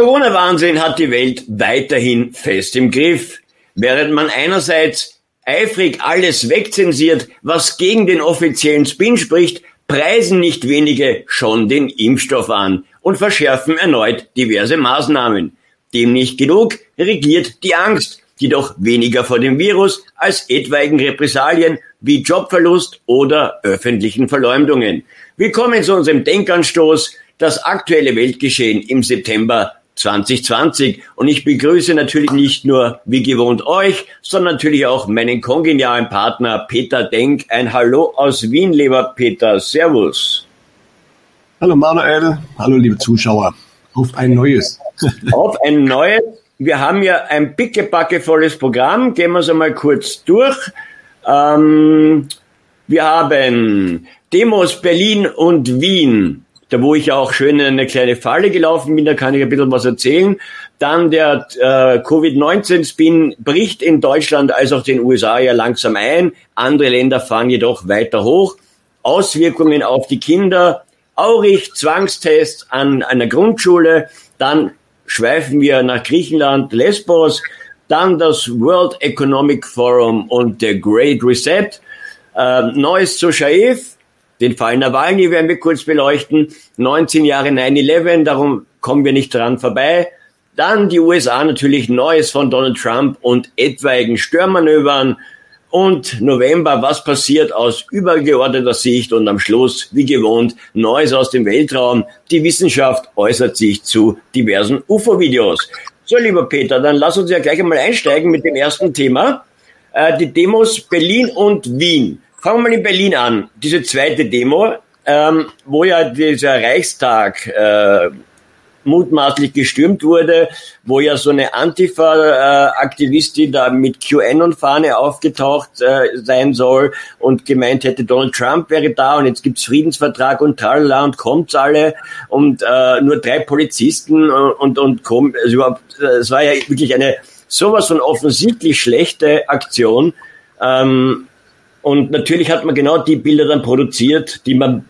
Corona-Wahnsinn hat die Welt weiterhin fest im Griff, während man einerseits eifrig alles wegzensiert, was gegen den offiziellen Spin spricht, preisen nicht wenige schon den Impfstoff an und verschärfen erneut diverse Maßnahmen. Dem nicht genug regiert die Angst, jedoch weniger vor dem Virus als etwaigen Repressalien wie Jobverlust oder öffentlichen Verleumdungen. Willkommen zu unserem Denkanstoß, das aktuelle Weltgeschehen im September 2020. Und ich begrüße natürlich nicht nur wie gewohnt euch, sondern natürlich auch meinen kongenialen Partner Peter Denk. Ein Hallo aus Wien, lieber Peter. Servus. Hallo Manuel, hallo liebe Zuschauer. Auf ein neues. Auf ein neues. Wir haben ja ein pickepackevolles Programm. Gehen wir es einmal kurz durch. Ähm, wir haben Demos Berlin und Wien da wo ich auch schön in eine kleine Falle gelaufen bin, da kann ich ein bisschen was erzählen. Dann der äh, Covid-19-Spin bricht in Deutschland als auch den USA ja langsam ein. Andere Länder fahren jedoch weiter hoch. Auswirkungen auf die Kinder. Aurich, Zwangstest an einer Grundschule. Dann schweifen wir nach Griechenland, Lesbos. Dann das World Economic Forum und der Great Reset. Äh, Neues zu Shaif den Fall Nawalny werden wir kurz beleuchten. 19 Jahre 9-11, darum kommen wir nicht dran vorbei. Dann die USA natürlich Neues von Donald Trump und etwaigen Störmanövern. Und November, was passiert aus übergeordneter Sicht und am Schluss, wie gewohnt, Neues aus dem Weltraum. Die Wissenschaft äußert sich zu diversen UFO-Videos. So, lieber Peter, dann lass uns ja gleich einmal einsteigen mit dem ersten Thema. Äh, die Demos Berlin und Wien. Fangen wir mal in Berlin an. Diese zweite Demo, ähm, wo ja dieser Reichstag äh, mutmaßlich gestürmt wurde, wo ja so eine Antifa-Aktivistin da mit QAnon-Fahne aufgetaucht äh, sein soll und gemeint hätte, Donald Trump wäre da und jetzt gibt's Friedensvertrag und tralala und kommt's alle und äh, nur drei Polizisten und, und, und kommt, also überhaupt, äh, es war ja wirklich eine sowas von offensichtlich schlechte Aktion. Ähm, und natürlich hat man genau die Bilder dann produziert, die man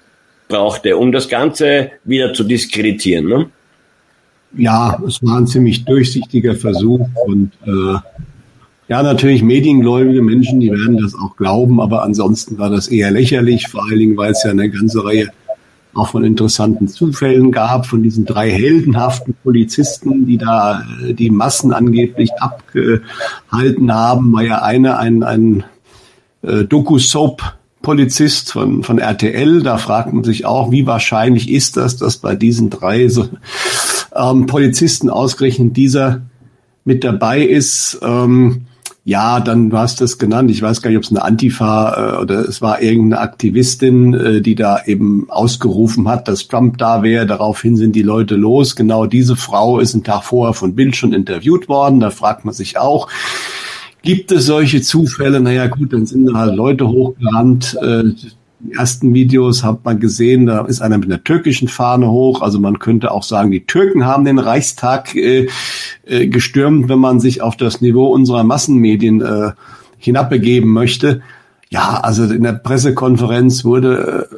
brauchte, um das Ganze wieder zu diskreditieren. Ne? Ja, es war ein ziemlich durchsichtiger Versuch und äh, ja, natürlich mediengläubige Menschen, die werden das auch glauben, aber ansonsten war das eher lächerlich, vor allen Dingen, weil es ja eine ganze Reihe auch von interessanten Zufällen gab, von diesen drei heldenhaften Polizisten, die da äh, die Massen angeblich abgehalten haben, war ja einer ein, ein äh, Doku-Soap Polizist von, von RTL. Da fragt man sich auch, wie wahrscheinlich ist das, dass bei diesen drei so, ähm, Polizisten ausgerechnet dieser mit dabei ist. Ähm, ja, dann du hast es genannt. Ich weiß gar nicht, ob es eine Antifa äh, oder es war irgendeine Aktivistin, äh, die da eben ausgerufen hat, dass Trump da wäre. Daraufhin sind die Leute los. Genau diese Frau ist einen Tag vorher von Bild schon interviewt worden. Da fragt man sich auch, Gibt es solche Zufälle? Naja, gut, dann sind da halt Leute hochgerannt. Äh, die ersten Videos hat man gesehen, da ist einer mit einer türkischen Fahne hoch. Also man könnte auch sagen, die Türken haben den Reichstag äh, äh, gestürmt, wenn man sich auf das Niveau unserer Massenmedien hinabbegeben möchte. Ja, also in der Pressekonferenz wurde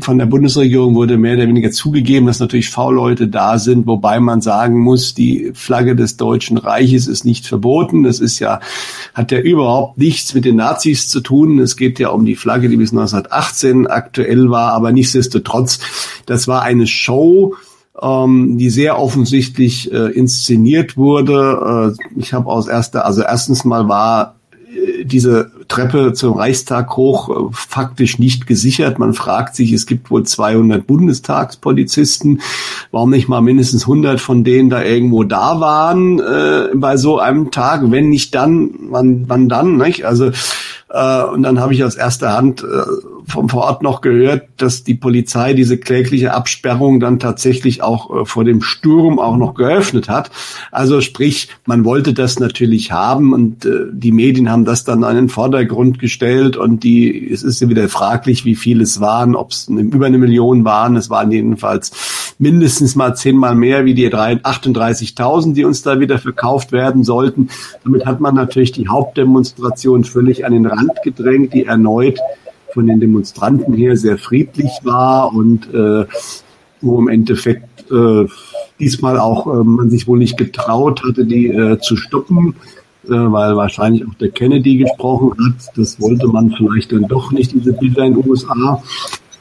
von der Bundesregierung wurde mehr oder weniger zugegeben, dass natürlich V-Leute da sind, wobei man sagen muss, die Flagge des Deutschen Reiches ist nicht verboten. Das ist ja, hat ja überhaupt nichts mit den Nazis zu tun. Es geht ja um die Flagge, die bis 1918 aktuell war, aber nichtsdestotrotz, das war eine Show, ähm, die sehr offensichtlich äh, inszeniert wurde. Äh, ich habe aus erster, also erstens mal war diese Treppe zum Reichstag hoch äh, faktisch nicht gesichert. Man fragt sich, es gibt wohl 200 Bundestagspolizisten. Warum nicht mal mindestens 100 von denen da irgendwo da waren äh, bei so einem Tag? Wenn nicht dann, wann, wann dann? Nicht? Also äh, und dann habe ich aus erster Hand äh, vom vor Ort noch gehört, dass die Polizei diese klägliche Absperrung dann tatsächlich auch äh, vor dem Sturm auch noch geöffnet hat. Also sprich, man wollte das natürlich haben und äh, die Medien haben das dann an den Vordergrund gestellt und die, es ist ja wieder fraglich, wie viele es waren, ob es über eine Million waren. Es waren jedenfalls mindestens mal zehnmal mehr wie die 38.000, die uns da wieder verkauft werden sollten. Damit hat man natürlich die Hauptdemonstration völlig an den Rand gedrängt, die erneut von den Demonstranten her sehr friedlich war und äh, wo im Endeffekt äh, diesmal auch äh, man sich wohl nicht getraut hatte, die äh, zu stoppen, äh, weil wahrscheinlich auch der Kennedy gesprochen hat. Das wollte man vielleicht dann doch nicht, diese Bilder in den USA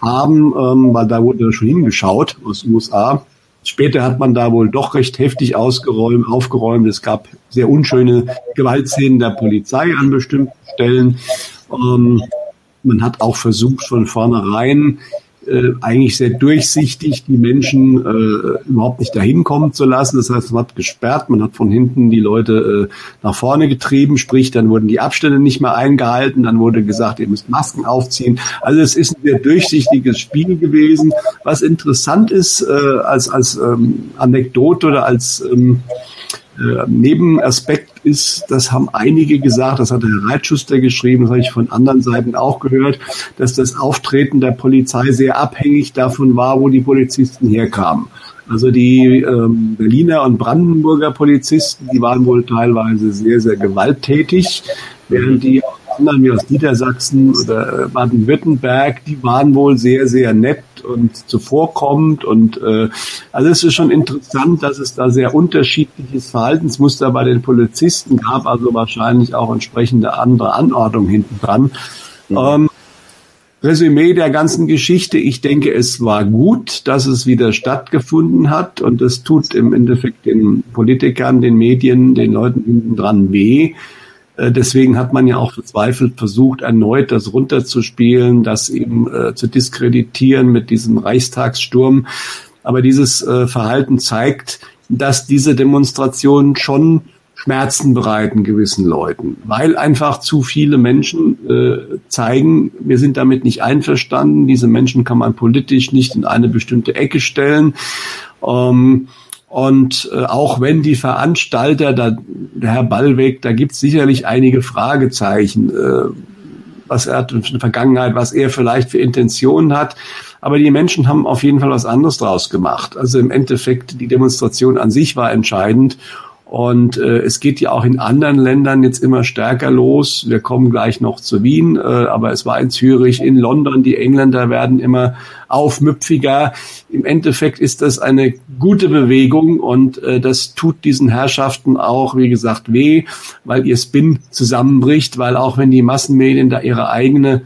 haben, ähm, weil da wurde schon hingeschaut aus USA. Später hat man da wohl doch recht heftig ausgeräumt, aufgeräumt. Es gab sehr unschöne Gewaltszenen der Polizei an bestimmten Stellen. Ähm, man hat auch versucht, von vornherein äh, eigentlich sehr durchsichtig die Menschen äh, überhaupt nicht dahin kommen zu lassen. Das heißt, man hat gesperrt, man hat von hinten die Leute äh, nach vorne getrieben, sprich, dann wurden die Abstände nicht mehr eingehalten, dann wurde gesagt, ihr müsst Masken aufziehen. Also es ist ein sehr durchsichtiges Spiel gewesen. Was interessant ist äh, als, als ähm, Anekdote oder als ähm, äh, Nebenaspekt ist, das haben einige gesagt, das hat der Reitschuster geschrieben, das habe ich von anderen Seiten auch gehört, dass das Auftreten der Polizei sehr abhängig davon war, wo die Polizisten herkamen. Also die ähm, Berliner und Brandenburger Polizisten, die waren wohl teilweise sehr, sehr gewalttätig, während die anderen wie aus Niedersachsen oder äh, Baden-Württemberg, die waren wohl sehr, sehr nett und zuvorkommend. Und äh, also es ist schon interessant, dass es da sehr unterschiedliches Verhaltensmuster bei den Polizisten gab, also wahrscheinlich auch entsprechende andere Anordnung hinten dran. Mhm. Ähm, Resümee der ganzen Geschichte. Ich denke, es war gut, dass es wieder stattgefunden hat und es tut im Endeffekt den Politikern, den Medien, den Leuten hinten dran weh. Äh, deswegen hat man ja auch verzweifelt versucht, erneut das runterzuspielen, das eben äh, zu diskreditieren mit diesem Reichstagssturm. Aber dieses äh, Verhalten zeigt, dass diese Demonstrationen schon Schmerzen bereiten gewissen Leuten, weil einfach zu viele Menschen äh, zeigen, wir sind damit nicht einverstanden. Diese Menschen kann man politisch nicht in eine bestimmte Ecke stellen. Ähm, und äh, auch wenn die Veranstalter, da, der Herr Ballweg, da gibt es sicherlich einige Fragezeichen, äh, was er hat in der Vergangenheit, was er vielleicht für Intentionen hat. Aber die Menschen haben auf jeden Fall was anderes draus gemacht. Also im Endeffekt, die Demonstration an sich war entscheidend. Und äh, es geht ja auch in anderen Ländern jetzt immer stärker los. Wir kommen gleich noch zu Wien, äh, aber es war in Zürich, in London. Die Engländer werden immer aufmüpfiger. Im Endeffekt ist das eine gute Bewegung und äh, das tut diesen Herrschaften auch, wie gesagt, weh, weil ihr Spin zusammenbricht, weil auch wenn die Massenmedien da ihre eigene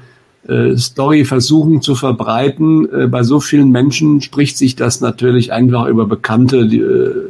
Story versuchen zu verbreiten. Äh, bei so vielen Menschen spricht sich das natürlich einfach über Bekannte, die, äh,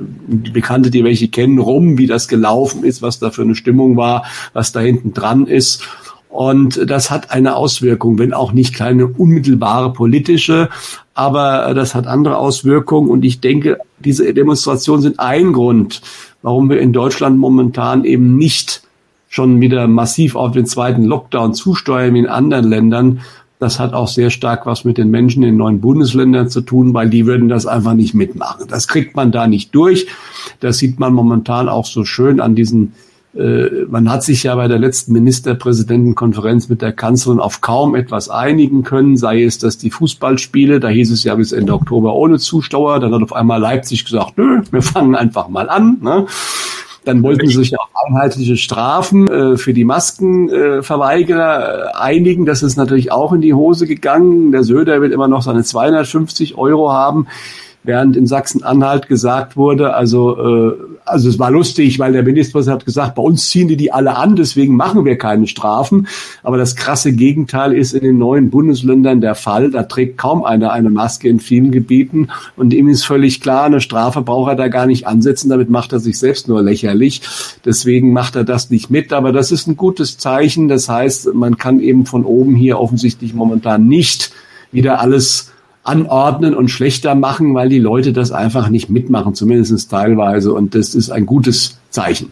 Bekannte, die welche kennen, rum, wie das gelaufen ist, was da für eine Stimmung war, was da hinten dran ist. Und das hat eine Auswirkung, wenn auch nicht keine unmittelbare politische, aber das hat andere Auswirkungen. Und ich denke, diese Demonstrationen sind ein Grund, warum wir in Deutschland momentan eben nicht schon wieder massiv auf den zweiten Lockdown zusteuern wie in anderen Ländern. Das hat auch sehr stark was mit den Menschen in neuen Bundesländern zu tun, weil die würden das einfach nicht mitmachen. Das kriegt man da nicht durch. Das sieht man momentan auch so schön an diesen äh, man hat sich ja bei der letzten Ministerpräsidentenkonferenz mit der Kanzlerin auf kaum etwas einigen können, sei es, dass die Fußballspiele, da hieß es ja bis Ende Oktober ohne Zuschauer, dann hat auf einmal Leipzig gesagt, nö, wir fangen einfach mal an. Ne? Dann wollten sie sich auf einheitliche Strafen äh, für die Maskenverweigerer äh, einigen. Das ist natürlich auch in die Hose gegangen. Der Söder will immer noch seine 250 Euro haben während in Sachsen-Anhalt gesagt wurde, also, äh, also es war lustig, weil der Ministerpräsident hat gesagt, bei uns ziehen die die alle an, deswegen machen wir keine Strafen. Aber das krasse Gegenteil ist in den neuen Bundesländern der Fall. Da trägt kaum einer eine Maske in vielen Gebieten und ihm ist völlig klar, eine Strafe braucht er da gar nicht ansetzen, damit macht er sich selbst nur lächerlich. Deswegen macht er das nicht mit. Aber das ist ein gutes Zeichen. Das heißt, man kann eben von oben hier offensichtlich momentan nicht wieder alles anordnen und schlechter machen, weil die Leute das einfach nicht mitmachen, zumindest teilweise. Und das ist ein gutes Zeichen.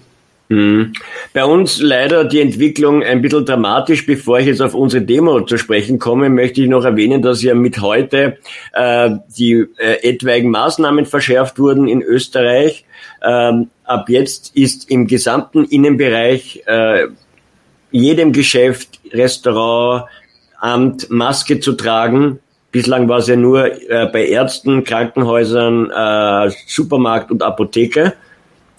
Hm. Bei uns leider die Entwicklung ein bisschen dramatisch. Bevor ich jetzt auf unsere Demo zu sprechen komme, möchte ich noch erwähnen, dass ja mit heute äh, die äh, etwaigen Maßnahmen verschärft wurden in Österreich. Ähm, ab jetzt ist im gesamten Innenbereich äh, jedem Geschäft, Restaurant, Amt Maske zu tragen Bislang war es ja nur äh, bei Ärzten, Krankenhäusern, äh, Supermarkt und Apotheke.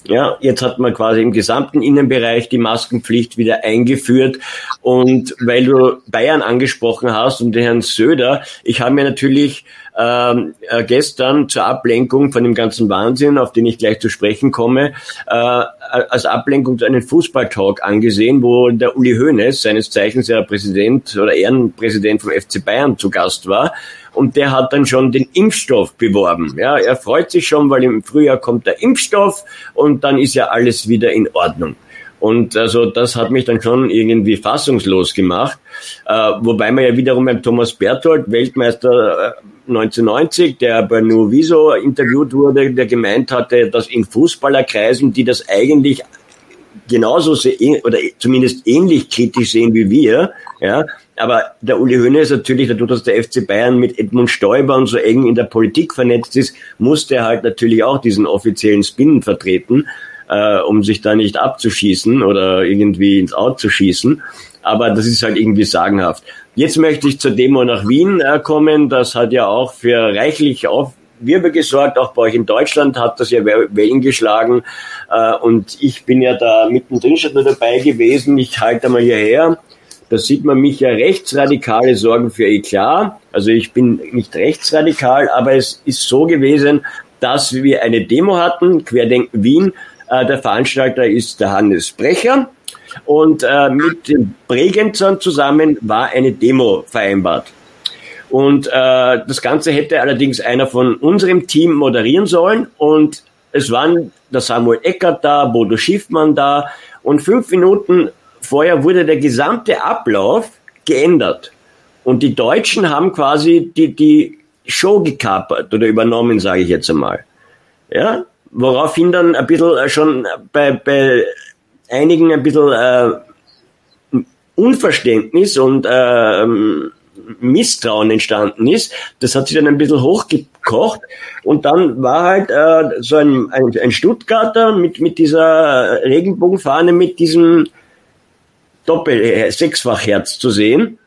Ja, jetzt hat man quasi im gesamten Innenbereich die Maskenpflicht wieder eingeführt. Und weil du Bayern angesprochen hast und den Herrn Söder, ich habe mir natürlich ähm, äh, gestern zur Ablenkung von dem ganzen Wahnsinn, auf den ich gleich zu sprechen komme, äh, als Ablenkung einen Fußballtalk angesehen, wo der Uli Hoeneß, seines Zeichens ja Präsident oder Ehrenpräsident vom FC Bayern zu Gast war. Und der hat dann schon den Impfstoff beworben. Ja, er freut sich schon, weil im Frühjahr kommt der Impfstoff und dann ist ja alles wieder in Ordnung. Und also das hat mich dann schon irgendwie fassungslos gemacht. Äh, wobei man ja wiederum beim Thomas Berthold, Weltmeister 1990, äh, der bei Nuoviso interviewt wurde, der gemeint hatte, dass in Fußballerkreisen, die das eigentlich genauso sehen oder zumindest ähnlich kritisch sehen wie wir, ja, aber der Uli Hoeneß natürlich, dadurch, dass der FC Bayern mit Edmund Stoiber und so eng in der Politik vernetzt ist, musste er halt natürlich auch diesen offiziellen Spin vertreten äh, um sich da nicht abzuschießen oder irgendwie ins Out zu schießen. Aber das ist halt irgendwie sagenhaft. Jetzt möchte ich zur Demo nach Wien äh, kommen. Das hat ja auch für reichlich Aufwirbel gesorgt. Auch bei euch in Deutschland hat das ja Wellen geschlagen. Äh, und ich bin ja da mittendrin schon dabei gewesen. Ich halte mal hierher. Da sieht man mich ja rechtsradikale Sorgen für Eklat. Also ich bin nicht rechtsradikal, aber es ist so gewesen, dass wir eine Demo hatten, Querdenken Wien, äh, der Veranstalter ist der Hannes Brecher. Und äh, mit den Bregenzern zusammen war eine Demo vereinbart. Und äh, das Ganze hätte allerdings einer von unserem Team moderieren sollen. Und es waren der Samuel Eckert da, Bodo Schiffmann da. Und fünf Minuten vorher wurde der gesamte Ablauf geändert. Und die Deutschen haben quasi die, die Show gekapert oder übernommen, sage ich jetzt einmal. Ja, woraufhin dann ein bisschen äh, schon bei, bei einigen ein bisschen äh, Unverständnis und äh, Misstrauen entstanden ist. Das hat sich dann ein bisschen hochgekocht und dann war halt äh, so ein, ein, ein Stuttgarter mit, mit dieser Regenbogenfahne mit diesem Doppel-Sechsfachherz zu sehen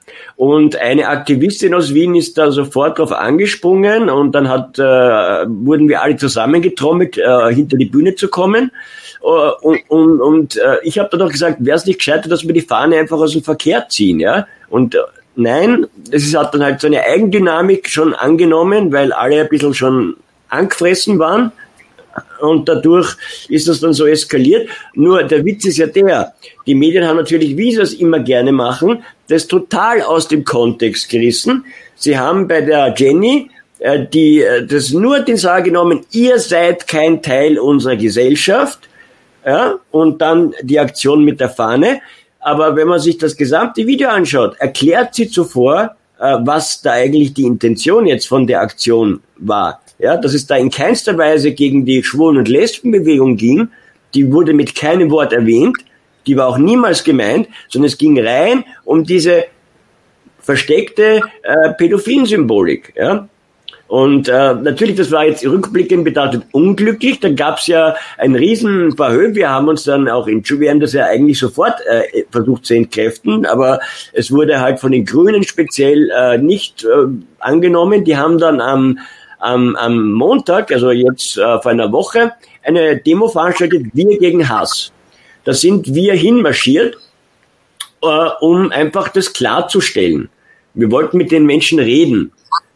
und eine Aktivistin aus Wien ist da sofort drauf angesprungen und dann hat, äh, wurden wir alle zusammengetrommelt, äh, hinter die Bühne zu kommen. Uh, und, und, und äh, ich habe dann doch gesagt, wäre es nicht gescheiter, dass wir die Fahne einfach aus dem Verkehr ziehen, ja? Und äh, nein, es hat dann halt so eine Eigendynamik schon angenommen, weil alle ein bisschen schon angefressen waren und dadurch ist das dann so eskaliert. Nur der Witz ist ja der, die Medien haben natürlich, wie sie das immer gerne machen, das total aus dem Kontext gerissen. Sie haben bei der Jenny äh, die, äh, das nur den Saal genommen, ihr seid kein Teil unserer Gesellschaft, ja, und dann die Aktion mit der Fahne. Aber wenn man sich das gesamte Video anschaut, erklärt sie zuvor, äh, was da eigentlich die Intention jetzt von der Aktion war ja, dass es da in keinster Weise gegen die Schwulen- und Lesbenbewegung ging, die wurde mit keinem Wort erwähnt, die war auch niemals gemeint, sondern es ging rein um diese versteckte äh, Pädophilen-Symbolik. Ja? Und äh, natürlich, das war jetzt rückblickend bedeutet unglücklich. Da gab es ja ein riesen Verhöhe. Wir haben uns dann auch entschuldigt, wir haben das ja eigentlich sofort äh, versucht zu entkräften, aber es wurde halt von den Grünen speziell äh, nicht äh, angenommen. Die haben dann am am, am Montag, also jetzt äh, vor einer Woche, eine Demo veranstaltet, Wir gegen Hass. Da sind wir hinmarschiert, äh, um einfach das klarzustellen. Wir wollten mit den Menschen reden.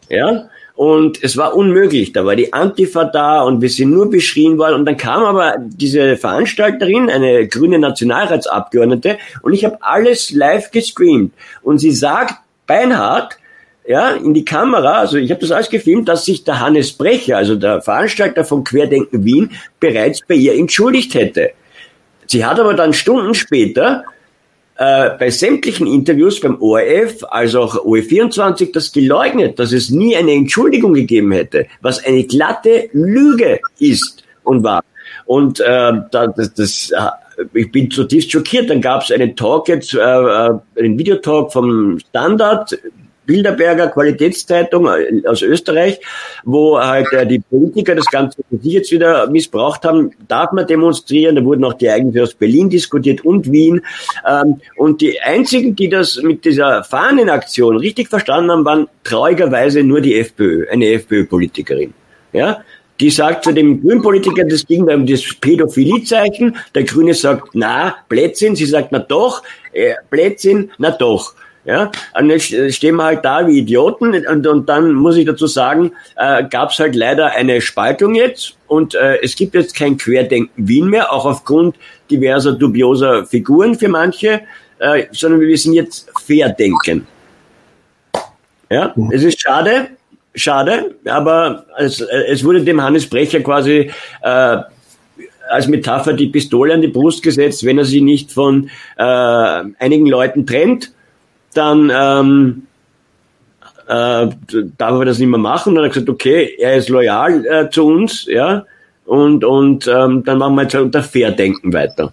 Ja, und es war unmöglich. Da war die Antifa da und wir sind nur beschrien worden. Und dann kam aber diese Veranstalterin, eine grüne Nationalratsabgeordnete, und ich habe alles live gestreamt. Und sie sagt beinhart, ja, in die Kamera, also ich habe das alles gefilmt, dass sich der Hannes Brecher, also der Veranstalter von Querdenken Wien, bereits bei ihr entschuldigt hätte. Sie hat aber dann Stunden später äh, bei sämtlichen Interviews beim ORF, also auch OE24, das geleugnet, dass es nie eine Entschuldigung gegeben hätte, was eine glatte Lüge ist und war. Und äh, das, das, äh, ich bin zutiefst schockiert. Dann gab es einen Talk jetzt, äh, äh einen Videotalk vom Standard Bilderberger Qualitätszeitung äh, aus Österreich, wo halt äh, die Politiker das Ganze für sich jetzt wieder missbraucht haben. Darf man demonstrieren? Da wurden auch die Ereignisse aus Berlin diskutiert und Wien. Ähm, und die einzigen, die das mit dieser Fahnenaktion richtig verstanden haben, waren traurigerweise nur die FPÖ, eine FPÖ-Politikerin. Ja, Die sagt zu dem Grünpolitiker, das ging da um das Pädophiliezeichen. Der Grüne sagt, na, Blödsinn. Sie sagt, na doch, äh, Blödsinn, na doch. Ja, und jetzt stehen wir halt da wie Idioten und, und dann muss ich dazu sagen, äh, gab es halt leider eine Spaltung jetzt und äh, es gibt jetzt kein Querdenken Wien mehr, auch aufgrund diverser dubioser Figuren für manche, äh, sondern wir sind jetzt Fairdenken. Ja, es ist schade, schade, aber es, es wurde dem Hannes Brecher quasi äh, als Metapher die Pistole an die Brust gesetzt, wenn er sie nicht von äh, einigen Leuten trennt, dann ähm, äh, darf er das nicht mehr machen. Dann hat er gesagt, okay, er ist loyal äh, zu uns, ja, und, und ähm, dann machen wir jetzt unter Fairdenken weiter.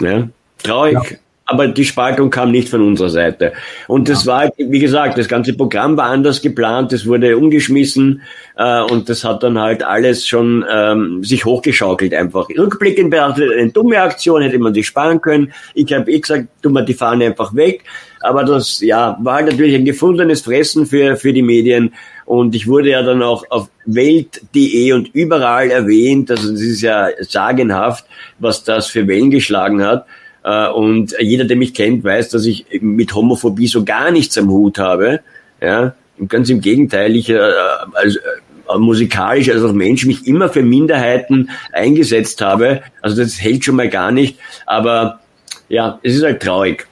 Ja? Traurig. Ja aber die Spaltung kam nicht von unserer Seite. Und das war, wie gesagt, das ganze Programm war anders geplant, es wurde umgeschmissen äh, und das hat dann halt alles schon ähm, sich hochgeschaukelt einfach. Rückblickend betrachtet eine dumme Aktion, hätte man sich sparen können. Ich habe eh gesagt, tun wir die Fahne einfach weg. Aber das ja, war halt natürlich ein gefundenes Fressen für, für die Medien. Und ich wurde ja dann auch auf Welt.de und überall erwähnt. Also das ist ja sagenhaft, was das für Wellen geschlagen hat. Äh, und jeder, der mich kennt, weiß, dass ich mit Homophobie so gar nichts am Hut habe. Ja, ganz im Gegenteil, ich äh, als, äh, musikalisch als auch Mensch mich immer für Minderheiten eingesetzt habe. Also das hält schon mal gar nicht. Aber ja, es ist halt traurig.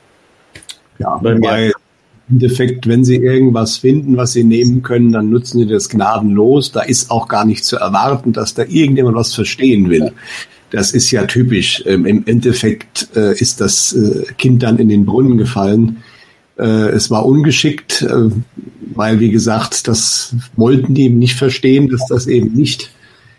Ja, weil im Endeffekt, wenn Sie irgendwas finden, was Sie nehmen können, dann nutzen Sie das gnadenlos. Da ist auch gar nicht zu erwarten, dass da irgendjemand was verstehen will. Das ist ja typisch. Ähm, Im Endeffekt äh, ist das äh, Kind dann in den Brunnen gefallen. Äh, es war ungeschickt, weil, wie gesagt, das wollten die eben nicht verstehen, dass das eben nicht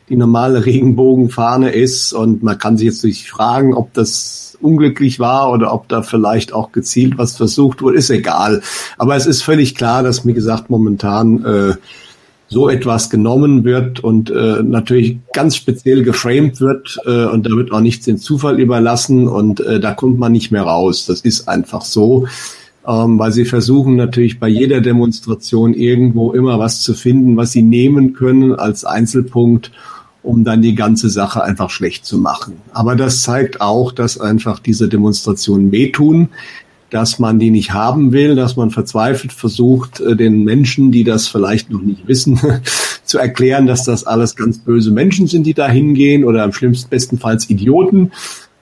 die normale Regenbogenfahne ist. Und man kann sich jetzt nicht fragen, ob das unglücklich war oder ob da vielleicht auch gezielt was versucht wurde, ist egal. Aber es ist völlig klar, dass, wie gesagt, momentan äh, so etwas genommen wird und äh, natürlich ganz speziell geframed wird äh, und da wird auch nichts dem Zufall überlassen und äh, da kommt man nicht mehr raus. Das ist einfach so, ähm, weil sie versuchen natürlich bei jeder Demonstration irgendwo immer was zu finden, was sie nehmen können als Einzelpunkt, um dann die ganze Sache einfach schlecht zu machen. Aber das zeigt auch, dass einfach diese Demonstrationen wehtun dass man die nicht haben will, dass man verzweifelt versucht, äh, den Menschen, die das vielleicht noch nicht wissen, zu erklären, dass das alles ganz böse Menschen sind, die da hingehen oder am schlimmsten bestenfalls Idioten.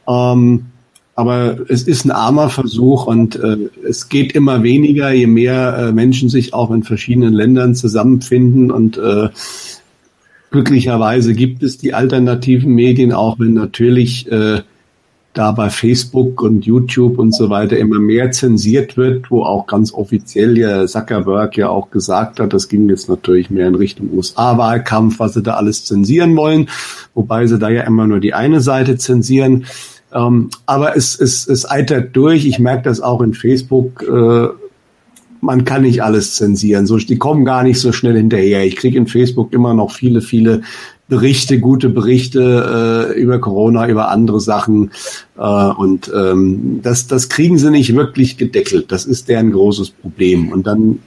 Ähm, aber es ist ein armer Versuch und äh, es geht immer weniger, je mehr äh, Menschen sich auch in verschiedenen Ländern zusammenfinden und äh, glücklicherweise gibt es die alternativen Medien, auch wenn natürlich äh, da bei Facebook und YouTube und so weiter immer mehr zensiert wird, wo auch ganz offiziell ja Zuckerberg ja auch gesagt hat, das ging jetzt natürlich mehr in Richtung USA-Wahlkampf, was sie da alles zensieren wollen, wobei sie da ja immer nur die eine Seite zensieren. Ähm, aber es, es, es eitert durch. Ich merke das auch in Facebook. Äh, man kann nicht alles zensieren. So, die kommen gar nicht so schnell hinterher. Ich kriege in Facebook immer noch viele, viele Berichte, gute Berichte äh, über Corona, über andere Sachen. Äh, und ähm, das, das kriegen sie nicht wirklich gedeckelt. Das ist deren großes Problem. Und dann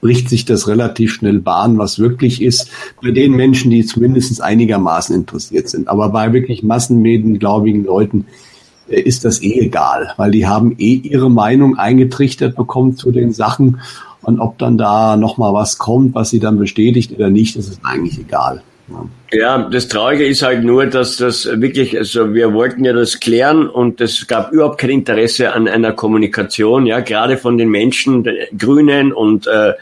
bricht sich das relativ schnell Bahn, was wirklich ist, bei den Menschen, die zumindest einigermaßen interessiert sind. Aber bei wirklich massenmediengläubigen Leuten äh, ist das eh egal, weil die haben eh ihre Meinung eingetrichtert bekommen zu den Sachen. Und ob dann da nochmal was kommt, was sie dann bestätigt oder nicht, das ist eigentlich egal. Ja, das Traurige ist halt nur, dass das wirklich, also wir wollten ja das klären und es gab überhaupt kein Interesse an einer Kommunikation, ja, gerade von den Menschen, den Grünen und äh,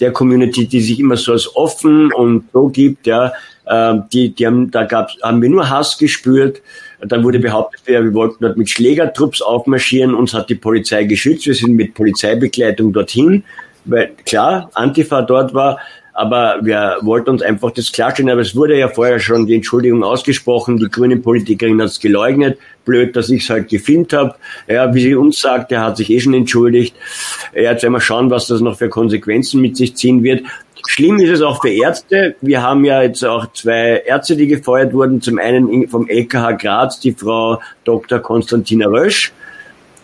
der Community, die sich immer so als offen und so gibt, ja, äh, die, die haben, da gab, haben wir nur Hass gespürt. Dann wurde behauptet, wir, wir wollten dort mit Schlägertrupps aufmarschieren, uns hat die Polizei geschützt, wir sind mit Polizeibegleitung dorthin, weil klar, Antifa dort war, aber wir wollten uns einfach das klarstellen. Aber es wurde ja vorher schon die Entschuldigung ausgesprochen. Die grünen Politikerin hat es geleugnet. Blöd, dass ich es halt gefilmt habe. Ja, wie sie uns sagt, er hat sich eh schon entschuldigt. Ja, jetzt werden wir schauen, was das noch für Konsequenzen mit sich ziehen wird. Schlimm ist es auch für Ärzte. Wir haben ja jetzt auch zwei Ärzte, die gefeuert wurden. Zum einen vom LKH Graz die Frau Dr. Konstantina Rösch,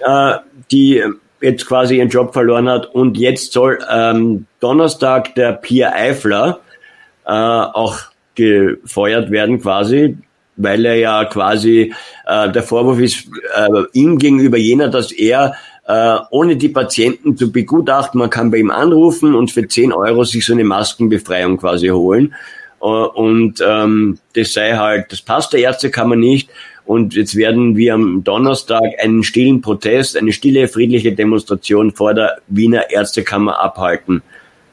äh, die jetzt quasi ihren Job verloren hat und jetzt soll ähm, Donnerstag der Pierre Eifler äh, auch gefeuert werden quasi, weil er ja quasi, äh, der Vorwurf ist äh, ihm gegenüber jener, dass er äh, ohne die Patienten zu begutachten, man kann bei ihm anrufen und für 10 Euro sich so eine Maskenbefreiung quasi holen. Äh, und ähm, das sei halt, das passt der Ärztekammer nicht. Und jetzt werden wir am Donnerstag einen stillen Protest, eine stille, friedliche Demonstration vor der Wiener Ärztekammer abhalten,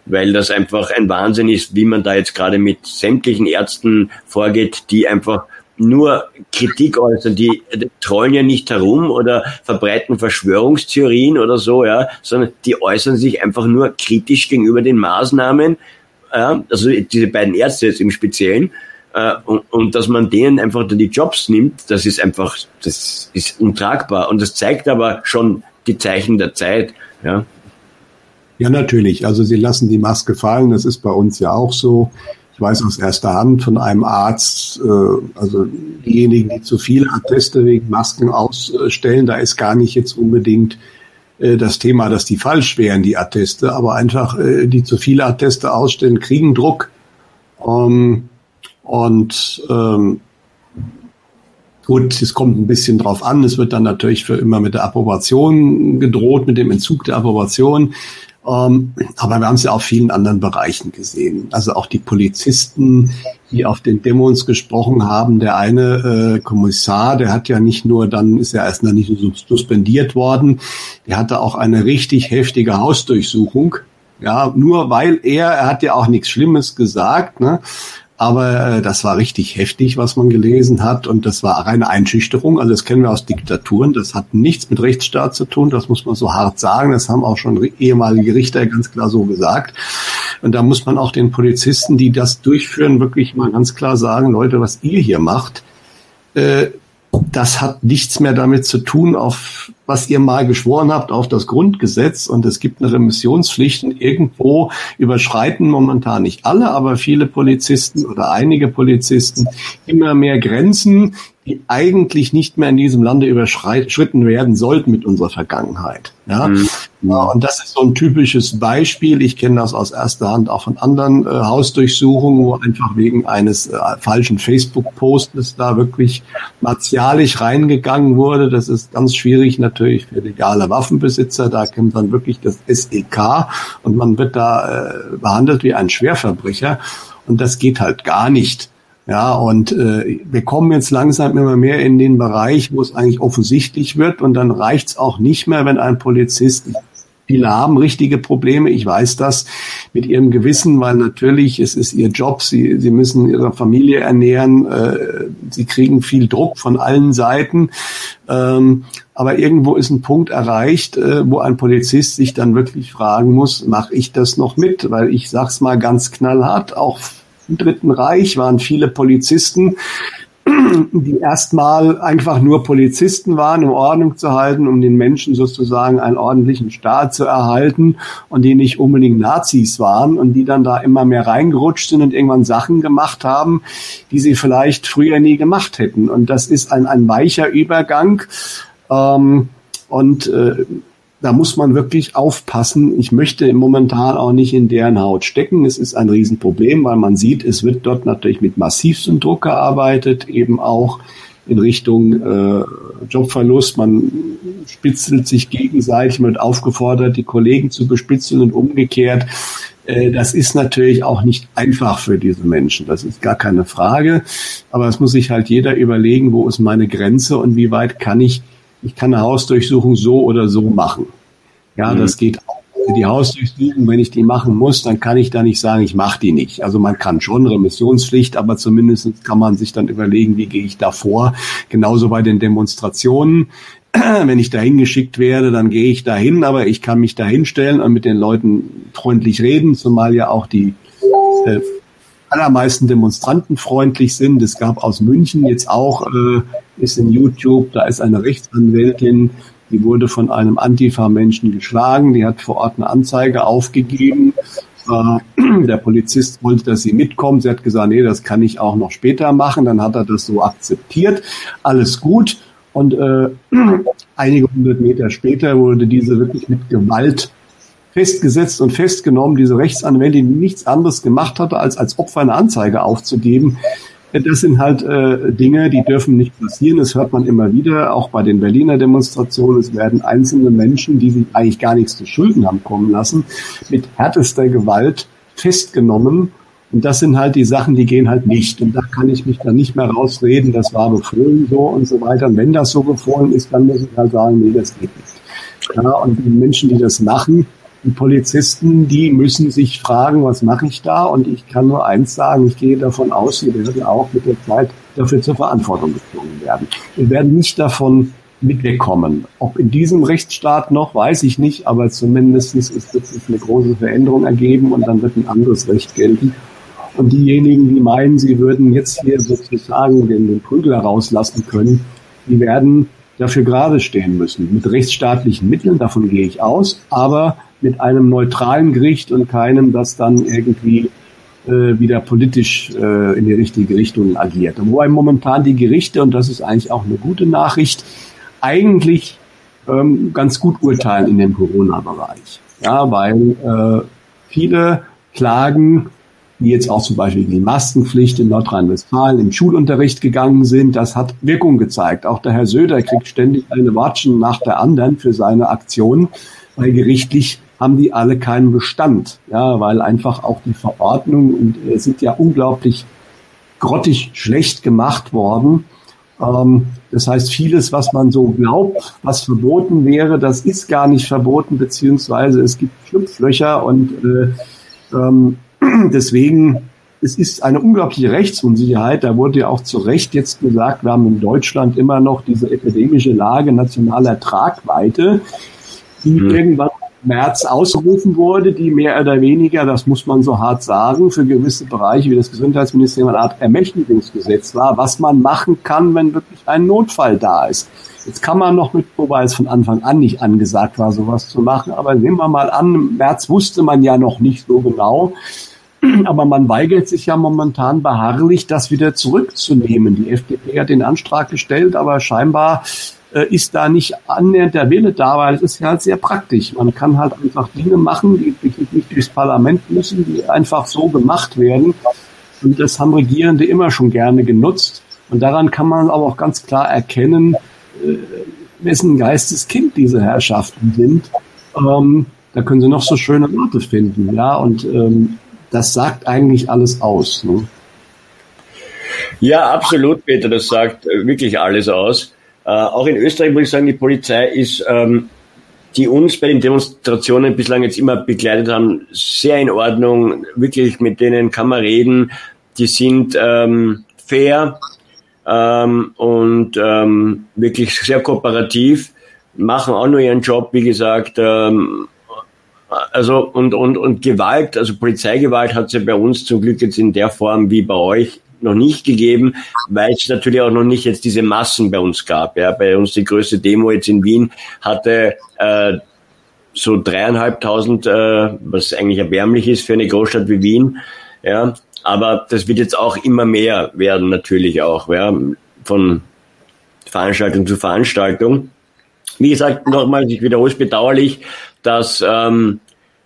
weil das einfach ein Wahnsinn ist, wie man da jetzt gerade mit sämtlichen Ärzten vorgeht, die einfach nur Kritik äußern, die, die trollen ja nicht herum oder verbreiten Verschwörungstheorien oder so, ja, sondern die äußern sich einfach nur kritisch gegenüber den Maßnahmen, ja, also diese beiden Ärzte jetzt im Speziellen, äh, und, und dass man denen einfach die Jobs nimmt, das ist einfach, das ist untragbar. Und das zeigt aber schon die Zeichen der Zeit. Ja. Ja, natürlich. Also sie lassen die Maske fallen. Das ist bei uns ja auch so. Ich weiß aus erster Hand von einem Arzt, äh, also diejenigen, die zu viele Atteste wegen Masken ausstellen, da ist gar nicht jetzt unbedingt äh, das Thema, dass die falsch wären, die Atteste, aber einfach äh, die zu viele Atteste ausstellen, kriegen Druck. Ähm, und ähm, gut, es kommt ein bisschen drauf an. Es wird dann natürlich für immer mit der Approbation gedroht, mit dem Entzug der Approbation. Ähm, aber wir haben es ja auch vielen anderen Bereichen gesehen. Also auch die Polizisten, die auf den Demos gesprochen haben. Der eine äh, Kommissar, der hat ja nicht nur, dann ist er erst noch nicht suspendiert worden, der hatte auch eine richtig heftige Hausdurchsuchung. Ja, nur weil er, er hat ja auch nichts Schlimmes gesagt, ne? Aber äh, das war richtig heftig, was man gelesen hat. Und das war reine Einschüchterung. Also das kennen wir aus Diktaturen. Das hat nichts mit Rechtsstaat zu tun. Das muss man so hart sagen. Das haben auch schon ehemalige Richter ganz klar so gesagt. Und da muss man auch den Polizisten, die das durchführen, wirklich mal ganz klar sagen, Leute, was ihr hier macht, äh, das hat nichts mehr damit zu tun, auf was ihr mal geschworen habt, auf das Grundgesetz. Und es gibt eine Remissionspflicht. Und irgendwo überschreiten momentan nicht alle, aber viele Polizisten oder einige Polizisten immer mehr Grenzen, die eigentlich nicht mehr in diesem Lande überschritten werden sollten mit unserer Vergangenheit. Ja? Mhm. Ja und das ist so ein typisches Beispiel. Ich kenne das aus erster Hand auch von anderen äh, Hausdurchsuchungen, wo einfach wegen eines äh, falschen Facebook-Postes da wirklich martialisch reingegangen wurde. Das ist ganz schwierig natürlich für legale Waffenbesitzer. Da kommt dann wirklich das SEK und man wird da äh, behandelt wie ein Schwerverbrecher. Und das geht halt gar nicht. Ja, und äh, wir kommen jetzt langsam immer mehr in den Bereich, wo es eigentlich offensichtlich wird und dann reicht's auch nicht mehr, wenn ein Polizist, viele haben richtige Probleme, ich weiß das, mit ihrem Gewissen, weil natürlich es ist ihr Job, sie, sie müssen ihre Familie ernähren, äh, sie kriegen viel Druck von allen Seiten. Ähm, aber irgendwo ist ein Punkt erreicht, äh, wo ein Polizist sich dann wirklich fragen muss, mache ich das noch mit? Weil ich sag's mal ganz knallhart, auch im Dritten Reich waren viele Polizisten, die erstmal einfach nur Polizisten waren, um Ordnung zu halten, um den Menschen sozusagen einen ordentlichen Staat zu erhalten und die nicht unbedingt Nazis waren und die dann da immer mehr reingerutscht sind und irgendwann Sachen gemacht haben, die sie vielleicht früher nie gemacht hätten. Und das ist ein, ein weicher Übergang. Ähm, und äh, da muss man wirklich aufpassen. Ich möchte momentan auch nicht in deren Haut stecken. Es ist ein Riesenproblem, weil man sieht, es wird dort natürlich mit massivstem Druck gearbeitet, eben auch in Richtung äh, Jobverlust. Man spitzelt sich gegenseitig, man wird aufgefordert, die Kollegen zu bespitzeln und umgekehrt. Äh, das ist natürlich auch nicht einfach für diese Menschen. Das ist gar keine Frage. Aber es muss sich halt jeder überlegen, wo ist meine Grenze und wie weit kann ich ich kann eine Hausdurchsuchung so oder so machen. Ja, mhm. das geht auch. Die Hausdurchsuchung, wenn ich die machen muss, dann kann ich da nicht sagen, ich mache die nicht. Also man kann schon Remissionspflicht, aber zumindest kann man sich dann überlegen, wie gehe ich da vor. Genauso bei den Demonstrationen. Wenn ich dahin geschickt werde, dann gehe ich dahin, aber ich kann mich da hinstellen und mit den Leuten freundlich reden, zumal ja auch die äh, allermeisten Demonstranten freundlich sind. Es gab aus München jetzt auch, äh, ist in YouTube, da ist eine Rechtsanwältin, die wurde von einem Antifa-Menschen geschlagen, die hat vor Ort eine Anzeige aufgegeben. Äh, der Polizist wollte, dass sie mitkommt. Sie hat gesagt, nee, das kann ich auch noch später machen. Dann hat er das so akzeptiert. Alles gut. Und äh, einige hundert Meter später wurde diese wirklich mit Gewalt festgesetzt und festgenommen, diese Rechtsanwältin, die nichts anderes gemacht hatte, als als Opfer eine Anzeige aufzugeben. Das sind halt äh, Dinge, die dürfen nicht passieren. Das hört man immer wieder, auch bei den Berliner Demonstrationen. Es werden einzelne Menschen, die sich eigentlich gar nichts zu Schulden haben kommen lassen, mit härtester Gewalt festgenommen. Und das sind halt die Sachen, die gehen halt nicht. Und da kann ich mich dann nicht mehr rausreden, das war befohlen so und so weiter. Und wenn das so befohlen ist, dann muss ich halt sagen, nee, das geht nicht. Ja, und die Menschen, die das machen, die Polizisten, die müssen sich fragen, was mache ich da? Und ich kann nur eins sagen, ich gehe davon aus, sie werden auch mit der Zeit dafür zur Verantwortung gezogen werden. Wir werden nicht davon mit wegkommen. Ob in diesem Rechtsstaat noch, weiß ich nicht, aber zumindest ist sich eine große Veränderung ergeben und dann wird ein anderes Recht gelten. Und diejenigen, die meinen, sie würden jetzt hier sozusagen den, den Prügel rauslassen können, die werden dafür gerade stehen müssen. Mit rechtsstaatlichen Mitteln, davon gehe ich aus, aber mit einem neutralen Gericht und keinem, das dann irgendwie äh, wieder politisch äh, in die richtige Richtung agiert. Wobei momentan die Gerichte, und das ist eigentlich auch eine gute Nachricht, eigentlich ähm, ganz gut urteilen in dem Corona-Bereich. Ja, weil äh, viele Klagen, die jetzt auch zum Beispiel die Maskenpflicht in Nordrhein-Westfalen im Schulunterricht gegangen sind, das hat Wirkung gezeigt. Auch der Herr Söder kriegt ständig eine Watschen nach der anderen für seine Aktionen, weil gerichtlich haben die alle keinen Bestand, ja, weil einfach auch die Verordnungen und äh, sind ja unglaublich grottig schlecht gemacht worden. Ähm, das heißt, vieles, was man so glaubt, was verboten wäre, das ist gar nicht verboten, beziehungsweise es gibt Schlupflöcher und äh, ähm, deswegen es ist eine unglaubliche Rechtsunsicherheit. Da wurde ja auch zu Recht jetzt gesagt, wir haben in Deutschland immer noch diese epidemische Lage nationaler Tragweite, die mhm. irgendwann März ausgerufen wurde, die mehr oder weniger, das muss man so hart sagen, für gewisse Bereiche wie das Gesundheitsministerium eine Art Ermächtigungsgesetz war, was man machen kann, wenn wirklich ein Notfall da ist. Jetzt kann man noch mit, wobei es von Anfang an nicht angesagt war, sowas zu machen, aber nehmen wir mal an, im März wusste man ja noch nicht so genau, aber man weigert sich ja momentan beharrlich, das wieder zurückzunehmen. Die FDP hat den Antrag gestellt, aber scheinbar äh, ist da nicht annähernd der Wille da, weil es ist ja halt sehr praktisch. Man kann halt einfach Dinge machen, die nicht durchs Parlament müssen, die einfach so gemacht werden. Und das haben Regierende immer schon gerne genutzt. Und daran kann man aber auch ganz klar erkennen, äh, wessen Geisteskind diese Herrschaften sind. Ähm, da können sie noch so schöne Worte finden, ja. Und ähm, das sagt eigentlich alles aus. Ne? Ja, absolut, Peter. Das sagt wirklich alles aus. Äh, auch in Österreich muss ich sagen, die Polizei ist, ähm, die uns bei den Demonstrationen bislang jetzt immer begleitet haben, sehr in Ordnung. Wirklich, mit denen kann man reden. Die sind ähm, fair ähm, und ähm, wirklich sehr kooperativ, machen auch nur ihren Job, wie gesagt. Also und, und, und Gewalt, also Polizeigewalt hat es ja bei uns zum Glück jetzt in der Form wie bei euch noch nicht gegeben, weil es natürlich auch noch nicht jetzt diese Massen bei uns gab. Ja, bei uns die größte Demo jetzt in Wien hatte äh, so dreieinhalbtausend, äh, was eigentlich erbärmlich ist für eine Großstadt wie Wien. Ja, aber das wird jetzt auch immer mehr werden natürlich auch, ja, von Veranstaltung zu Veranstaltung. Wie gesagt, nochmal, ich wiederhole es bedauerlich, dass ähm,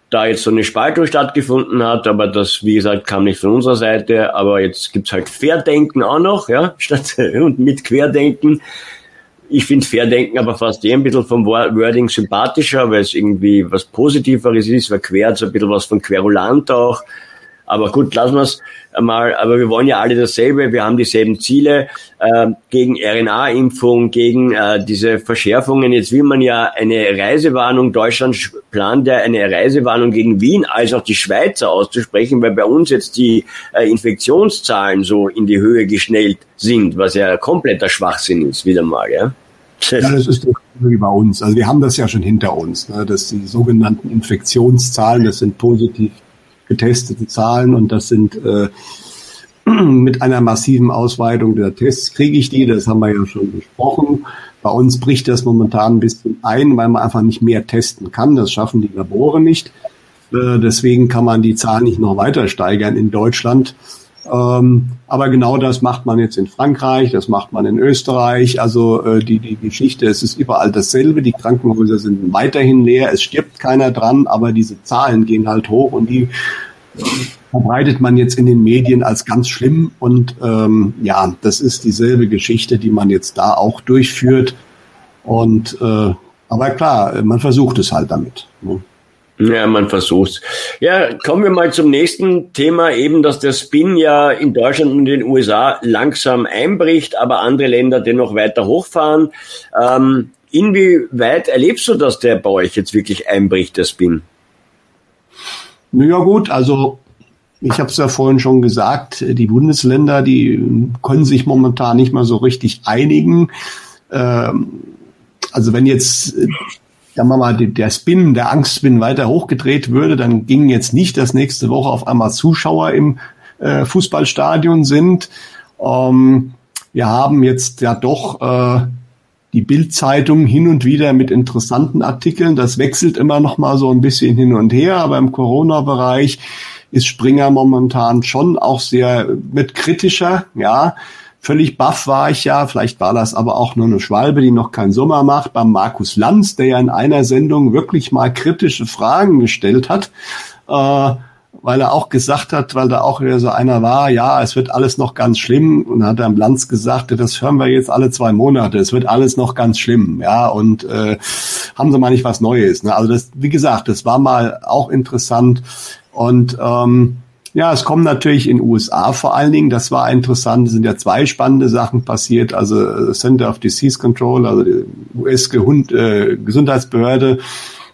da jetzt so eine Spaltung stattgefunden hat, aber das, wie gesagt, kam nicht von unserer Seite. Aber jetzt gibt's halt Fairdenken auch noch, ja, statt und mit Querdenken. Ich finde Fairdenken aber fast eher ein bisschen vom Wording sympathischer, weil es irgendwie was Positiveres ist, weil quer so ein bisschen was von Querulant auch. Aber gut, lassen wir es mal. Aber wir wollen ja alle dasselbe. Wir haben dieselben Ziele äh, gegen RNA-Impfung, gegen äh, diese Verschärfungen. Jetzt will man ja eine Reisewarnung. Deutschland plant ja eine Reisewarnung gegen Wien als auch die Schweizer auszusprechen, weil bei uns jetzt die äh, Infektionszahlen so in die Höhe geschnellt sind, was ja kompletter Schwachsinn ist, wieder mal. Ja. Ja, das ist wie bei uns. Also wir haben das ja schon hinter uns, ne, dass die sogenannten Infektionszahlen, das sind positiv getestete Zahlen und das sind äh, mit einer massiven Ausweitung der Tests kriege ich die, das haben wir ja schon besprochen. Bei uns bricht das momentan ein bisschen ein, weil man einfach nicht mehr testen kann. Das schaffen die Labore nicht. Äh, deswegen kann man die Zahlen nicht noch weiter steigern in Deutschland. Ähm, aber genau das macht man jetzt in Frankreich, das macht man in Österreich. Also äh, die, die Geschichte, es ist überall dasselbe. Die Krankenhäuser sind weiterhin leer, es stirbt keiner dran, aber diese Zahlen gehen halt hoch und die verbreitet man jetzt in den Medien als ganz schlimm. Und ähm, ja, das ist dieselbe Geschichte, die man jetzt da auch durchführt. Und äh, aber klar, man versucht es halt damit. Ne? Ja, man versucht's. Ja, kommen wir mal zum nächsten Thema, eben, dass der Spin ja in Deutschland und den USA langsam einbricht, aber andere Länder dennoch weiter hochfahren. Ähm, inwieweit erlebst du, dass der bei euch jetzt wirklich einbricht, der Spin? Naja gut, also ich habe es ja vorhin schon gesagt, die Bundesländer, die können sich momentan nicht mal so richtig einigen. Ähm, also wenn jetzt sagen wir mal, der Spin, der Angstspin weiter hochgedreht würde, dann ging jetzt nicht, dass nächste Woche auf einmal Zuschauer im äh, Fußballstadion sind. Ähm, wir haben jetzt ja doch äh, die Bildzeitung hin und wieder mit interessanten Artikeln. Das wechselt immer noch mal so ein bisschen hin und her, aber im Corona-Bereich ist Springer momentan schon auch sehr mit kritischer, ja. Völlig baff war ich ja, vielleicht war das aber auch nur eine Schwalbe, die noch keinen Sommer macht, beim Markus Lanz, der ja in einer Sendung wirklich mal kritische Fragen gestellt hat, äh, weil er auch gesagt hat, weil da auch wieder so einer war, ja, es wird alles noch ganz schlimm. Und dann hat im Lanz gesagt, das hören wir jetzt alle zwei Monate, es wird alles noch ganz schlimm, ja, und äh, haben sie mal nicht was Neues. Ne? Also das, wie gesagt, das war mal auch interessant. Und ähm, ja, es kommen natürlich in USA vor allen Dingen, das war interessant, es sind ja zwei spannende Sachen passiert. Also äh, Center of Disease Control, also die US-Gesundheitsbehörde,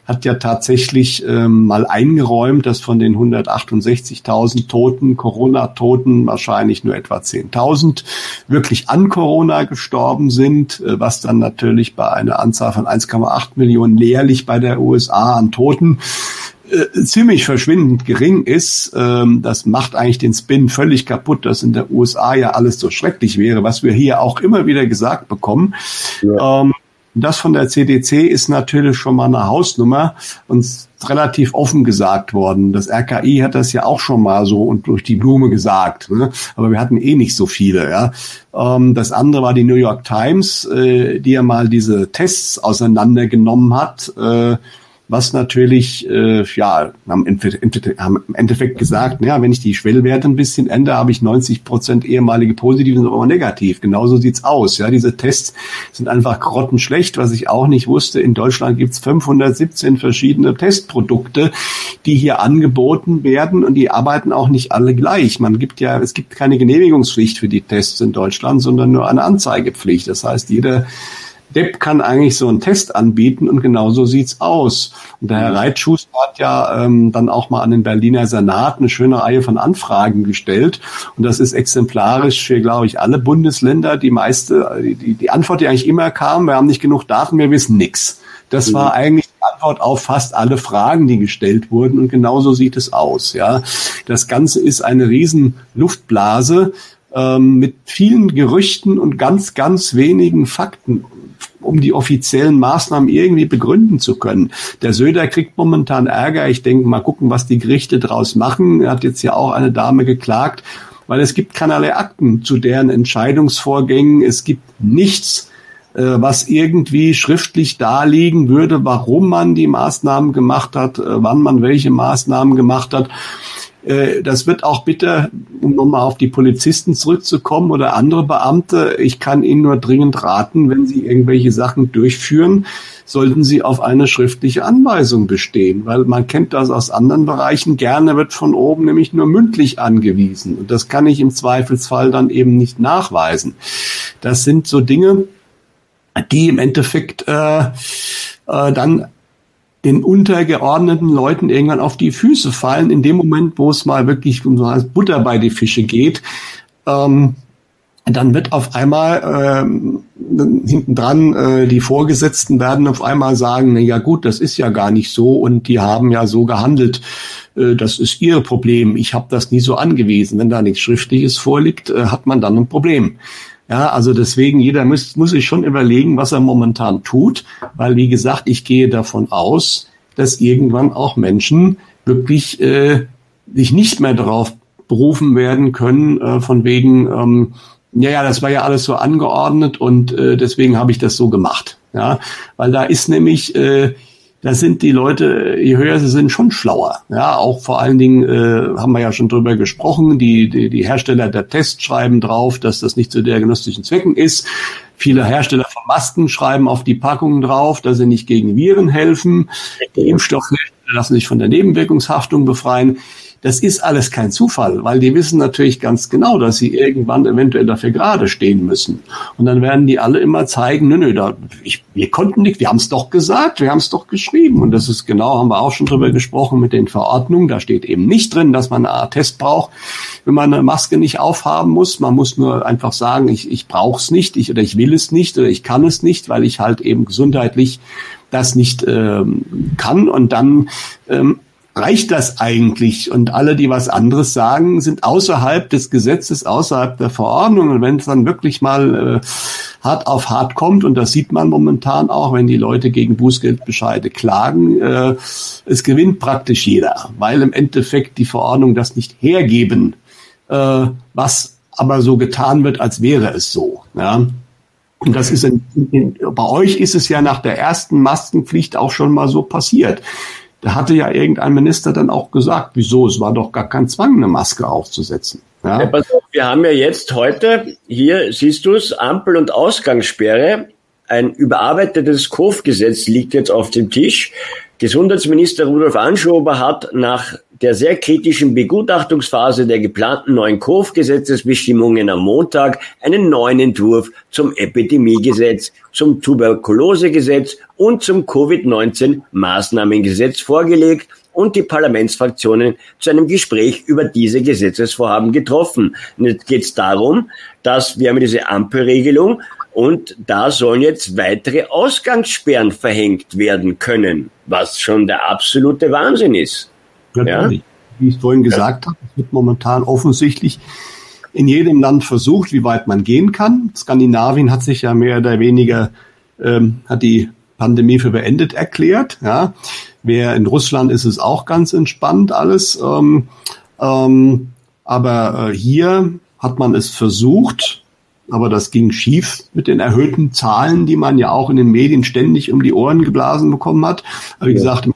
hat ja tatsächlich ähm, mal eingeräumt, dass von den 168.000 Toten, Corona-Toten, wahrscheinlich nur etwa 10.000 wirklich an Corona gestorben sind, äh, was dann natürlich bei einer Anzahl von 1,8 Millionen jährlich bei der USA an Toten äh, ziemlich verschwindend gering ist. Ähm, das macht eigentlich den Spin völlig kaputt, dass in der USA ja alles so schrecklich wäre, was wir hier auch immer wieder gesagt bekommen. Ja. Ähm, das von der CDC ist natürlich schon mal eine Hausnummer und relativ offen gesagt worden. Das RKI hat das ja auch schon mal so und durch die Blume gesagt, ne? aber wir hatten eh nicht so viele. Ja? Ähm, das andere war die New York Times, äh, die ja mal diese Tests auseinandergenommen hat. Äh, was natürlich, äh, ja, haben im Endeffekt gesagt, ja, wenn ich die Schwellwerte ein bisschen ändere, habe ich 90 Prozent ehemalige positiv und aber negativ. Genauso sieht's aus. Ja, diese Tests sind einfach grottenschlecht, was ich auch nicht wusste. In Deutschland gibt's 517 verschiedene Testprodukte, die hier angeboten werden und die arbeiten auch nicht alle gleich. Man gibt ja, es gibt keine Genehmigungspflicht für die Tests in Deutschland, sondern nur eine Anzeigepflicht. Das heißt, jeder Depp kann eigentlich so einen Test anbieten und genauso sieht's aus. Und der Herr. Reitschuster hat ja ähm, dann auch mal an den Berliner Senat eine schöne Reihe von Anfragen gestellt. Und das ist exemplarisch für, glaube ich, alle Bundesländer. Die meiste, die, die Antwort, die eigentlich immer kam, wir haben nicht genug Daten, wir wissen nichts. Das mhm. war eigentlich die Antwort auf fast alle Fragen, die gestellt wurden. Und genauso sieht es aus. Ja, das Ganze ist eine riesen Luftblase ähm, mit vielen Gerüchten und ganz, ganz wenigen Fakten um die offiziellen Maßnahmen irgendwie begründen zu können. Der Söder kriegt momentan Ärger. Ich denke, mal gucken, was die Gerichte draus machen. Er hat jetzt ja auch eine Dame geklagt, weil es gibt keinerlei Akten zu deren Entscheidungsvorgängen. Es gibt nichts, äh, was irgendwie schriftlich darlegen würde, warum man die Maßnahmen gemacht hat, äh, wann man welche Maßnahmen gemacht hat. Äh, das wird auch bitte, um nochmal auf die Polizisten zurückzukommen oder andere Beamte, ich kann Ihnen nur dringend raten, wenn Sie irgendwelche Sachen durchführen, sollten Sie auf eine schriftliche Anweisung bestehen, weil man kennt das aus anderen Bereichen. Gerne wird von oben nämlich nur mündlich angewiesen und das kann ich im Zweifelsfall dann eben nicht nachweisen. Das sind so Dinge, die im Endeffekt äh, äh, dann den untergeordneten Leuten irgendwann auf die Füße fallen, in dem Moment, wo es mal wirklich um so als Butter bei die Fische geht. Ähm, dann wird auf einmal ähm, hinten dran äh, die Vorgesetzten werden auf einmal sagen, na ja gut, das ist ja gar nicht so und die haben ja so gehandelt. Äh, das ist ihr Problem. Ich habe das nie so angewiesen. Wenn da nichts Schriftliches vorliegt, äh, hat man dann ein Problem. Ja, also deswegen, jeder muss, muss sich schon überlegen, was er momentan tut, weil wie gesagt, ich gehe davon aus, dass irgendwann auch Menschen wirklich äh, sich nicht mehr darauf berufen werden können, äh, von wegen, ähm, ja, ja, das war ja alles so angeordnet und äh, deswegen habe ich das so gemacht. Ja, weil da ist nämlich, äh, da sind die Leute, je höher sie sind, schon schlauer. Ja, auch vor allen Dingen äh, haben wir ja schon drüber gesprochen. Die, die, die Hersteller der Tests schreiben drauf, dass das nicht zu diagnostischen Zwecken ist. Viele Hersteller von Masken schreiben auf die Packungen drauf, dass sie nicht gegen Viren helfen. Die Impfstoffe lassen sich von der Nebenwirkungshaftung befreien. Das ist alles kein Zufall, weil die wissen natürlich ganz genau, dass sie irgendwann eventuell dafür gerade stehen müssen. Und dann werden die alle immer zeigen, nö, nö, da, ich, wir konnten nicht, wir haben es doch gesagt, wir haben es doch geschrieben. Und das ist genau, haben wir auch schon drüber gesprochen mit den Verordnungen. Da steht eben nicht drin, dass man eine Art Test braucht, wenn man eine Maske nicht aufhaben muss. Man muss nur einfach sagen, ich, ich brauche es nicht, ich, oder ich will es nicht, oder ich kann es nicht, weil ich halt eben gesundheitlich das nicht ähm, kann. Und dann ähm, reicht das eigentlich? Und alle, die was anderes sagen, sind außerhalb des Gesetzes, außerhalb der Verordnung. Und wenn es dann wirklich mal äh, hart auf hart kommt, und das sieht man momentan auch, wenn die Leute gegen Bußgeldbescheide klagen, äh, es gewinnt praktisch jeder, weil im Endeffekt die Verordnung das nicht hergeben, äh, was aber so getan wird, als wäre es so. Ja. Und das ist in, in, bei euch ist es ja nach der ersten Maskenpflicht auch schon mal so passiert. Da hatte ja irgendein Minister dann auch gesagt, wieso, es war doch gar kein Zwang, eine Maske aufzusetzen. Ja? Ja, wir haben ja jetzt heute, hier siehst du es, Ampel- und Ausgangssperre. Ein überarbeitetes KOF-Gesetz liegt jetzt auf dem Tisch. Gesundheitsminister Rudolf Anschober hat nach der sehr kritischen Begutachtungsphase der geplanten neuen KOF-Gesetzesbestimmungen am Montag einen neuen Entwurf zum Epidemiegesetz, zum Tuberkulosegesetz und zum Covid-19-Maßnahmengesetz vorgelegt und die Parlamentsfraktionen zu einem Gespräch über diese Gesetzesvorhaben getroffen. Und jetzt geht es darum, dass wir haben diese Ampelregelung und da sollen jetzt weitere Ausgangssperren verhängt werden können, was schon der absolute Wahnsinn ist. Natürlich. Ja? Wie ich vorhin gesagt ja. habe, es wird momentan offensichtlich in jedem Land versucht, wie weit man gehen kann. Skandinavien hat sich ja mehr oder weniger, ähm, hat die Pandemie für beendet erklärt. Ja. Wer in Russland ist es auch ganz entspannt alles. Ähm, ähm, aber äh, hier hat man es versucht, aber das ging schief mit den erhöhten Zahlen, die man ja auch in den Medien ständig um die Ohren geblasen bekommen hat. Aber wie ja. gesagt,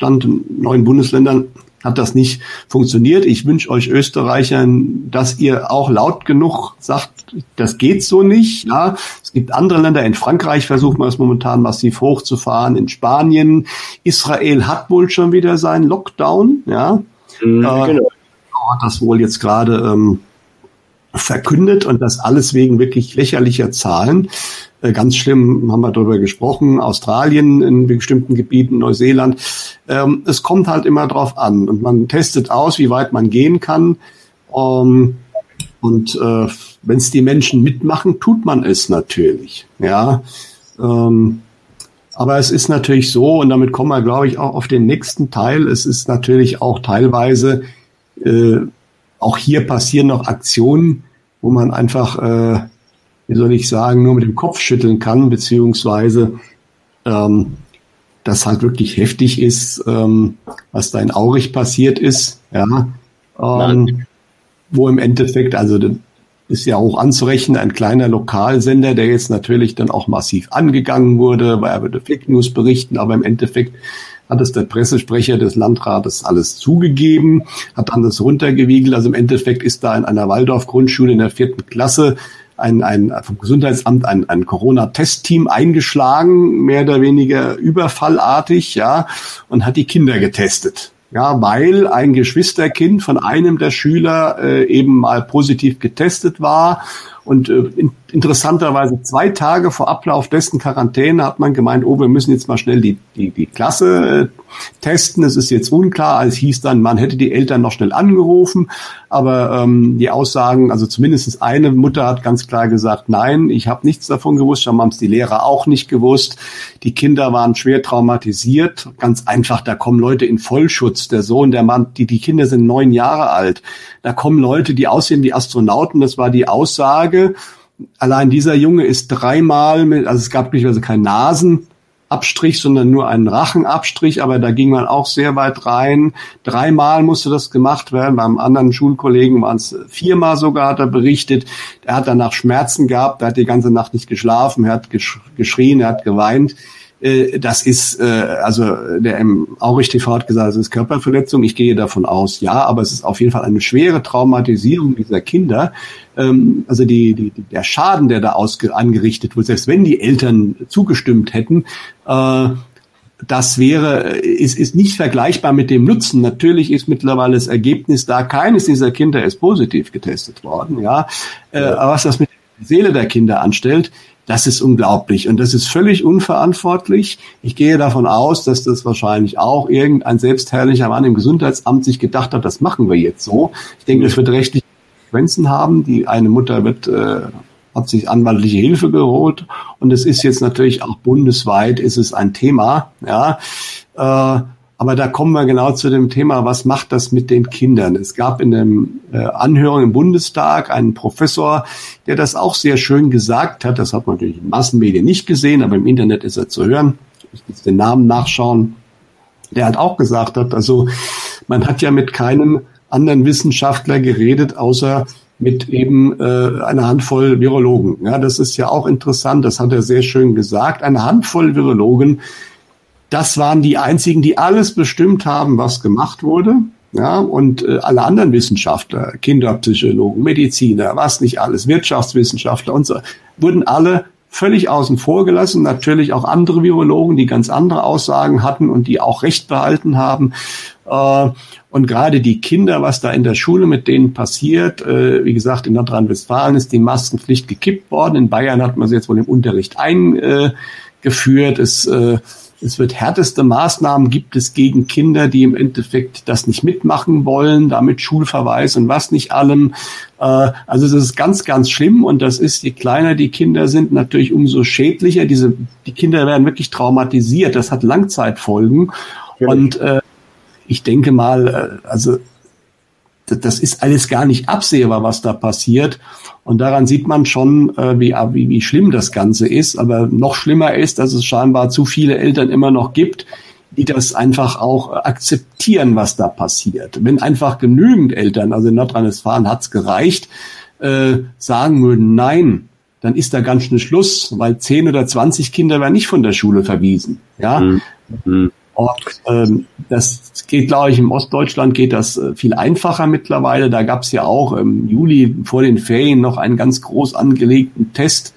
in neuen Bundesländern hat das nicht funktioniert. Ich wünsche euch Österreichern, dass ihr auch laut genug sagt, das geht so nicht. Ja, es gibt andere Länder. In Frankreich versucht man es momentan massiv hochzufahren. In Spanien, Israel hat wohl schon wieder seinen Lockdown. Ja, mhm, äh, genau. hat das wohl jetzt gerade ähm, verkündet und das alles wegen wirklich lächerlicher Zahlen. Äh, ganz schlimm haben wir darüber gesprochen. Australien in bestimmten Gebieten, Neuseeland. Ähm, es kommt halt immer drauf an und man testet aus, wie weit man gehen kann. Ähm, und äh, wenn es die Menschen mitmachen, tut man es natürlich. Ja. Ähm, aber es ist natürlich so, und damit kommen wir, glaube ich, auch auf den nächsten Teil. Es ist natürlich auch teilweise äh, auch hier passieren noch Aktionen, wo man einfach, äh, wie soll ich sagen, nur mit dem Kopf schütteln kann, beziehungsweise ähm, das halt wirklich heftig ist, ähm, was da in Aurich passiert ist, ja, ähm, wo im Endeffekt, also ist ja auch anzurechnen, ein kleiner Lokalsender, der jetzt natürlich dann auch massiv angegangen wurde, weil er würde Fake News berichten, aber im Endeffekt hat es der Pressesprecher des Landrates alles zugegeben, hat dann das runtergewiegelt. Also im Endeffekt ist da in einer Waldorf-Grundschule in der vierten Klasse ein, ein vom Gesundheitsamt ein, ein Corona-Testteam eingeschlagen, mehr oder weniger überfallartig, ja, und hat die Kinder getestet. Ja, weil ein Geschwisterkind von einem der Schüler äh, eben mal positiv getestet war und äh, in, interessanterweise zwei Tage vor Ablauf dessen Quarantäne hat man gemeint, oh, wir müssen jetzt mal schnell die, die, die Klasse äh, testen. Es ist jetzt unklar. Es hieß dann, man hätte die Eltern noch schnell angerufen. Aber ähm, die Aussagen, also zumindest eine Mutter hat ganz klar gesagt, nein, ich habe nichts davon gewusst. Schon haben es die Lehrer auch nicht gewusst. Die Kinder waren schwer traumatisiert. Ganz einfach, da kommen Leute in Vollschutz. Der Sohn, der Mann, die, die Kinder sind neun Jahre alt. Da kommen Leute, die aussehen wie Astronauten. Das war die Aussage. Allein dieser Junge ist dreimal mit, also es gab glücklicherweise keine Nasen, Abstrich, sondern nur einen Rachenabstrich, aber da ging man auch sehr weit rein. Dreimal musste das gemacht werden, beim anderen Schulkollegen waren es viermal sogar, hat er berichtet. Er hat danach Schmerzen gehabt, er hat die ganze Nacht nicht geschlafen, er hat geschrien, er hat geweint. Äh, das ist, äh, also der Aurich TV hat gesagt, es ist Körperverletzung. Ich gehe davon aus, ja, aber es ist auf jeden Fall eine schwere Traumatisierung dieser Kinder. Ähm, also die, die, der Schaden, der da ausge angerichtet wird, selbst wenn die Eltern zugestimmt hätten, äh, das wäre, ist, ist nicht vergleichbar mit dem Nutzen. Natürlich ist mittlerweile das Ergebnis da, keines dieser Kinder ist positiv getestet worden, ja. ja. Aber was das mit der Seele der Kinder anstellt, das ist unglaublich und das ist völlig unverantwortlich. Ich gehe davon aus, dass das wahrscheinlich auch irgendein selbstherrlicher Mann im Gesundheitsamt sich gedacht hat, das machen wir jetzt so. Ich denke, es wird rechtliche Konsequenzen haben. Die eine Mutter wird äh, hat sich anwaltliche Hilfe geholt und es ist jetzt natürlich auch bundesweit ist es ein Thema. Ja, äh, aber da kommen wir genau zu dem Thema, was macht das mit den Kindern? Es gab in dem äh, Anhörung im Bundestag einen Professor, der das auch sehr schön gesagt hat. Das hat man natürlich in Massenmedien nicht gesehen, aber im Internet ist er zu hören. Ich muss den Namen nachschauen. Der hat auch gesagt hat, also man hat ja mit keinem anderen Wissenschaftler geredet, außer mit eben äh, einer Handvoll Virologen. Ja, das ist ja auch interessant. Das hat er sehr schön gesagt. Eine Handvoll Virologen das waren die einzigen, die alles bestimmt haben, was gemacht wurde. Ja, und äh, alle anderen Wissenschaftler, Kinderpsychologen, Mediziner, was nicht alles, Wirtschaftswissenschaftler und so, wurden alle völlig außen vor gelassen. Natürlich auch andere Virologen, die ganz andere Aussagen hatten und die auch Recht behalten haben. Äh, und gerade die Kinder, was da in der Schule mit denen passiert, äh, wie gesagt, in Nordrhein-Westfalen ist die Maskenpflicht gekippt worden. In Bayern hat man sie jetzt wohl im Unterricht eingeführt. Es äh, es wird härteste Maßnahmen gibt es gegen Kinder, die im Endeffekt das nicht mitmachen wollen, damit Schulverweis und was nicht allem. Äh, also das ist ganz, ganz schlimm und das ist, je kleiner die Kinder sind, natürlich umso schädlicher. Diese, die Kinder werden wirklich traumatisiert. Das hat Langzeitfolgen. Ja. Und äh, ich denke mal, äh, also das ist alles gar nicht absehbar, was da passiert. Und daran sieht man schon, äh, wie, wie, wie schlimm das Ganze ist. Aber noch schlimmer ist, dass es scheinbar zu viele Eltern immer noch gibt, die das einfach auch akzeptieren, was da passiert. Wenn einfach genügend Eltern, also in Nordrhein-Westfalen hat's gereicht, äh, sagen würden, nein, dann ist da ganz schnell Schluss, weil zehn oder zwanzig Kinder werden nicht von der Schule verwiesen. Ja. Mhm. Und ähm, das geht, glaube ich, im Ostdeutschland geht das äh, viel einfacher mittlerweile. Da gab es ja auch im Juli vor den Ferien noch einen ganz groß angelegten Test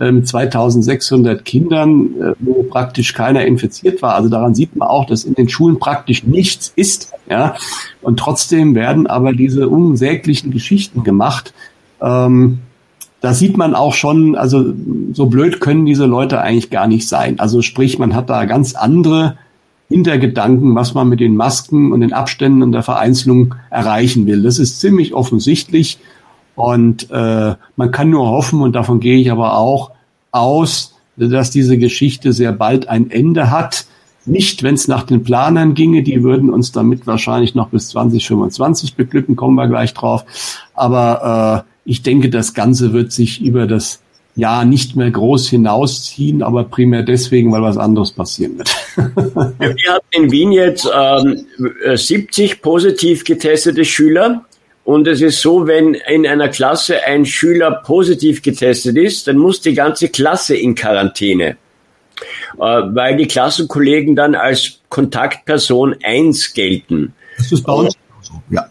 mit 2600 Kindern, äh, wo praktisch keiner infiziert war. Also daran sieht man auch, dass in den Schulen praktisch nichts ist. Ja? Und trotzdem werden aber diese unsäglichen Geschichten gemacht. Ähm, da sieht man auch schon, also so blöd können diese Leute eigentlich gar nicht sein. Also sprich, man hat da ganz andere Hintergedanken, was man mit den Masken und den Abständen und der Vereinzelung erreichen will. Das ist ziemlich offensichtlich und äh, man kann nur hoffen, und davon gehe ich aber auch aus, dass diese Geschichte sehr bald ein Ende hat. Nicht, wenn es nach den Planern ginge, die würden uns damit wahrscheinlich noch bis 2025 beglücken, kommen wir gleich drauf. Aber äh, ich denke, das Ganze wird sich über das ja nicht mehr groß hinausziehen, aber primär deswegen, weil was anderes passieren wird. Wir haben in Wien jetzt ähm, 70 positiv getestete Schüler. Und es ist so, wenn in einer Klasse ein Schüler positiv getestet ist, dann muss die ganze Klasse in Quarantäne, äh, weil die Klassenkollegen dann als Kontaktperson eins gelten. Das ist bei uns auch so, ja.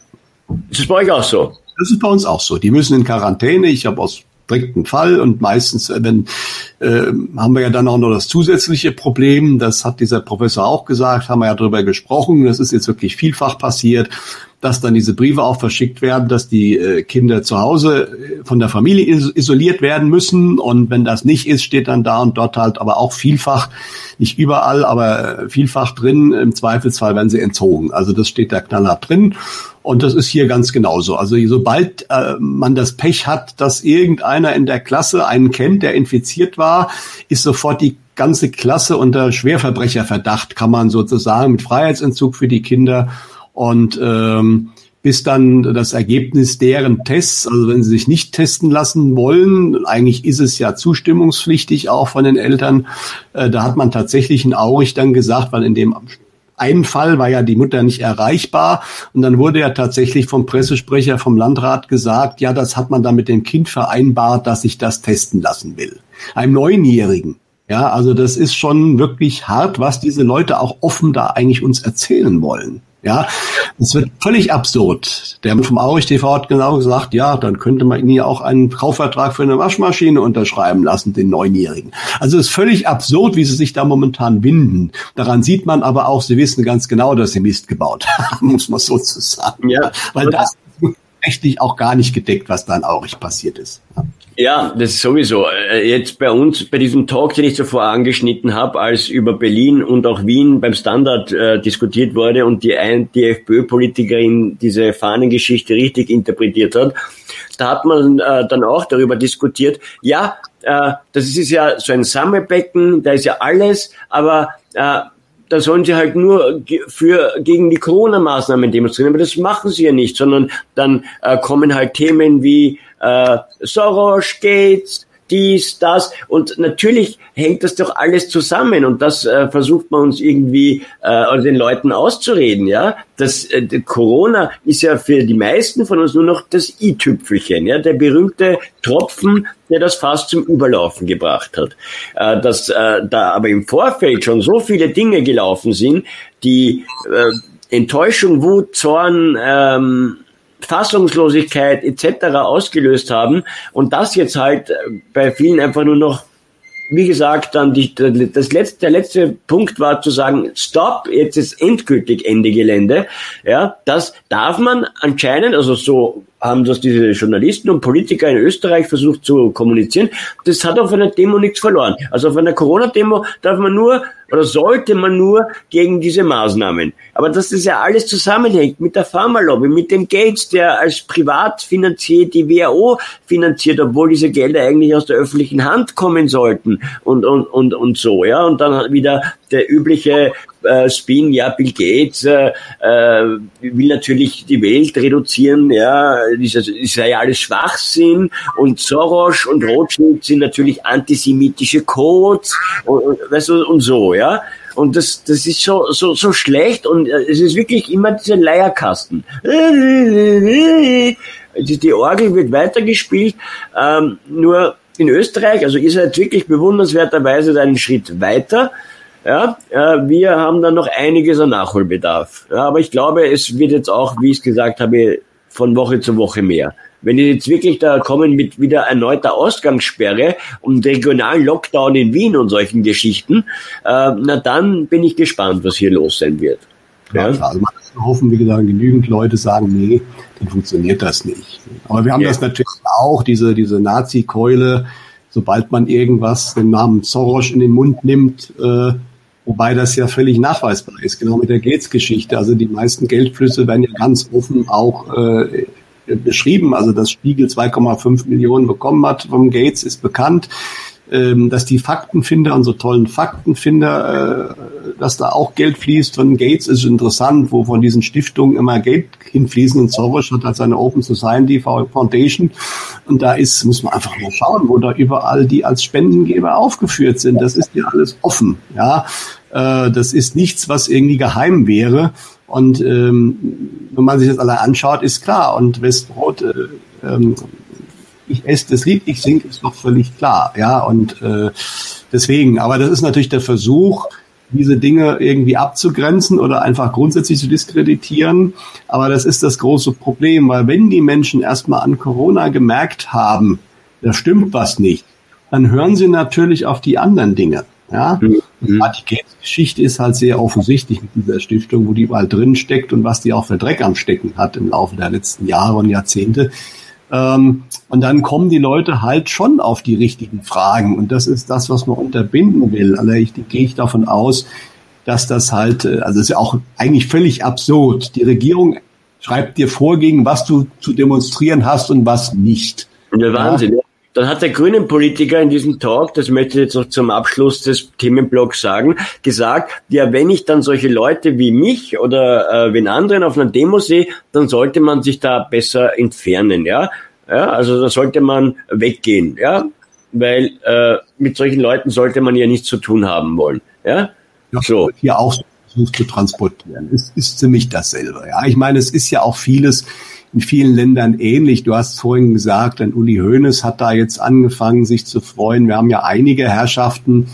Das ist bei euch auch so. Das ist bei uns auch so. Die müssen in Quarantäne. Ich habe aus direkten Fall und meistens, äh, wenn äh, haben wir ja dann auch noch das zusätzliche Problem, das hat dieser Professor auch gesagt, haben wir ja darüber gesprochen, das ist jetzt wirklich vielfach passiert, dass dann diese Briefe auch verschickt werden, dass die äh, Kinder zu Hause äh, von der Familie isoliert werden müssen. Und wenn das nicht ist, steht dann da und dort halt aber auch vielfach, nicht überall, aber äh, vielfach drin, im Zweifelsfall werden sie entzogen. Also das steht da knallhart drin. Und das ist hier ganz genauso. Also sobald äh, man das Pech hat, dass irgendeiner in der Klasse einen kennt, der infiziert war, ist sofort die ganze Klasse unter Schwerverbrecherverdacht, kann man sozusagen mit Freiheitsentzug für die Kinder und ähm, bis dann das Ergebnis deren Tests, also wenn sie sich nicht testen lassen wollen, eigentlich ist es ja zustimmungspflichtig auch von den Eltern, äh, da hat man tatsächlich ein Aurich dann gesagt, weil in dem einen Fall war ja die Mutter nicht erreichbar und dann wurde ja tatsächlich vom Pressesprecher vom Landrat gesagt, ja, das hat man dann mit dem Kind vereinbart, dass ich das testen lassen will. Einem Neunjährigen. Ja, also das ist schon wirklich hart, was diese Leute auch offen da eigentlich uns erzählen wollen. Ja, es wird völlig absurd. Der vom Aurich TV hat genau gesagt, ja, dann könnte man ihn ja auch einen Kaufvertrag für eine Waschmaschine unterschreiben lassen, den Neunjährigen. Also es ist völlig absurd, wie sie sich da momentan winden. Daran sieht man aber auch, sie wissen ganz genau, dass sie Mist gebaut haben, muss man sozusagen. Ja. Weil das rechtlich auch gar nicht gedeckt, was da in Aurich passiert ist. Ja. Das ist sowieso. Äh, jetzt bei uns, bei diesem Talk, den ich zuvor angeschnitten habe, als über Berlin und auch Wien beim Standard äh, diskutiert wurde und die, die FPÖ-Politikerin diese Fahnengeschichte richtig interpretiert hat, da hat man äh, dann auch darüber diskutiert, ja, äh, das ist ja so ein Sammelbecken, da ist ja alles, aber äh, da sollen sie halt nur für gegen die Corona-Maßnahmen demonstrieren, aber das machen sie ja nicht, sondern dann äh, kommen halt Themen wie äh, Soros, Gates, dies, das. Und natürlich hängt das doch alles zusammen und das äh, versucht man uns irgendwie äh, den Leuten auszureden, ja. Das äh, Corona ist ja für die meisten von uns nur noch das i-Tüpfelchen, ja, der berühmte Tropfen, der das fast zum Überlaufen gebracht hat. Äh, dass äh, da aber im Vorfeld schon so viele Dinge gelaufen sind, die äh, Enttäuschung, Wut, Zorn, ähm, Fassungslosigkeit etc. ausgelöst haben und das jetzt halt äh, bei vielen einfach nur noch wie gesagt, dann die, das letzte, der letzte Punkt war zu sagen, stopp, jetzt ist endgültig Ende Gelände. Ja, das darf man anscheinend, also so haben das diese Journalisten und Politiker in Österreich versucht zu kommunizieren. Das hat auf einer Demo nichts verloren. Also auf einer Corona-Demo darf man nur oder sollte man nur gegen diese Maßnahmen. Aber dass das ja alles zusammenhängt mit der Pharmalobby, mit dem Gates, der als Privatfinanzier die WHO finanziert, obwohl diese Gelder eigentlich aus der öffentlichen Hand kommen sollten und, und, und, und so, ja. Und dann wieder der übliche äh, Spin, ja, Bill Gates äh, äh, will natürlich die Welt reduzieren, ja, das sei ja alles Schwachsinn und Soros und Rothschild sind natürlich antisemitische Codes und, und, weißt du, und so, ja. Und das, das ist so, so, so schlecht und äh, es ist wirklich immer dieser Leierkasten. Die Orgel wird weitergespielt, ähm, nur in Österreich, also ihr seid wirklich bewundernswerterweise einen Schritt weiter. Ja, wir haben da noch einiges an Nachholbedarf. Ja, aber ich glaube, es wird jetzt auch, wie ich es gesagt habe, von Woche zu Woche mehr. Wenn die jetzt wirklich da kommen mit wieder erneuter Ausgangssperre und regionalen Lockdown in Wien und solchen Geschichten, äh, na dann bin ich gespannt, was hier los sein wird. Ja, ja also man hoffen, wie gesagt, genügend Leute sagen, nee, dann funktioniert das nicht. Aber wir haben ja. das natürlich auch, diese, diese Nazi-Keule, sobald man irgendwas den Namen Soros in den Mund nimmt, äh, Wobei das ja völlig nachweisbar ist, genau mit der Gates-Geschichte. Also die meisten Geldflüsse werden ja ganz offen auch äh, beschrieben. Also dass Spiegel 2,5 Millionen bekommen hat vom Gates, ist bekannt. Ähm, dass die Faktenfinder, unsere tollen Faktenfinder, äh, dass da auch Geld fließt von Gates, ist interessant, wo von diesen Stiftungen immer Geld hinfließen. Und Soros hat halt seine Open Society Foundation. Und da ist, muss man einfach mal schauen, wo da überall die als Spendengeber aufgeführt sind. Das ist ja alles offen. Ja, äh, das ist nichts, was irgendwie geheim wäre. Und ähm, wenn man sich das alle anschaut, ist klar. Und Westbrot, äh, ähm, ich esse das Lied, ich singe, ist doch völlig klar. Ja, und äh, deswegen, aber das ist natürlich der Versuch, diese Dinge irgendwie abzugrenzen oder einfach grundsätzlich zu diskreditieren. Aber das ist das große Problem, weil wenn die Menschen erstmal an Corona gemerkt haben, da stimmt was nicht, dann hören sie natürlich auf die anderen Dinge. Ja, mhm. die Geschichte ist halt sehr offensichtlich mit dieser Stiftung, wo die überall drin steckt und was die auch für Dreck am Stecken hat im Laufe der letzten Jahre und Jahrzehnte. Ähm, und dann kommen die Leute halt schon auf die richtigen Fragen. Und das ist das, was man unterbinden will. Also ich gehe ich davon aus, dass das halt, äh, also ist ja auch eigentlich völlig absurd. Die Regierung schreibt dir vor, gegen was du zu demonstrieren hast und was nicht. Der Wahnsinn. Ja. Dann hat der grünen Politiker in diesem Talk, das möchte ich jetzt noch zum Abschluss des Themenblocks sagen, gesagt, ja, wenn ich dann solche Leute wie mich oder äh, wenn anderen auf einer Demo sehe, dann sollte man sich da besser entfernen, ja. Ja, also da sollte man weggehen, ja, weil äh, mit solchen Leuten sollte man ja nichts zu tun haben wollen, ja. ja so. Hier auch versucht zu transportieren. Es ist ziemlich dasselbe. Ja, ich meine, es ist ja auch vieles in vielen Ländern ähnlich. Du hast vorhin gesagt, ein Uli Hoeneß hat da jetzt angefangen, sich zu freuen. Wir haben ja einige Herrschaften,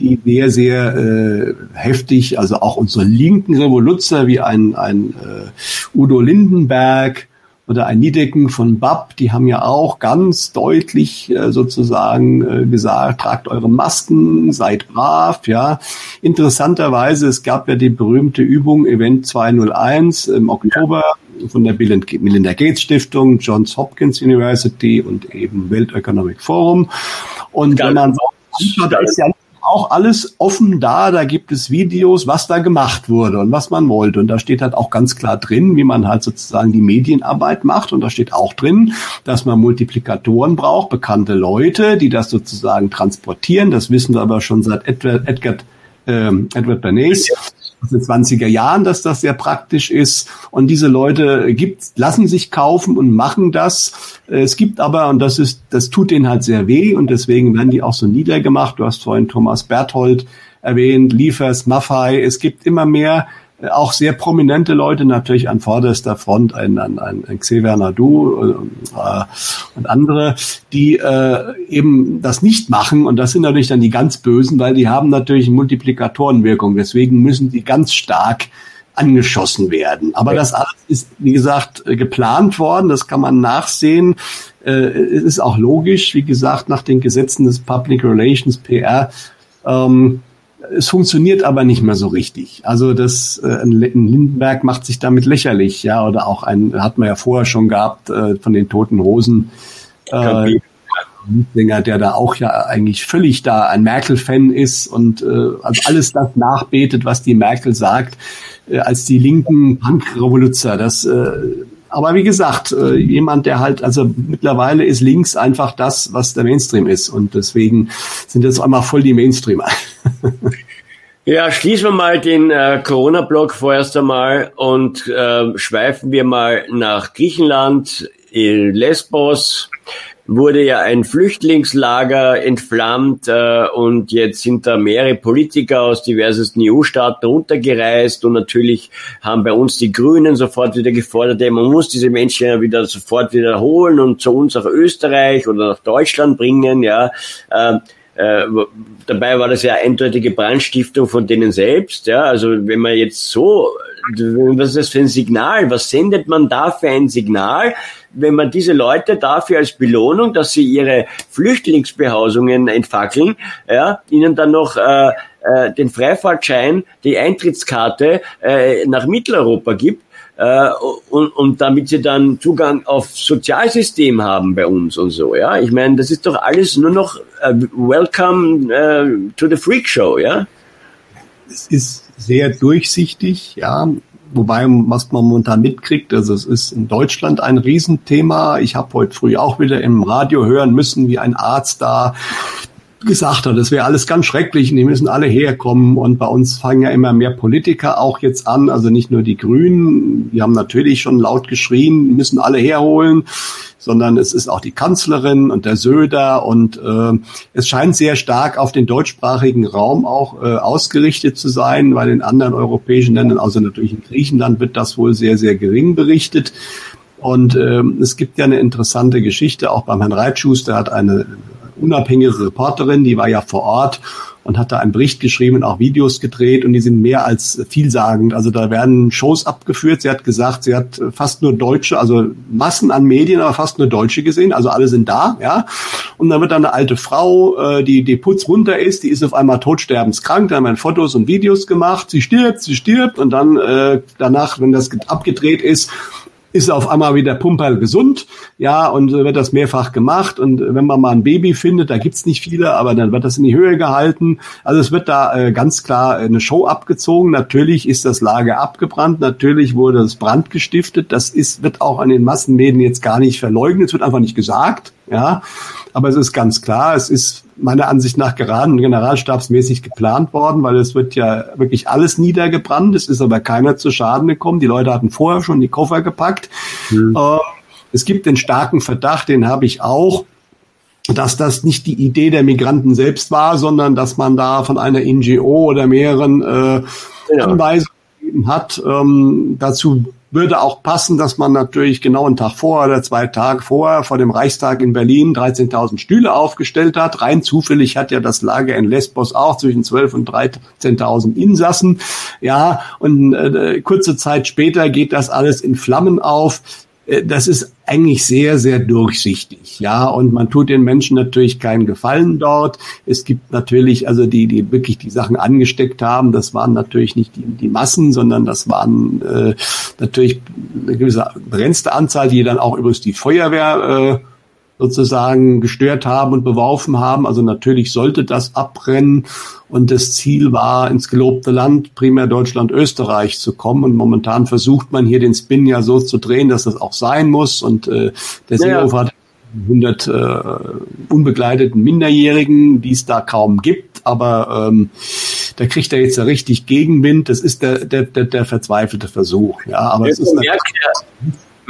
die sehr, sehr äh, heftig, also auch unsere linken Revoluzer wie ein, ein äh, Udo Lindenberg, oder ein Niedecken von BAP, die haben ja auch ganz deutlich äh, sozusagen äh, gesagt, tragt eure Masken, seid brav, ja. Interessanterweise, es gab ja die berühmte Übung Event 201 im Oktober von der Melinda Gates Stiftung, Johns Hopkins University und eben World Economic Forum. Und wenn man so, da ist ja auch alles offen da. Da gibt es Videos, was da gemacht wurde und was man wollte. Und da steht halt auch ganz klar drin, wie man halt sozusagen die Medienarbeit macht. Und da steht auch drin, dass man Multiplikatoren braucht, bekannte Leute, die das sozusagen transportieren. Das wissen wir aber schon seit Edward, Edgar, ähm, Edward Bernays aus den 20er Jahren, dass das sehr praktisch ist. Und diese Leute gibt, lassen sich kaufen und machen das. Es gibt aber, und das ist, das tut denen halt sehr weh und deswegen werden die auch so niedergemacht. Du hast vorhin Thomas Berthold erwähnt, Liefers, Maffei. Es gibt immer mehr auch sehr prominente Leute natürlich an vorderster Front, ein, ein, ein Xavier Nadu äh, und andere, die äh, eben das nicht machen. Und das sind natürlich dann die ganz Bösen, weil die haben natürlich Multiplikatorenwirkung. Deswegen müssen die ganz stark angeschossen werden. Aber das alles ist, wie gesagt, geplant worden. Das kann man nachsehen. Äh, es ist auch logisch, wie gesagt, nach den Gesetzen des Public Relations PR. Ähm, es funktioniert aber nicht mehr so richtig. Also das äh, ein Lindenberg macht sich damit lächerlich, ja, oder auch ein hat man ja vorher schon gehabt äh, von den Toten Rosen. Äh, Sänger, der da auch ja eigentlich völlig da ein Merkel-Fan ist und äh, also alles das nachbetet, was die Merkel sagt, äh, als die linken Punk-Revoluzer. Das äh, aber wie gesagt, äh, jemand, der halt, also mittlerweile ist links einfach das, was der Mainstream ist. Und deswegen sind jetzt einmal voll die Mainstreamer. Ja, schließen wir mal den äh, Corona-Block vorerst einmal und äh, schweifen wir mal nach Griechenland, Lesbos wurde ja ein Flüchtlingslager entflammt äh, und jetzt sind da mehrere Politiker aus diversesten EU-Staaten runtergereist und natürlich haben bei uns die Grünen sofort wieder gefordert, man muss diese Menschen ja wieder sofort wiederholen und zu uns nach Österreich oder nach Deutschland bringen, ja. Äh, äh, dabei war das ja eindeutige Brandstiftung von denen selbst. Ja, also wenn man jetzt so, was ist das für ein Signal? Was sendet man da für ein Signal? wenn man diese Leute dafür als Belohnung, dass sie ihre Flüchtlingsbehausungen entfackeln, ja, ihnen dann noch äh, äh, den Freifahrtschein, die Eintrittskarte äh, nach Mitteleuropa gibt, äh, und, und damit sie dann Zugang auf Sozialsystem haben bei uns und so, ja. Ich meine, das ist doch alles nur noch äh, Welcome äh, to the Freak Show, ja. Es ist sehr durchsichtig, ja. Wobei, was man momentan mitkriegt, also es ist in Deutschland ein Riesenthema. Ich habe heute früh auch wieder im Radio hören müssen, wie ein Arzt da gesagt hat, das wäre alles ganz schrecklich und die müssen alle herkommen. Und bei uns fangen ja immer mehr Politiker auch jetzt an, also nicht nur die Grünen, die haben natürlich schon laut geschrien, müssen alle herholen, sondern es ist auch die Kanzlerin und der Söder und äh, es scheint sehr stark auf den deutschsprachigen Raum auch äh, ausgerichtet zu sein, weil in anderen europäischen Ländern, also natürlich in Griechenland, wird das wohl sehr, sehr gering berichtet. Und ähm, es gibt ja eine interessante Geschichte, auch beim Herrn Reitschuster hat eine unabhängige Reporterin, die war ja vor Ort und hat da einen Bericht geschrieben und auch Videos gedreht und die sind mehr als vielsagend. Also da werden Shows abgeführt. Sie hat gesagt, sie hat fast nur Deutsche, also Massen an Medien, aber fast nur Deutsche gesehen. Also alle sind da, ja. Und dann wird da eine alte Frau, äh, die die Putz runter ist, die ist auf einmal totsterbenskrank. Da haben wir Fotos und Videos gemacht. Sie stirbt, sie stirbt und dann äh, danach, wenn das abgedreht ist, ist auf einmal wieder Pumperl gesund, ja, und wird das mehrfach gemacht. Und wenn man mal ein Baby findet, da gibt's nicht viele, aber dann wird das in die Höhe gehalten. Also es wird da äh, ganz klar eine Show abgezogen. Natürlich ist das Lager abgebrannt, natürlich wurde das Brand gestiftet. Das ist, wird auch an den Massenmedien jetzt gar nicht verleugnet, es wird einfach nicht gesagt. Ja, Aber es ist ganz klar, es ist meiner Ansicht nach gerade generalstabsmäßig geplant worden, weil es wird ja wirklich alles niedergebrannt. Es ist aber keiner zu Schaden gekommen. Die Leute hatten vorher schon die Koffer gepackt. Mhm. Äh, es gibt den starken Verdacht, den habe ich auch, dass das nicht die Idee der Migranten selbst war, sondern dass man da von einer NGO oder mehreren äh, ja. Anweisungen gegeben hat. Ähm, dazu würde auch passen, dass man natürlich genau einen Tag vorher oder zwei Tage vorher vor dem Reichstag in Berlin 13.000 Stühle aufgestellt hat. Rein zufällig hat ja das Lager in Lesbos auch zwischen 12 und 13.000 Insassen. Ja, und äh, kurze Zeit später geht das alles in Flammen auf. Äh, das ist eigentlich sehr, sehr durchsichtig. Ja, und man tut den Menschen natürlich keinen Gefallen dort. Es gibt natürlich, also die, die wirklich die Sachen angesteckt haben, das waren natürlich nicht die, die Massen, sondern das waren äh, natürlich eine gewisse begrenzte Anzahl, die dann auch übrigens die Feuerwehr äh, sozusagen gestört haben und beworfen haben. Also natürlich sollte das abbrennen und das Ziel war, ins gelobte Land, primär Deutschland, Österreich zu kommen. Und momentan versucht man hier den Spin ja so zu drehen, dass das auch sein muss. Und äh, der Seehofer ja. hat 100 äh, unbegleiteten Minderjährigen, die es da kaum gibt, aber ähm, da kriegt er jetzt ja richtig Gegenwind. Das ist der, der, der, der verzweifelte Versuch. Ja, aber es ist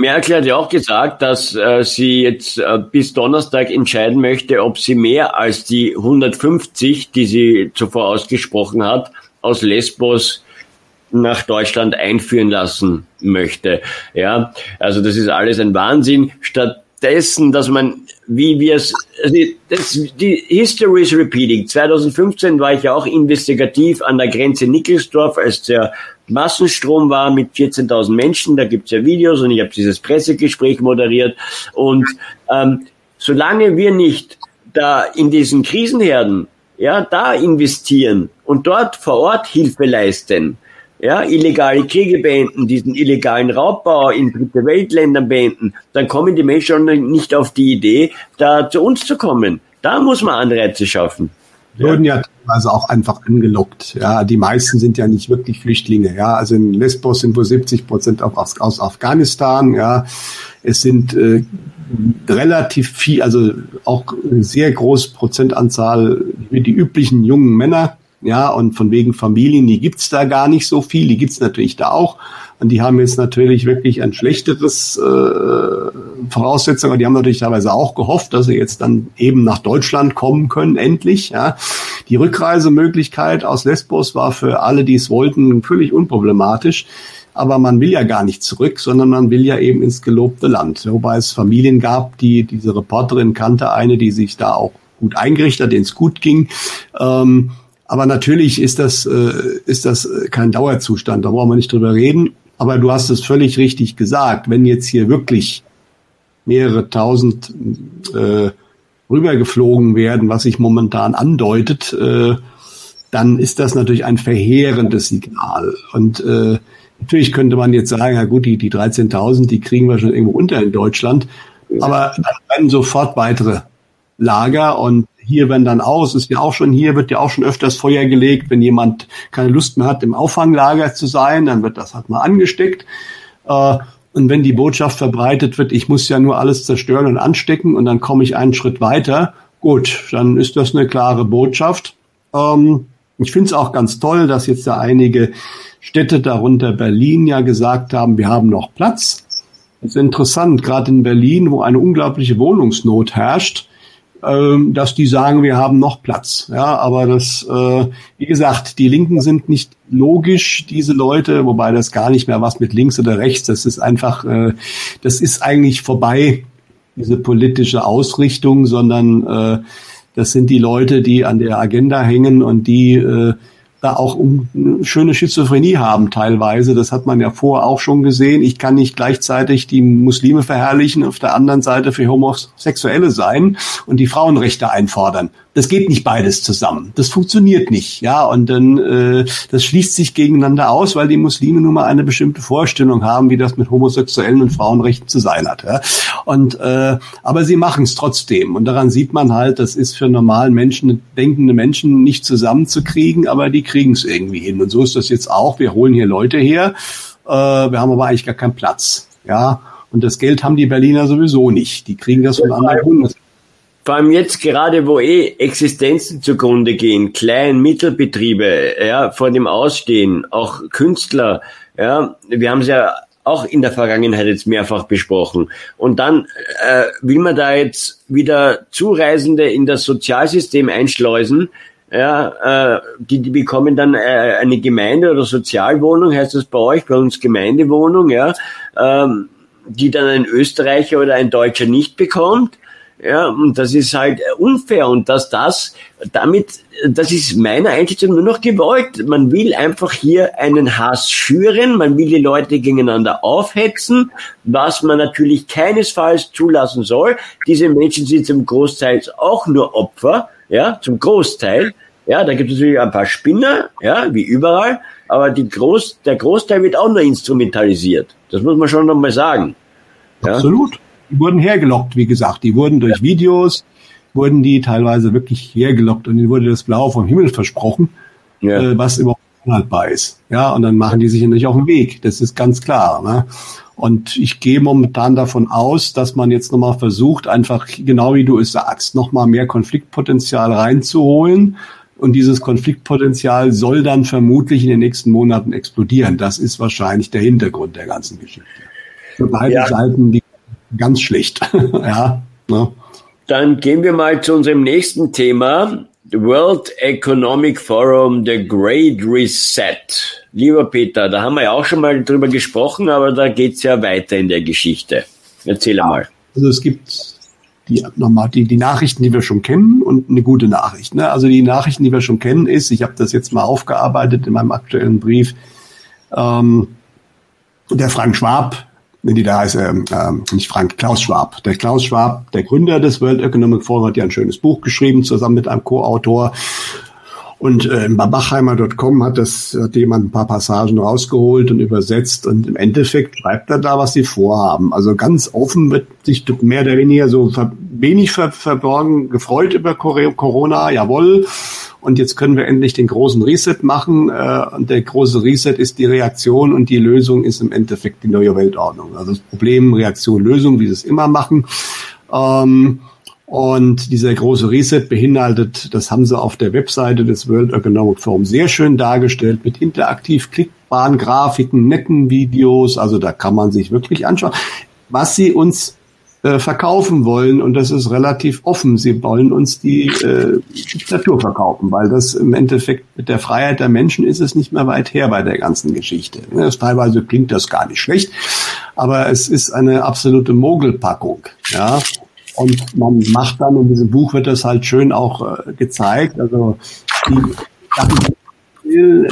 Merkel hat ja auch gesagt, dass äh, sie jetzt äh, bis Donnerstag entscheiden möchte, ob sie mehr als die 150, die sie zuvor ausgesprochen hat, aus Lesbos nach Deutschland einführen lassen möchte. Ja, also das ist alles ein Wahnsinn. Stattdessen, dass man, wie wir es, also die History is repeating. 2015 war ich ja auch investigativ an der Grenze Nickelsdorf, als der Massenstrom war mit 14.000 Menschen. Da gibt's ja Videos und ich habe dieses Pressegespräch moderiert. Und ähm, solange wir nicht da in diesen Krisenherden ja da investieren und dort vor Ort Hilfe leisten, ja, illegale Kriege beenden, diesen illegalen Raubbau in dritte Weltländern beenden, dann kommen die Menschen nicht auf die Idee, da zu uns zu kommen. Da muss man Anreize schaffen wurden ja teilweise auch einfach angelockt. Ja, die meisten sind ja nicht wirklich Flüchtlinge. Ja, also in Lesbos sind wohl 70 Prozent aus, aus Afghanistan. Ja, es sind äh, relativ viel, also auch eine sehr große Prozentanzahl wie die üblichen jungen Männer. Ja, und von wegen Familien, die gibt's da gar nicht so viel. Die gibt's natürlich da auch. Und die haben jetzt natürlich wirklich ein schlechteres äh, Voraussetzung. Und die haben natürlich teilweise auch gehofft, dass sie jetzt dann eben nach Deutschland kommen können, endlich. Ja. Die Rückreisemöglichkeit aus Lesbos war für alle, die es wollten, völlig unproblematisch. Aber man will ja gar nicht zurück, sondern man will ja eben ins gelobte Land. Wobei es Familien gab, die, diese Reporterin kannte eine, die sich da auch gut eingerichtet hat, denen es gut ging. Ähm, aber natürlich ist das, äh, ist das kein Dauerzustand, da brauchen wir nicht drüber reden. Aber du hast es völlig richtig gesagt. Wenn jetzt hier wirklich mehrere tausend äh, rübergeflogen werden, was sich momentan andeutet, äh, dann ist das natürlich ein verheerendes Signal. Und äh, natürlich könnte man jetzt sagen, ja gut, die, die 13.000, die kriegen wir schon irgendwo unter in Deutschland. Aber dann werden sofort weitere Lager und hier werden dann aus, ist ja auch schon hier, wird ja auch schon öfters Feuer gelegt, wenn jemand keine Lust mehr hat, im Auffanglager zu sein, dann wird das halt mal angesteckt. Äh, und wenn die Botschaft verbreitet wird, ich muss ja nur alles zerstören und anstecken und dann komme ich einen Schritt weiter, gut, dann ist das eine klare Botschaft. Ähm, ich finde es auch ganz toll, dass jetzt da einige Städte, darunter Berlin, ja gesagt haben, wir haben noch Platz. Das ist interessant, gerade in Berlin, wo eine unglaubliche Wohnungsnot herrscht, dass die sagen, wir haben noch Platz. Ja, aber das, äh, wie gesagt, die Linken sind nicht logisch, diese Leute, wobei das gar nicht mehr was mit links oder rechts, das ist einfach, äh, das ist eigentlich vorbei, diese politische Ausrichtung, sondern äh, das sind die Leute, die an der Agenda hängen und die äh, da auch eine schöne Schizophrenie haben teilweise. Das hat man ja vorher auch schon gesehen. Ich kann nicht gleichzeitig die Muslime verherrlichen, auf der anderen Seite für Homosexuelle sein und die Frauenrechte einfordern. Das geht nicht beides zusammen. Das funktioniert nicht, ja. Und dann äh, das schließt sich gegeneinander aus, weil die Muslime nun mal eine bestimmte Vorstellung haben, wie das mit Homosexuellen und Frauenrechten zu sein hat. Ja? Und äh, aber sie machen es trotzdem. Und daran sieht man halt, das ist für normalen Menschen, denkende Menschen nicht zusammenzukriegen, aber die kriegen es irgendwie hin. Und so ist das jetzt auch. Wir holen hier Leute her. Äh, wir haben aber eigentlich gar keinen Platz, ja. Und das Geld haben die Berliner sowieso nicht. Die kriegen das von anderen Bundesländern. vor allem jetzt gerade, wo eh Existenzen zugrunde gehen, Klein-, Mittelbetriebe, ja, vor dem Ausstehen, auch Künstler, ja, wir haben es ja auch in der Vergangenheit jetzt mehrfach besprochen. Und dann äh, will man da jetzt wieder Zureisende in das Sozialsystem einschleusen, ja, äh, die, die bekommen dann äh, eine Gemeinde- oder Sozialwohnung, heißt das bei euch, bei uns Gemeindewohnung, ja, ähm, die dann ein Österreicher oder ein Deutscher nicht bekommt. Ja, und das ist halt unfair und dass das damit, das ist meiner Einschätzung nur noch gewollt. Man will einfach hier einen Hass schüren, man will die Leute gegeneinander aufhetzen, was man natürlich keinesfalls zulassen soll. Diese Menschen sind zum Großteil auch nur Opfer, ja, zum Großteil. Ja, da gibt es natürlich ein paar Spinner, ja, wie überall, aber die Groß, der Großteil wird auch nur instrumentalisiert. Das muss man schon nochmal sagen. Ja? Absolut die wurden hergelockt, wie gesagt. Die wurden durch Videos, wurden die teilweise wirklich hergelockt und ihnen wurde das Blau vom Himmel versprochen, ja. äh, was überhaupt unhaltbar ist. Ja, und dann machen die sich natürlich auf den Weg. Das ist ganz klar. Ne? Und ich gehe momentan davon aus, dass man jetzt nochmal versucht, einfach genau wie du es sagst, nochmal mehr Konfliktpotenzial reinzuholen. Und dieses Konfliktpotenzial soll dann vermutlich in den nächsten Monaten explodieren. Das ist wahrscheinlich der Hintergrund der ganzen Geschichte. Für beide ja. Seiten die ganz schlecht. ja. Ne? Dann gehen wir mal zu unserem nächsten Thema. The World Economic Forum, the Great Reset. Lieber Peter, da haben wir ja auch schon mal drüber gesprochen, aber da geht's ja weiter in der Geschichte. Erzähl ja, mal. Also es gibt die, nochmal die, die Nachrichten, die wir schon kennen und eine gute Nachricht. Ne? Also die Nachrichten, die wir schon kennen, ist, ich habe das jetzt mal aufgearbeitet in meinem aktuellen Brief, ähm, der Frank Schwab nee, da heißt er, ähm, nicht Frank, Klaus Schwab. Der Klaus Schwab, der Gründer des World Economic Forum, hat ja ein schönes Buch geschrieben, zusammen mit einem Co-Autor. Und äh, bei Bachheimer.com hat das hat jemand ein paar Passagen rausgeholt und übersetzt und im Endeffekt schreibt er da, was sie vorhaben. Also ganz offen wird sich mehr oder weniger so ver wenig ver verborgen gefreut über Corona, jawohl. Und jetzt können wir endlich den großen Reset machen. Äh, und der große Reset ist die Reaktion und die Lösung ist im Endeffekt die neue Weltordnung. Also das Problem, Reaktion, Lösung, wie sie es immer machen. Ähm, und dieser große Reset beinhaltet, das haben sie auf der Webseite des World Economic Forum sehr schön dargestellt, mit interaktiv klickbaren Grafiken, netten Videos. Also da kann man sich wirklich anschauen, was sie uns äh, verkaufen wollen. Und das ist relativ offen. Sie wollen uns die äh, Diktatur verkaufen, weil das im Endeffekt mit der Freiheit der Menschen ist es nicht mehr weit her bei der ganzen Geschichte. Das, teilweise klingt das gar nicht schlecht, aber es ist eine absolute Mogelpackung. Ja, und man macht dann, in diesem Buch wird das halt schön auch äh, gezeigt, also die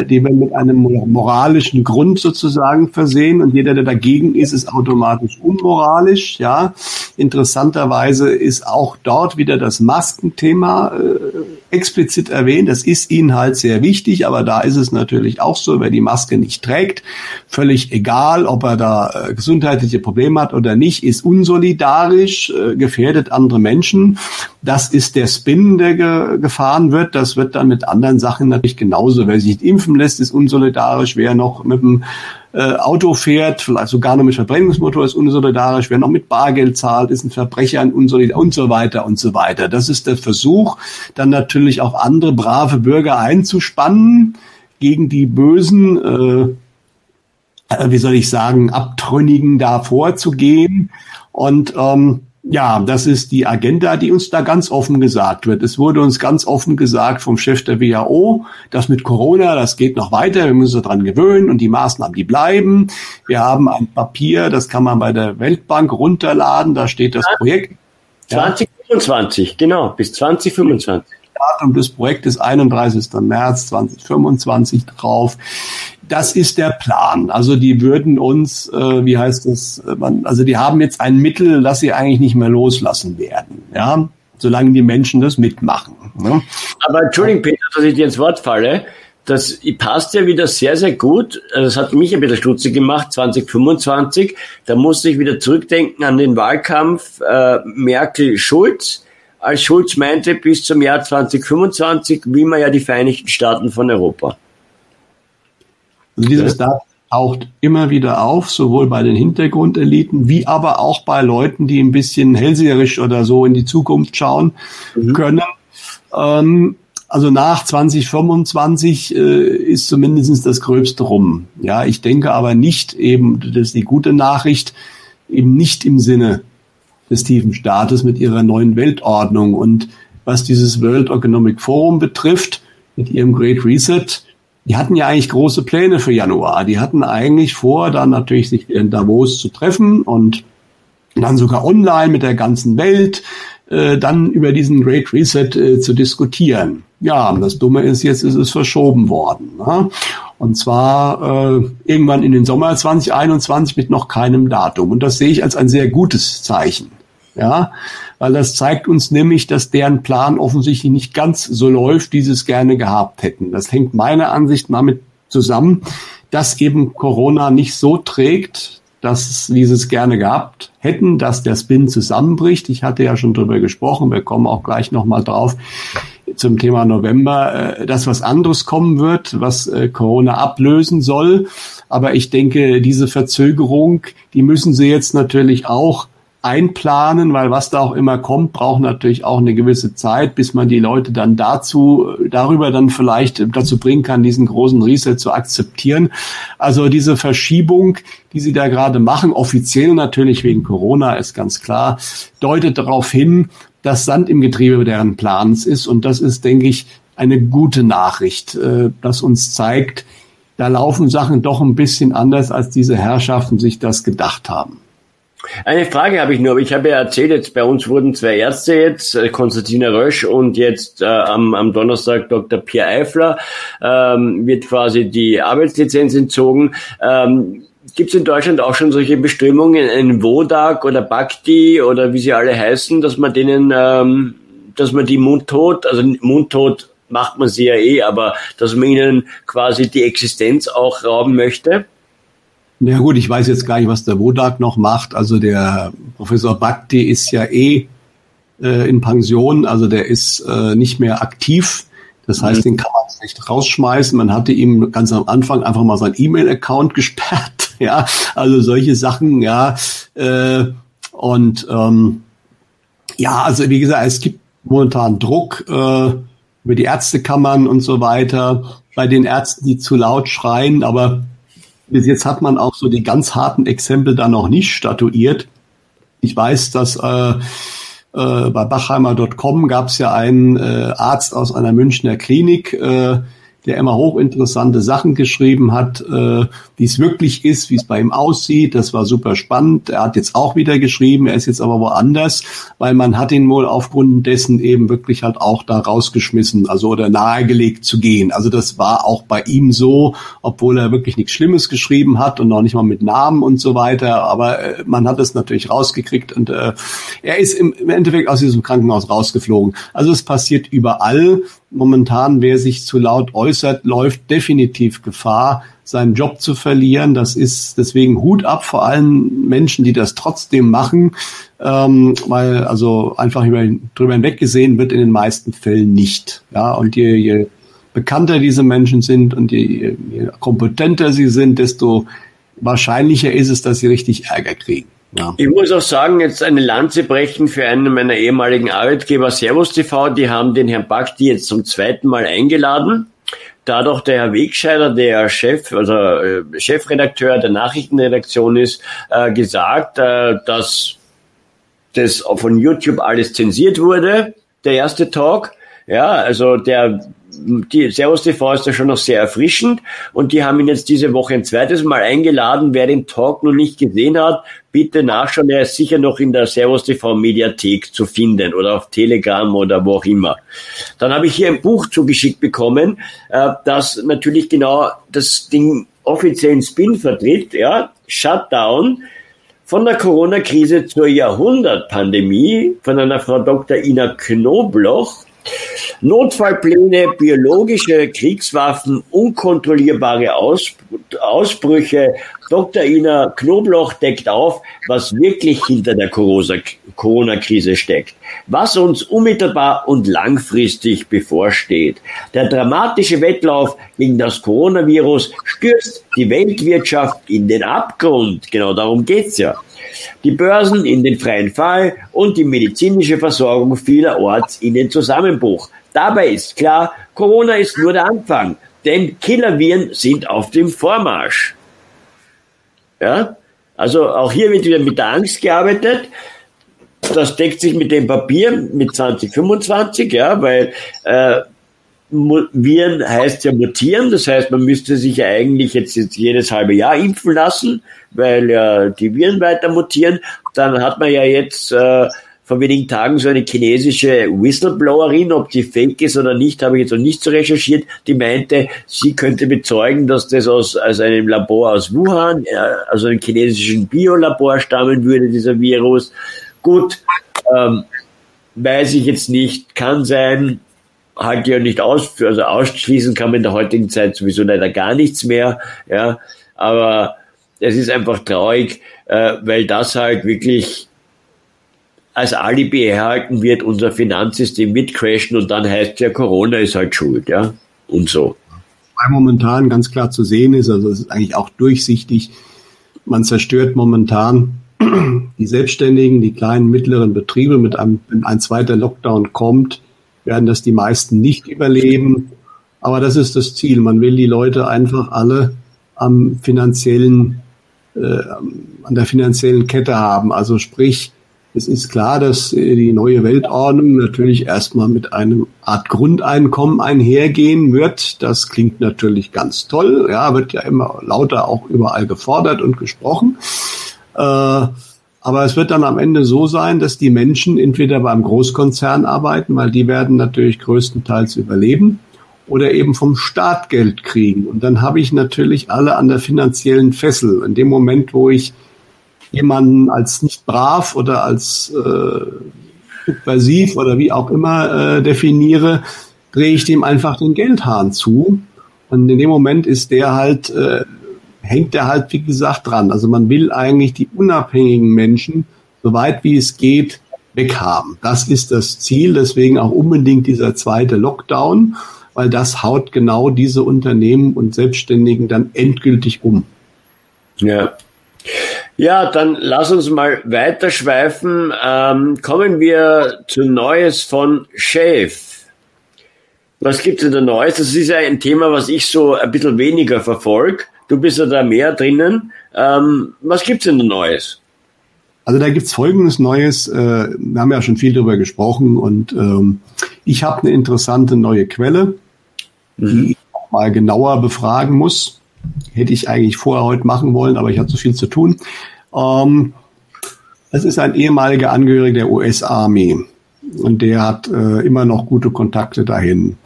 die werden mit einem moralischen Grund sozusagen versehen und jeder, der dagegen ist, ist automatisch unmoralisch. Ja, interessanterweise ist auch dort wieder das Maskenthema äh, explizit erwähnt. Das ist ihnen halt sehr wichtig, aber da ist es natürlich auch so, wer die Maske nicht trägt, völlig egal, ob er da äh, gesundheitliche Probleme hat oder nicht, ist unsolidarisch, äh, gefährdet andere Menschen. Das ist der Spin, der ge gefahren wird. Das wird dann mit anderen Sachen natürlich genauso. Wer sich nicht impfen lässt, ist unsolidarisch. Wer noch mit dem äh, Auto fährt, vielleicht sogar noch mit Verbrennungsmotor, ist unsolidarisch. Wer noch mit Bargeld zahlt, ist ein Verbrecher, ein unsolidarisch und so weiter und so weiter. Das ist der Versuch, dann natürlich auch andere brave Bürger einzuspannen gegen die bösen, äh, äh wie soll ich sagen, Abtrünnigen da vorzugehen. Und ähm, ja, das ist die Agenda, die uns da ganz offen gesagt wird. Es wurde uns ganz offen gesagt vom Chef der WHO, dass mit Corona, das geht noch weiter, wir müssen uns daran gewöhnen und die Maßnahmen, die bleiben. Wir haben ein Papier, das kann man bei der Weltbank runterladen, da steht das Projekt. 2025, ja. genau, bis 2025. Datum des Projektes 31. März 2025 drauf. Das ist der Plan. Also die würden uns, äh, wie heißt das, äh, man, also die haben jetzt ein Mittel, das sie eigentlich nicht mehr loslassen werden. Ja, solange die Menschen das mitmachen. Ne? Aber Entschuldigung, Peter, dass ich dir ins Wort falle. Das passt ja wieder sehr, sehr gut. Das hat mich ein bisschen stutzig gemacht, 2025. Da musste ich wieder zurückdenken an den Wahlkampf äh, Merkel-Schulz als Schulz meinte, bis zum Jahr 2025 will man ja die Vereinigten Staaten von Europa. Also dieses, Dat taucht immer wieder auf, sowohl bei den Hintergrundeliten wie aber auch bei Leuten, die ein bisschen hellseherisch oder so in die Zukunft schauen mhm. können. Ähm, also nach 2025 äh, ist zumindest das Gröbste rum. Ja, ich denke aber nicht eben, das ist die gute Nachricht, eben nicht im Sinne des tiefen Staates mit ihrer neuen Weltordnung. Und was dieses World Economic Forum betrifft, mit ihrem Great Reset, die hatten ja eigentlich große Pläne für Januar. Die hatten eigentlich vor, dann natürlich sich in Davos zu treffen und dann sogar online mit der ganzen Welt äh, dann über diesen Great Reset äh, zu diskutieren. Ja, das Dumme ist, jetzt ist es verschoben worden. Ne? Und zwar äh, irgendwann in den Sommer 2021 mit noch keinem Datum. Und das sehe ich als ein sehr gutes Zeichen. Ja, weil das zeigt uns nämlich, dass deren Plan offensichtlich nicht ganz so läuft, wie sie es gerne gehabt hätten. Das hängt meiner Ansicht damit zusammen, dass eben Corona nicht so trägt, dass sie es gerne gehabt hätten, dass der Spin zusammenbricht. Ich hatte ja schon drüber gesprochen, wir kommen auch gleich nochmal drauf zum Thema November, äh, dass was anderes kommen wird, was äh, Corona ablösen soll. Aber ich denke, diese Verzögerung, die müssen sie jetzt natürlich auch einplanen, weil was da auch immer kommt, braucht natürlich auch eine gewisse Zeit, bis man die Leute dann dazu, darüber dann vielleicht dazu bringen kann, diesen großen Reset zu akzeptieren. Also diese Verschiebung, die sie da gerade machen, offiziell natürlich wegen Corona, ist ganz klar, deutet darauf hin, dass Sand im Getriebe deren Plans ist. Und das ist, denke ich, eine gute Nachricht, äh, das uns zeigt, da laufen Sachen doch ein bisschen anders, als diese Herrschaften sich das gedacht haben. Eine Frage habe ich nur, ich habe ja erzählt, jetzt bei uns wurden zwei Ärzte jetzt, äh, Konstantina Rösch und jetzt äh, am, am Donnerstag Dr. Pierre Eifler, ähm, wird quasi die Arbeitslizenz entzogen. Ähm, Gibt es in Deutschland auch schon solche Bestimmungen, ein Wodak oder Bhakti oder wie sie alle heißen, dass man denen, ähm, dass man die mundtot, also mundtot macht man sie ja eh, aber dass man ihnen quasi die Existenz auch rauben möchte? Na ja, gut, ich weiß jetzt gar nicht, was der Wodak noch macht. Also der Professor Bhakti ist ja eh äh, in Pension, also der ist äh, nicht mehr aktiv. Das heißt, mhm. den kann man nicht rausschmeißen. Man hatte ihm ganz am Anfang einfach mal sein E-Mail-Account gesperrt. ja, also solche Sachen, ja. Äh, und ähm, ja, also wie gesagt, es gibt momentan Druck äh, über die Ärztekammern und so weiter bei den Ärzten, die zu laut schreien, aber bis jetzt hat man auch so die ganz harten Exempel da noch nicht statuiert. Ich weiß, dass äh, äh, bei Bachheimer.com gab es ja einen äh, Arzt aus einer Münchner Klinik, äh, der immer hochinteressante Sachen geschrieben hat, äh, wie es wirklich ist, wie es bei ihm aussieht. Das war super spannend. Er hat jetzt auch wieder geschrieben, er ist jetzt aber woanders, weil man hat ihn wohl aufgrund dessen eben wirklich halt auch da rausgeschmissen, also oder nahegelegt zu gehen. Also das war auch bei ihm so, obwohl er wirklich nichts Schlimmes geschrieben hat und noch nicht mal mit Namen und so weiter. Aber äh, man hat es natürlich rausgekriegt und äh, er ist im, im Endeffekt aus diesem Krankenhaus rausgeflogen. Also es passiert überall. Momentan, wer sich zu laut äußert, läuft definitiv Gefahr, seinen Job zu verlieren. Das ist deswegen Hut ab vor allen Menschen, die das trotzdem machen, ähm, weil also einfach über, drüber hinweg gesehen wird in den meisten Fällen nicht. Ja, und je, je bekannter diese Menschen sind und je, je kompetenter sie sind, desto wahrscheinlicher ist es, dass sie richtig Ärger kriegen. Ja. Ich muss auch sagen, jetzt eine Lanze brechen für einen meiner ehemaligen Arbeitgeber Servus TV. Die haben den Herrn Bakti jetzt zum zweiten Mal eingeladen da doch der Herr Wegscheider, der Chef, also äh, Chefredakteur der Nachrichtenredaktion ist, äh, gesagt, äh, dass das von YouTube alles zensiert wurde, der erste Talk. Ja, also der die Servus TV ist ja schon noch sehr erfrischend und die haben ihn jetzt diese Woche ein zweites Mal eingeladen. Wer den Talk noch nicht gesehen hat, bitte nachschauen. Er ist sicher noch in der Servus TV Mediathek zu finden oder auf Telegram oder wo auch immer. Dann habe ich hier ein Buch zugeschickt bekommen, äh, das natürlich genau das Ding offiziellen Spin vertritt, ja, Shutdown von der Corona-Krise zur Jahrhundertpandemie von einer Frau Dr. Ina Knobloch Notfallpläne, biologische Kriegswaffen, unkontrollierbare Aus Ausbrüche. Dr. Ina Knobloch deckt auf, was wirklich hinter der Corona-Krise steckt, was uns unmittelbar und langfristig bevorsteht. Der dramatische Wettlauf gegen das Coronavirus stürzt die Weltwirtschaft in den Abgrund. Genau darum geht's ja. Die Börsen in den freien Fall und die medizinische Versorgung vielerorts in den Zusammenbruch. Dabei ist klar, Corona ist nur der Anfang, denn Killerviren sind auf dem Vormarsch. Ja? Also auch hier wird wieder mit der Angst gearbeitet. Das deckt sich mit dem Papier mit 2025, ja, weil äh, Viren heißt ja mutieren, das heißt, man müsste sich ja eigentlich jetzt, jetzt jedes halbe Jahr impfen lassen, weil ja die Viren weiter mutieren. Dann hat man ja jetzt äh, vor wenigen Tagen so eine chinesische Whistleblowerin, ob die fake ist oder nicht, habe ich jetzt noch nicht so recherchiert, die meinte, sie könnte bezeugen, dass das aus, aus einem Labor aus Wuhan, also einem chinesischen Biolabor stammen würde, dieser Virus. Gut, ähm, weiß ich jetzt nicht, kann sein, halt ja nicht aus, also ausschließen kann man in der heutigen Zeit sowieso leider gar nichts mehr, ja, aber es ist einfach traurig, äh, weil das halt wirklich als Alibi erhalten wird, unser Finanzsystem wird crashen und dann heißt ja, Corona ist halt schuld, ja, und so. Weil momentan ganz klar zu sehen ist, also es ist eigentlich auch durchsichtig, man zerstört momentan die Selbstständigen, die kleinen, mittleren Betriebe mit einem, wenn ein zweiter Lockdown kommt, werden das die meisten nicht überleben. Aber das ist das Ziel. Man will die Leute einfach alle am finanziellen, äh, an der finanziellen Kette haben. Also sprich, es ist klar, dass die neue Weltordnung natürlich erstmal mit einem Art Grundeinkommen einhergehen wird. Das klingt natürlich ganz toll. Ja, wird ja immer lauter auch überall gefordert und gesprochen. Äh, aber es wird dann am Ende so sein, dass die Menschen entweder beim Großkonzern arbeiten, weil die werden natürlich größtenteils überleben, oder eben vom Staat Geld kriegen. Und dann habe ich natürlich alle an der finanziellen Fessel. In dem Moment, wo ich jemanden als nicht brav oder als äh, subversiv oder wie auch immer äh, definiere, drehe ich dem einfach den Geldhahn zu. Und in dem Moment ist der halt, äh, hängt der halt, wie gesagt, dran. Also man will eigentlich die unabhängigen Menschen, so weit wie es geht, weghaben. Das ist das Ziel. Deswegen auch unbedingt dieser zweite Lockdown, weil das haut genau diese Unternehmen und Selbstständigen dann endgültig um. Ja. Ja, dann lass uns mal weiterschweifen. Ähm, kommen wir zu Neues von Shave. Was gibt's denn da Neues? Das ist ja ein Thema, was ich so ein bisschen weniger verfolge. Du bist ja da mehr drinnen. Ähm, was gibt's denn da Neues? Also da gibt's folgendes Neues. Äh, wir haben ja schon viel darüber gesprochen und ähm, ich habe eine interessante neue Quelle, mhm. die ich mal genauer befragen muss. Hätte ich eigentlich vorher heute machen wollen, aber ich hatte so viel zu tun. Ähm, es ist ein ehemaliger Angehöriger der US-Armee und der hat äh, immer noch gute Kontakte dahin.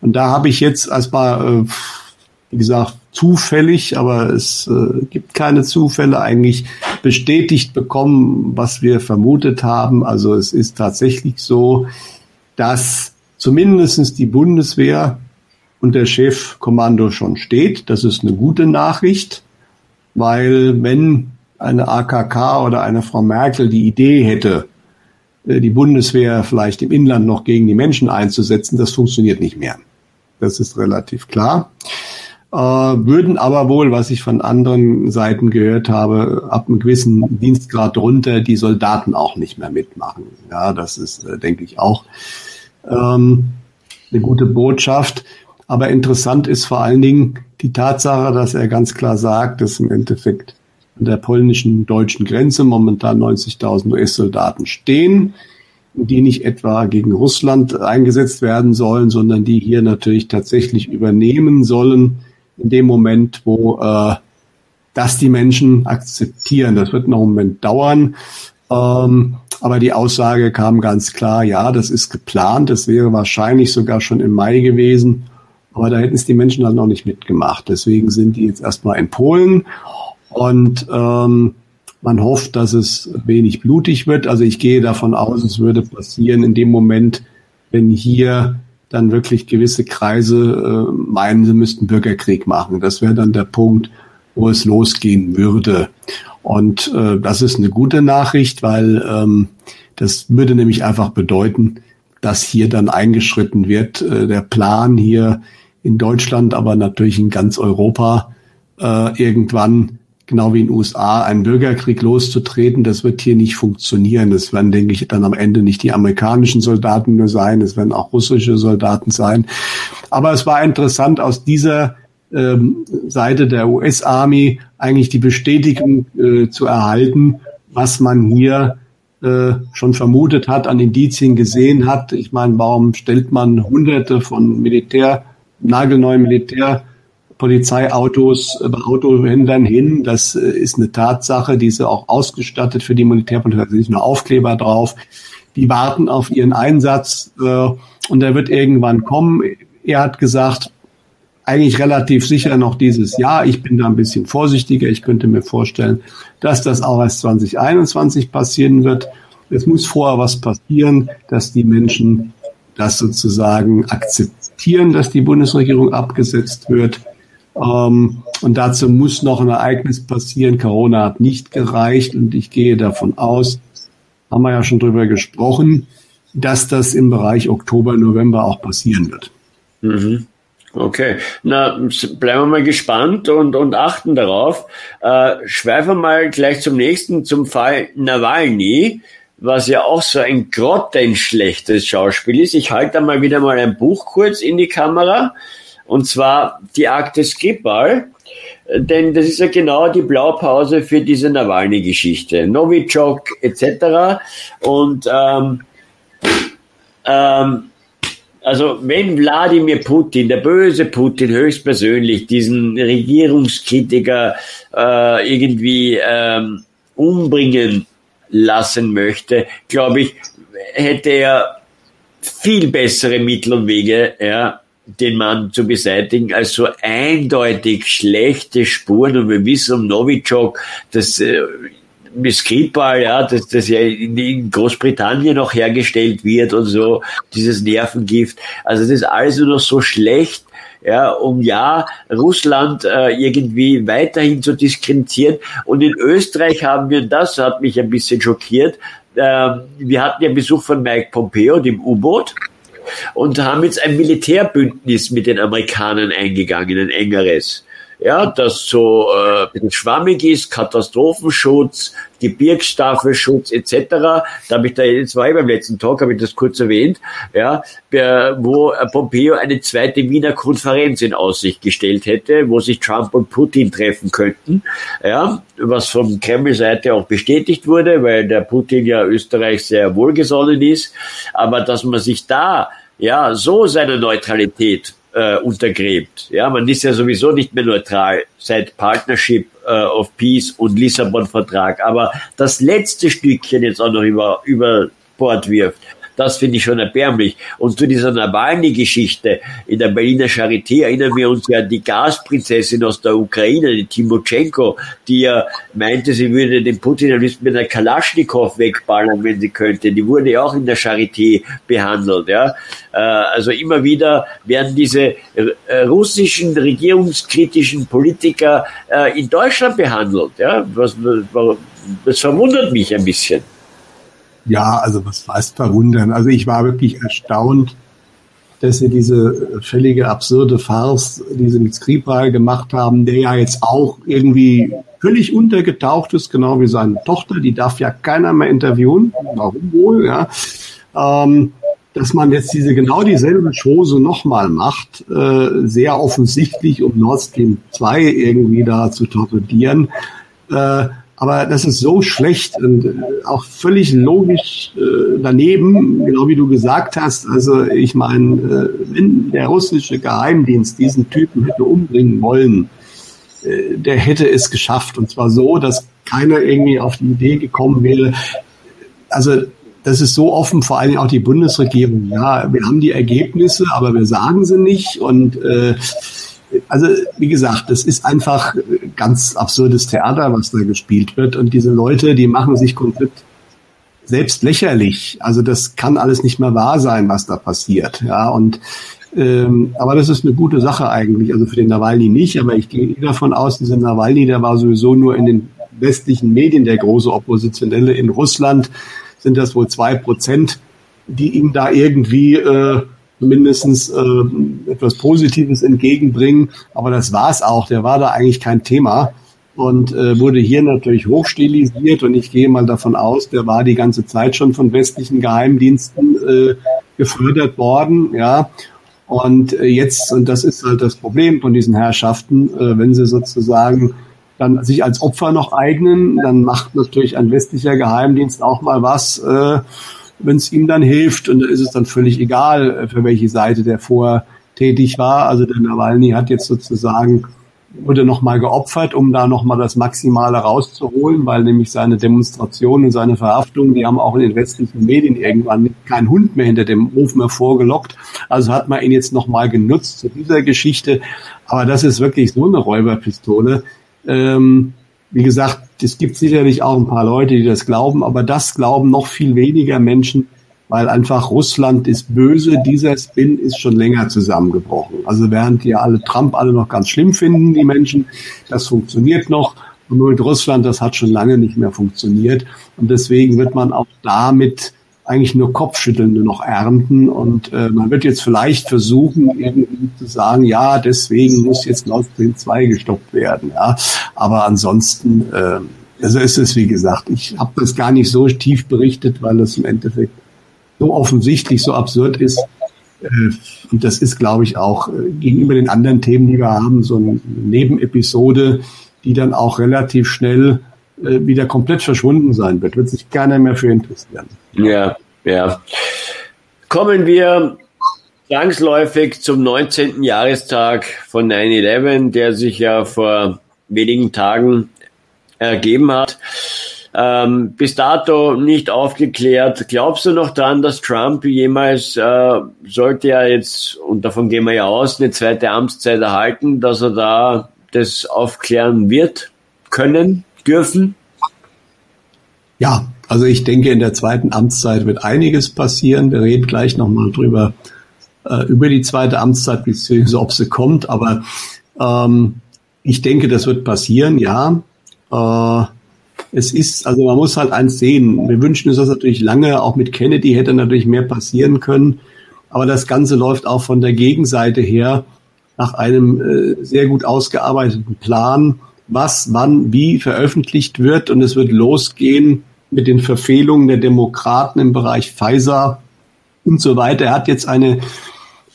Und da habe ich jetzt erstmal, äh, wie gesagt, zufällig, aber es äh, gibt keine Zufälle, eigentlich bestätigt bekommen, was wir vermutet haben. Also es ist tatsächlich so, dass zumindestens die Bundeswehr und der Chefkommando schon steht. Das ist eine gute Nachricht, weil wenn eine AKK oder eine Frau Merkel die Idee hätte, äh, die Bundeswehr vielleicht im Inland noch gegen die Menschen einzusetzen, das funktioniert nicht mehr. Das ist relativ klar. Äh, würden aber wohl, was ich von anderen Seiten gehört habe, ab einem gewissen Dienstgrad runter die Soldaten auch nicht mehr mitmachen. Ja, das ist, äh, denke ich, auch ähm, eine gute Botschaft. Aber interessant ist vor allen Dingen die Tatsache, dass er ganz klar sagt, dass im Endeffekt an der polnischen deutschen Grenze momentan 90.000 US-Soldaten stehen, die nicht etwa gegen Russland eingesetzt werden sollen, sondern die hier natürlich tatsächlich übernehmen sollen in dem Moment, wo äh, das die Menschen akzeptieren. Das wird noch einen Moment dauern. Ähm, aber die Aussage kam ganz klar, ja, das ist geplant. Das wäre wahrscheinlich sogar schon im Mai gewesen. Aber da hätten es die Menschen dann noch nicht mitgemacht. Deswegen sind die jetzt erstmal in Polen und ähm, man hofft, dass es wenig blutig wird. Also ich gehe davon aus, es würde passieren in dem Moment, wenn hier dann wirklich gewisse Kreise äh, meinen, sie müssten Bürgerkrieg machen. Das wäre dann der Punkt, wo es losgehen würde. Und äh, das ist eine gute Nachricht, weil ähm, das würde nämlich einfach bedeuten, dass hier dann eingeschritten wird. Äh, der Plan hier in Deutschland, aber natürlich in ganz Europa äh, irgendwann, genau wie in den USA, einen Bürgerkrieg loszutreten, das wird hier nicht funktionieren. Das werden, denke ich, dann am Ende nicht die amerikanischen Soldaten nur sein, es werden auch russische Soldaten sein. Aber es war interessant, aus dieser ähm, Seite der US-Army eigentlich die Bestätigung äh, zu erhalten, was man hier äh, schon vermutet hat, an Indizien gesehen hat. Ich meine, warum stellt man hunderte von Militär, nagelneuen Militärpolizeiautos bei Autohändlern hin? Das äh, ist eine Tatsache, die ist auch ausgestattet für die Militärpolizei. Da sind nur Aufkleber drauf. Die warten auf ihren Einsatz äh, und der wird irgendwann kommen. Er hat gesagt, eigentlich relativ sicher noch dieses Jahr. Ich bin da ein bisschen vorsichtiger. Ich könnte mir vorstellen, dass das auch erst 2021 passieren wird. Es muss vorher was passieren, dass die Menschen das sozusagen akzeptieren, dass die Bundesregierung abgesetzt wird. Ähm, und dazu muss noch ein Ereignis passieren. Corona hat nicht gereicht und ich gehe davon aus, haben wir ja schon drüber gesprochen, dass das im Bereich Oktober, November auch passieren wird. Mhm. Okay, na bleiben wir mal gespannt und, und achten darauf. Äh, schweifen wir mal gleich zum nächsten, zum Fall Nawalny, was ja auch so ein grottenschlechtes Schauspiel ist. Ich halte da mal wieder mal ein Buch kurz in die Kamera und zwar die Akte Skripal, denn das ist ja genau die Blaupause für diese Nawalny-Geschichte. Novichok etc. Und ähm, ähm, also wenn Wladimir Putin, der böse Putin höchstpersönlich, diesen Regierungskritiker äh, irgendwie ähm, umbringen lassen möchte, glaube ich, hätte er viel bessere Mittel und Wege, ja, den Mann zu beseitigen, als so eindeutig schlechte Spuren. Und wir wissen um Novichok, dass äh, Skripal, ja, dass das ja in Großbritannien noch hergestellt wird und so, dieses Nervengift. Also das ist alles nur noch so schlecht, ja, um ja Russland äh, irgendwie weiterhin zu diskreditieren. Und in Österreich haben wir, das hat mich ein bisschen schockiert, äh, wir hatten ja Besuch von Mike Pompeo, dem U-Boot, und haben jetzt ein Militärbündnis mit den Amerikanern eingegangen, ein engeres. Ja, das so äh, bisschen schwammig ist, Katastrophenschutz, Gebirgsstaffelschutz etc. Da habe ich da jetzt war ich beim letzten Talk, habe ich das kurz erwähnt, ja, wo Pompeo eine zweite Wiener Konferenz in Aussicht gestellt hätte, wo sich Trump und Putin treffen könnten, ja, was von Kreml-Seite auch bestätigt wurde, weil der Putin ja Österreich sehr wohlgesonnen ist, aber dass man sich da ja so seine Neutralität äh, untergräbt. Ja, man ist ja sowieso nicht mehr neutral seit Partnership äh, of Peace und Lissabon-Vertrag. Aber das letzte Stückchen jetzt auch noch über, über Bord wirft, das finde ich schon erbärmlich. Und zu dieser Nawalny-Geschichte in der Berliner Charité erinnern wir uns ja an die Gasprinzessin aus der Ukraine, die Timotschenko, die ja meinte, sie würde den Putin am mit einer Kalaschnikow wegballern, wenn sie könnte. Die wurde ja auch in der Charité behandelt. Ja? Äh, also immer wieder werden diese äh, russischen regierungskritischen Politiker äh, in Deutschland behandelt. Ja? Das verwundert mich ein bisschen. Ja, also was heißt verwundern? Also ich war wirklich erstaunt, dass sie diese völlige absurde Farce, die sie mit Skripal gemacht haben, der ja jetzt auch irgendwie völlig untergetaucht ist, genau wie seine Tochter, die darf ja keiner mehr interviewen, warum wohl, ja, ähm, dass man jetzt diese genau dieselbe Chose nochmal macht, äh, sehr offensichtlich, um Nord Stream 2 irgendwie da zu torpedieren, äh, aber das ist so schlecht und äh, auch völlig logisch äh, daneben, genau wie du gesagt hast. Also ich meine, äh, wenn der russische Geheimdienst diesen Typen hätte umbringen wollen, äh, der hätte es geschafft. Und zwar so, dass keiner irgendwie auf die Idee gekommen wäre. Also das ist so offen, vor allem auch die Bundesregierung. Ja, wir haben die Ergebnisse, aber wir sagen sie nicht. Und äh, also wie gesagt, das ist einfach ganz absurdes Theater, was da gespielt wird. Und diese Leute, die machen sich komplett selbst lächerlich. Also das kann alles nicht mehr wahr sein, was da passiert. Ja, und ähm, aber das ist eine gute Sache eigentlich. Also für den Nawalny nicht, aber ich gehe davon aus, dieser Nawalny, der war sowieso nur in den westlichen Medien der große Oppositionelle. In Russland sind das wohl zwei Prozent, die ihm da irgendwie äh, mindestens äh, etwas Positives entgegenbringen. Aber das war's auch. Der war da eigentlich kein Thema und äh, wurde hier natürlich hochstilisiert. Und ich gehe mal davon aus, der war die ganze Zeit schon von westlichen Geheimdiensten äh, gefördert worden. Ja. Und äh, jetzt, und das ist halt das Problem von diesen Herrschaften, äh, wenn sie sozusagen dann sich als Opfer noch eignen, dann macht natürlich ein westlicher Geheimdienst auch mal was, äh, wenn es ihm dann hilft. Und da ist es dann völlig egal, äh, für welche Seite der vorher tätig war. Also der Nawalny hat jetzt sozusagen wurde nochmal geopfert, um da nochmal das Maximale rauszuholen, weil nämlich seine Demonstrationen und seine Verhaftungen, die haben auch in den westlichen Medien irgendwann keinen Hund mehr hinter dem Ofen hervorgelockt. Also hat man ihn jetzt nochmal genutzt zu dieser Geschichte. Aber das ist wirklich so eine Räuberpistole. Ähm, wie gesagt, es gibt sicherlich auch ein paar Leute, die das glauben, aber das glauben noch viel weniger Menschen, weil einfach Russland ist böse. Dieser Spin ist schon länger zusammengebrochen. Also während die alle Trump alle noch ganz schlimm finden, die Menschen, das funktioniert noch. Und nur mit Russland, das hat schon lange nicht mehr funktioniert. Und deswegen wird man auch damit eigentlich nur Kopfschütteln nur noch ernten. Und äh, man wird jetzt vielleicht versuchen, irgendwie zu sagen, ja, deswegen muss jetzt Nord Stream 2 gestoppt werden. Ja. Aber ansonsten, äh, also ist es, wie gesagt, ich habe das gar nicht so tief berichtet, weil das im Endeffekt so offensichtlich, so absurd ist. Äh, und das ist, glaube ich, auch äh, gegenüber den anderen Themen, die wir haben, so eine Nebenepisode, die dann auch relativ schnell äh, wieder komplett verschwunden sein wird. Wird sich keiner mehr für interessieren. Ja, ja. Kommen wir zwangsläufig zum 19. Jahrestag von 9-11, der sich ja vor wenigen Tagen ergeben hat ähm, bis dato nicht aufgeklärt. Glaubst du noch dran, dass Trump jemals, äh, sollte er jetzt, und davon gehen wir ja aus, eine zweite Amtszeit erhalten, dass er da das aufklären wird, können, dürfen? Ja, also ich denke, in der zweiten Amtszeit wird einiges passieren. Wir reden gleich nochmal drüber, äh, über die zweite Amtszeit, beziehungsweise ob sie kommt. Aber ähm, ich denke, das wird passieren, ja. Äh, es ist, also man muss halt eins sehen. Wir wünschen uns das natürlich lange. Auch mit Kennedy hätte natürlich mehr passieren können. Aber das Ganze läuft auch von der Gegenseite her nach einem äh, sehr gut ausgearbeiteten Plan, was, wann, wie veröffentlicht wird. Und es wird losgehen mit den Verfehlungen der Demokraten im Bereich Pfizer und so weiter. Er hat jetzt eine,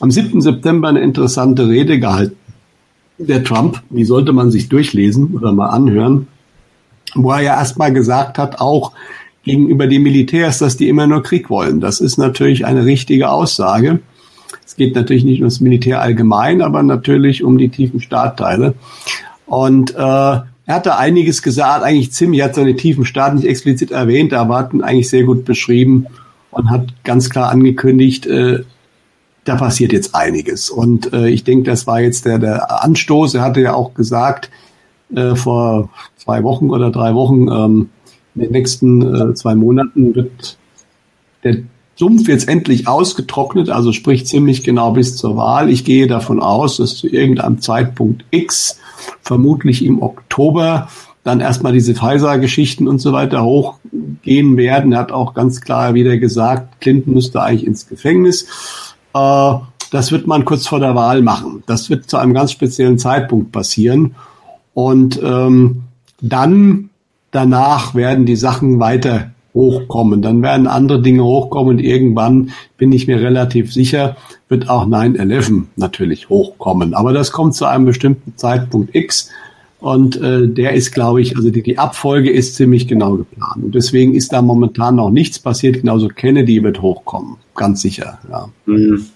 am 7. September eine interessante Rede gehalten. Der Trump, die sollte man sich durchlesen oder mal anhören wo er ja erstmal gesagt hat, auch gegenüber den Militärs, dass die immer nur Krieg wollen. Das ist natürlich eine richtige Aussage. Es geht natürlich nicht ums Militär allgemein, aber natürlich um die tiefen Startteile. Und äh, er hatte einiges gesagt, eigentlich ziemlich, er hat seine tiefen Staat nicht explizit erwähnt, aber hat ihn eigentlich sehr gut beschrieben und hat ganz klar angekündigt, äh, da passiert jetzt einiges. Und äh, ich denke, das war jetzt der, der Anstoß. Er hatte ja auch gesagt, äh, vor zwei Wochen oder drei Wochen, ähm, in den nächsten äh, zwei Monaten wird der Sumpf jetzt endlich ausgetrocknet, also sprich ziemlich genau bis zur Wahl. Ich gehe davon aus, dass zu irgendeinem Zeitpunkt X, vermutlich im Oktober, dann erstmal diese Pfizer-Geschichten und so weiter hochgehen werden. Er hat auch ganz klar wieder gesagt, Clinton müsste eigentlich ins Gefängnis. Äh, das wird man kurz vor der Wahl machen. Das wird zu einem ganz speziellen Zeitpunkt passieren. Und ähm, dann danach werden die Sachen weiter hochkommen. Dann werden andere Dinge hochkommen und irgendwann bin ich mir relativ sicher, wird auch 9-11 natürlich hochkommen. Aber das kommt zu einem bestimmten Zeitpunkt X. Und äh, der ist, glaube ich, also die, die Abfolge ist ziemlich genau geplant. Und deswegen ist da momentan noch nichts passiert. Genauso Kennedy wird hochkommen, ganz sicher. Ja. Mhm.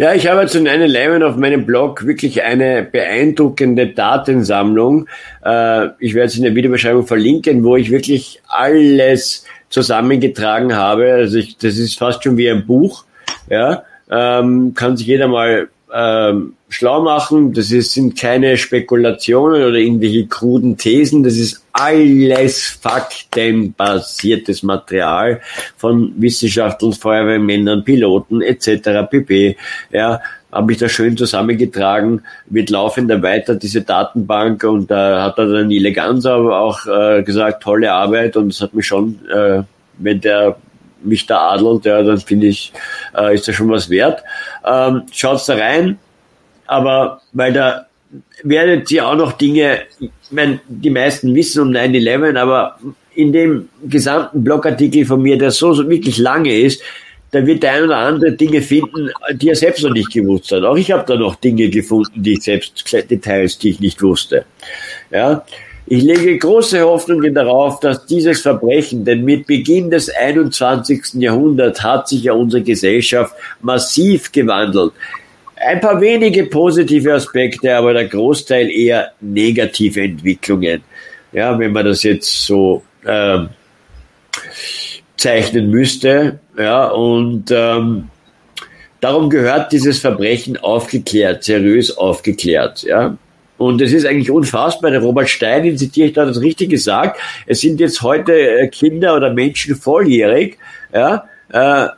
Ja, ich habe zu 9-11 auf meinem Blog wirklich eine beeindruckende Datensammlung. Äh, ich werde es in der Videobeschreibung verlinken, wo ich wirklich alles zusammengetragen habe. Also ich, das ist fast schon wie ein Buch. Ja, ähm, kann sich jeder mal ähm, schlau machen. Das ist, sind keine Spekulationen oder irgendwelche kruden Thesen. Das ist alles faktenbasiertes Material von Wissenschaftlern, Feuerwehrmännern, Piloten etc. pp. Ja, habe ich da schön zusammengetragen, wird laufend erweitert, diese Datenbank, und da hat er dann Nile aber auch äh, gesagt, tolle Arbeit, und es hat mich schon, äh, wenn der mich da adelt, ja, dann finde ich, äh, ist das schon was wert. Ähm, schaut's da rein, aber weil da werdet ihr auch noch Dinge, ich meine, die meisten wissen um 9-11, aber in dem gesamten Blogartikel von mir, der so, so wirklich lange ist, da wird der ein oder andere Dinge finden, die er selbst noch nicht gewusst hat. Auch ich habe da noch Dinge gefunden, die ich selbst, Details, die ich nicht wusste. Ja, ich lege große Hoffnungen darauf, dass dieses Verbrechen, denn mit Beginn des 21. Jahrhunderts hat sich ja unsere Gesellschaft massiv gewandelt. Ein paar wenige positive Aspekte, aber der Großteil eher negative Entwicklungen. Ja, wenn man das jetzt so ähm, zeichnen müsste. Ja, und ähm, darum gehört dieses Verbrechen aufgeklärt, seriös aufgeklärt. Ja, und es ist eigentlich unfassbar. Der Robert Stein, den zitiere ich da das richtig gesagt. Es sind jetzt heute äh, Kinder oder Menschen volljährig, ja, äh,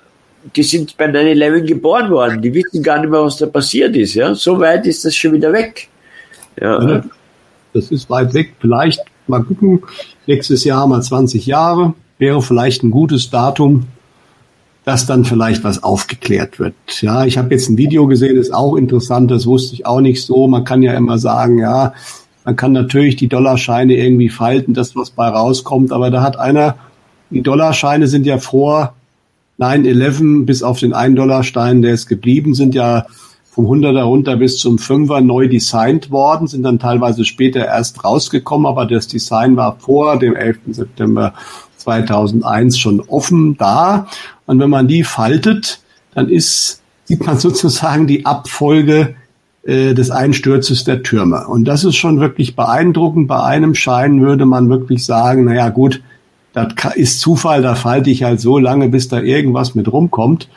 die sind bei 9-11 geboren worden. Die wissen gar nicht mehr, was da passiert ist. Ja, so weit ist das schon wieder weg. Ja. das ist weit weg. Vielleicht mal gucken. Nächstes Jahr mal 20 Jahre wäre vielleicht ein gutes Datum dass dann vielleicht was aufgeklärt wird. Ja, ich habe jetzt ein Video gesehen, ist auch interessant, das wusste ich auch nicht so. Man kann ja immer sagen, ja, man kann natürlich die Dollarscheine irgendwie falten, das was bei rauskommt, aber da hat einer, die Dollarscheine sind ja vor 9-11 bis auf den 1-Dollar-Stein, der ist geblieben, sind ja vom 100er runter bis zum 5er neu designt worden, sind dann teilweise später erst rausgekommen, aber das Design war vor dem 11. September 2001 schon offen da. Und wenn man die faltet, dann ist, sieht man sozusagen die Abfolge äh, des Einsturzes der Türme. Und das ist schon wirklich beeindruckend. Bei einem Schein würde man wirklich sagen, naja gut, das ist Zufall, da falte ich halt so lange, bis da irgendwas mit rumkommt.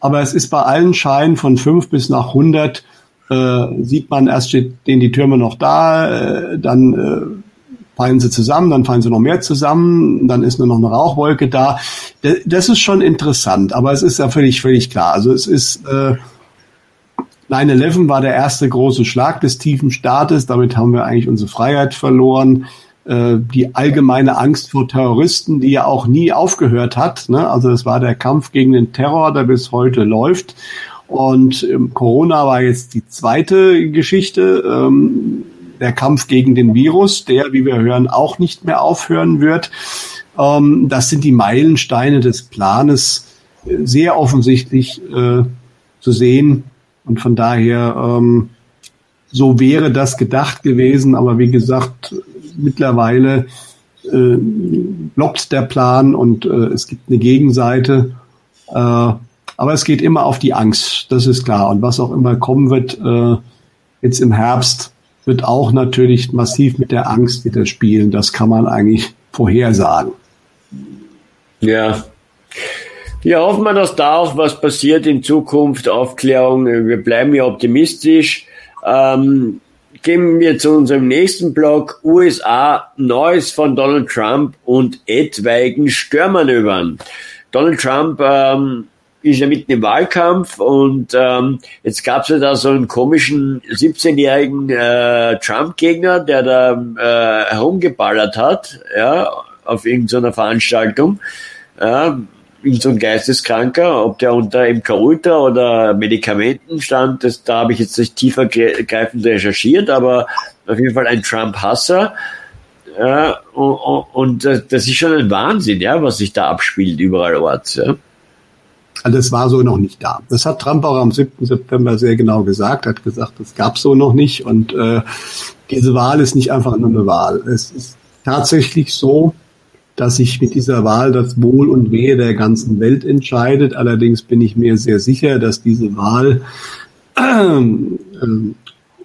Aber es ist bei allen Scheinen von fünf bis nach 100 äh, sieht man, erst steht den die Türme noch da, äh, dann äh, fallen sie zusammen, dann fallen sie noch mehr zusammen, dann ist nur noch eine Rauchwolke da. Das ist schon interessant, aber es ist ja völlig, völlig klar. Also es ist, äh, 9-11 war der erste große Schlag des tiefen Staates, damit haben wir eigentlich unsere Freiheit verloren. Äh, die allgemeine Angst vor Terroristen, die ja auch nie aufgehört hat. Ne? Also es war der Kampf gegen den Terror, der bis heute läuft. Und ähm, Corona war jetzt die zweite Geschichte. Ähm, der Kampf gegen den Virus, der, wie wir hören, auch nicht mehr aufhören wird. Ähm, das sind die Meilensteine des Planes äh, sehr offensichtlich äh, zu sehen. Und von daher, ähm, so wäre das gedacht gewesen. Aber wie gesagt, mittlerweile äh, blockt der Plan und äh, es gibt eine Gegenseite. Äh, aber es geht immer auf die Angst, das ist klar. Und was auch immer kommen wird, äh, jetzt im Herbst, wird auch natürlich massiv mit der Angst wieder spielen. Das kann man eigentlich vorhersagen. Ja. Ja, hoffen wir, dass da auch was passiert in Zukunft, Aufklärung. Wir bleiben ja optimistisch. Ähm, gehen wir zu unserem nächsten Blog, USA, Neues von Donald Trump und etwaigen Störmanövern. Donald Trump ähm, ist ja mitten im Wahlkampf und ähm, jetzt gab es ja da so einen komischen 17-jährigen äh, Trump-Gegner, der da äh, herumgeballert hat, ja, auf irgendeiner Veranstaltung. Ja, irgend so ein Geisteskranker, ob der unter MK Ultra oder Medikamenten stand, das, da habe ich jetzt nicht tiefer greifend recherchiert, aber auf jeden Fall ein Trump-Hasser. Ja, und, und, das ist schon ein Wahnsinn, ja, was sich da abspielt überall orts. Ja. Also das war so noch nicht da. Das hat Trump auch am 7. September sehr genau gesagt, hat gesagt, das gab so noch nicht und äh, diese Wahl ist nicht einfach nur eine Wahl. Es ist tatsächlich so, dass sich mit dieser Wahl das Wohl und Wehe der ganzen Welt entscheidet. Allerdings bin ich mir sehr sicher, dass diese Wahl äh,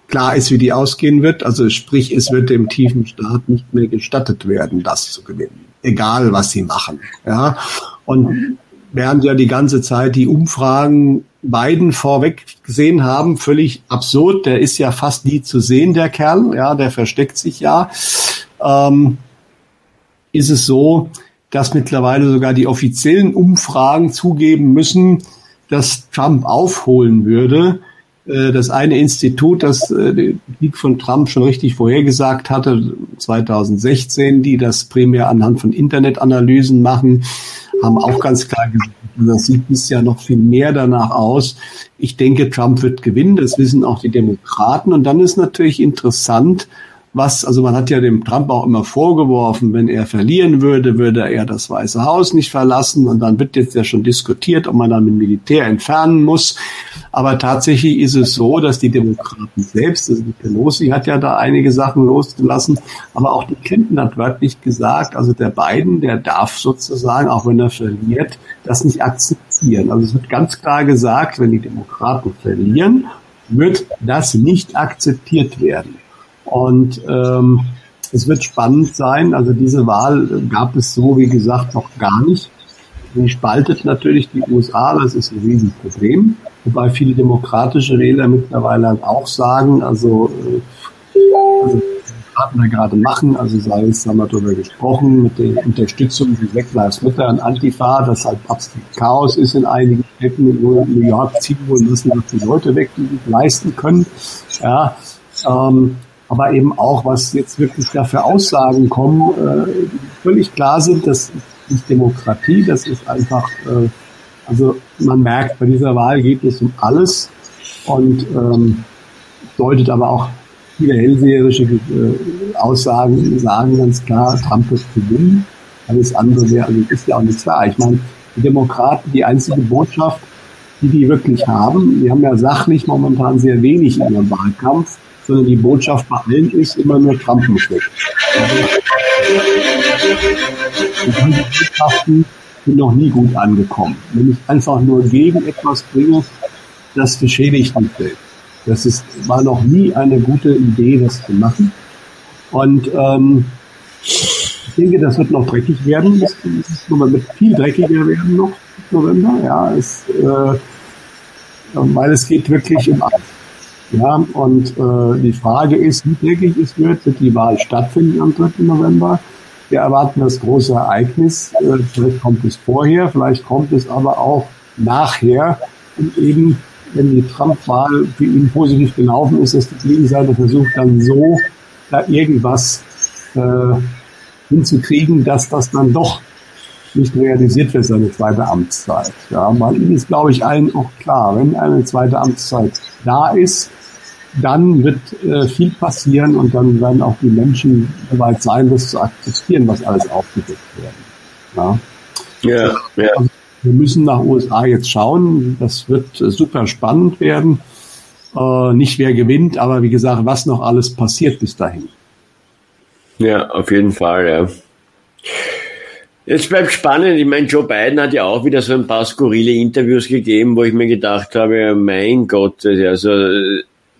klar ist, wie die ausgehen wird. Also sprich, es wird dem tiefen Staat nicht mehr gestattet werden, das zu gewinnen, egal was sie machen. Ja, und während ja die ganze Zeit die Umfragen beiden vorweg gesehen haben, völlig absurd. Der ist ja fast nie zu sehen, der Kerl. Ja, der versteckt sich ja. Ähm, ist es so, dass mittlerweile sogar die offiziellen Umfragen zugeben müssen, dass Trump aufholen würde. Äh, das eine Institut, das äh, den Sieg von Trump schon richtig vorhergesagt hatte, 2016, die das primär anhand von Internetanalysen machen, haben auch ganz klar gesagt, das sieht bisher noch viel mehr danach aus. Ich denke, Trump wird gewinnen. Das wissen auch die Demokraten. Und dann ist natürlich interessant, was, also man hat ja dem Trump auch immer vorgeworfen, wenn er verlieren würde, würde er das Weiße Haus nicht verlassen. Und dann wird jetzt ja schon diskutiert, ob man dann mit Militär entfernen muss. Aber tatsächlich ist es so, dass die Demokraten selbst, also die Pelosi hat ja da einige Sachen losgelassen, aber auch die Clinton hat wörtlich gesagt, also der Biden, der darf sozusagen, auch wenn er verliert, das nicht akzeptieren. Also es wird ganz klar gesagt, wenn die Demokraten verlieren, wird das nicht akzeptiert werden. Und ähm, es wird spannend sein. Also diese Wahl gab es so, wie gesagt, noch gar nicht. Sie spaltet natürlich die USA, das ist ein Riesenproblem. Wobei viele demokratische Wähler mittlerweile auch sagen, also, äh, also da gerade machen, also sei es, haben wir darüber gesprochen, mit der Unterstützung wie Black Lives Matter und Antifa, das halt absolut Chaos ist in einigen Städten, in New York ziehen wollen lassen, dass die Leute weg, die leisten können. Ja, ähm, aber eben auch, was jetzt wirklich da für Aussagen kommen, äh, völlig klar sind, das ist Demokratie, das ist einfach, äh, also man merkt, bei dieser Wahl geht es um alles und ähm, deutet aber auch viele hellseherische äh, Aussagen sagen ganz klar, Trump wird gewinnen. Alles andere wäre, also ist ja auch nicht klar. Ich meine, die Demokraten, die einzige Botschaft, die die wirklich haben, die haben ja sachlich momentan sehr wenig in ihrem Wahlkampf sondern die Botschaft bei allen ist immer nur. Und diese Botschaften sind noch nie gut angekommen. Wenn ich einfach nur gegen etwas bringe, das beschädigt mich selbst. Das ist, war noch nie eine gute Idee, das zu machen. Und ähm, ich denke, das wird noch dreckig werden. Das, das wird viel dreckiger werden noch November. Ja, es, äh, weil es geht wirklich um alles. Ja, und äh, die Frage ist, wie täglich es wird, wird die Wahl stattfinden am 3. November. Wir erwarten das große Ereignis. Äh, vielleicht kommt es vorher, vielleicht kommt es aber auch nachher. Und eben, wenn die Trump-Wahl für ihn positiv gelaufen ist, dass die Gegenseite versucht dann so, da irgendwas äh, hinzukriegen, dass das dann doch nicht realisiert wird, seine zweite Amtszeit. Ja, weil ihm ist, glaube ich, allen auch klar, wenn eine zweite Amtszeit da ist, dann wird äh, viel passieren und dann werden auch die Menschen bereit sein, das zu akzeptieren, was alles aufgedeckt wird. Ja, ja, ja. Also wir müssen nach USA jetzt schauen. Das wird äh, super spannend werden. Äh, nicht wer gewinnt, aber wie gesagt, was noch alles passiert bis dahin. Ja, auf jeden Fall, ja. Jetzt bleibt spannend. Ich meine, Joe Biden hat ja auch wieder so ein paar skurrile Interviews gegeben, wo ich mir gedacht habe, mein Gott, also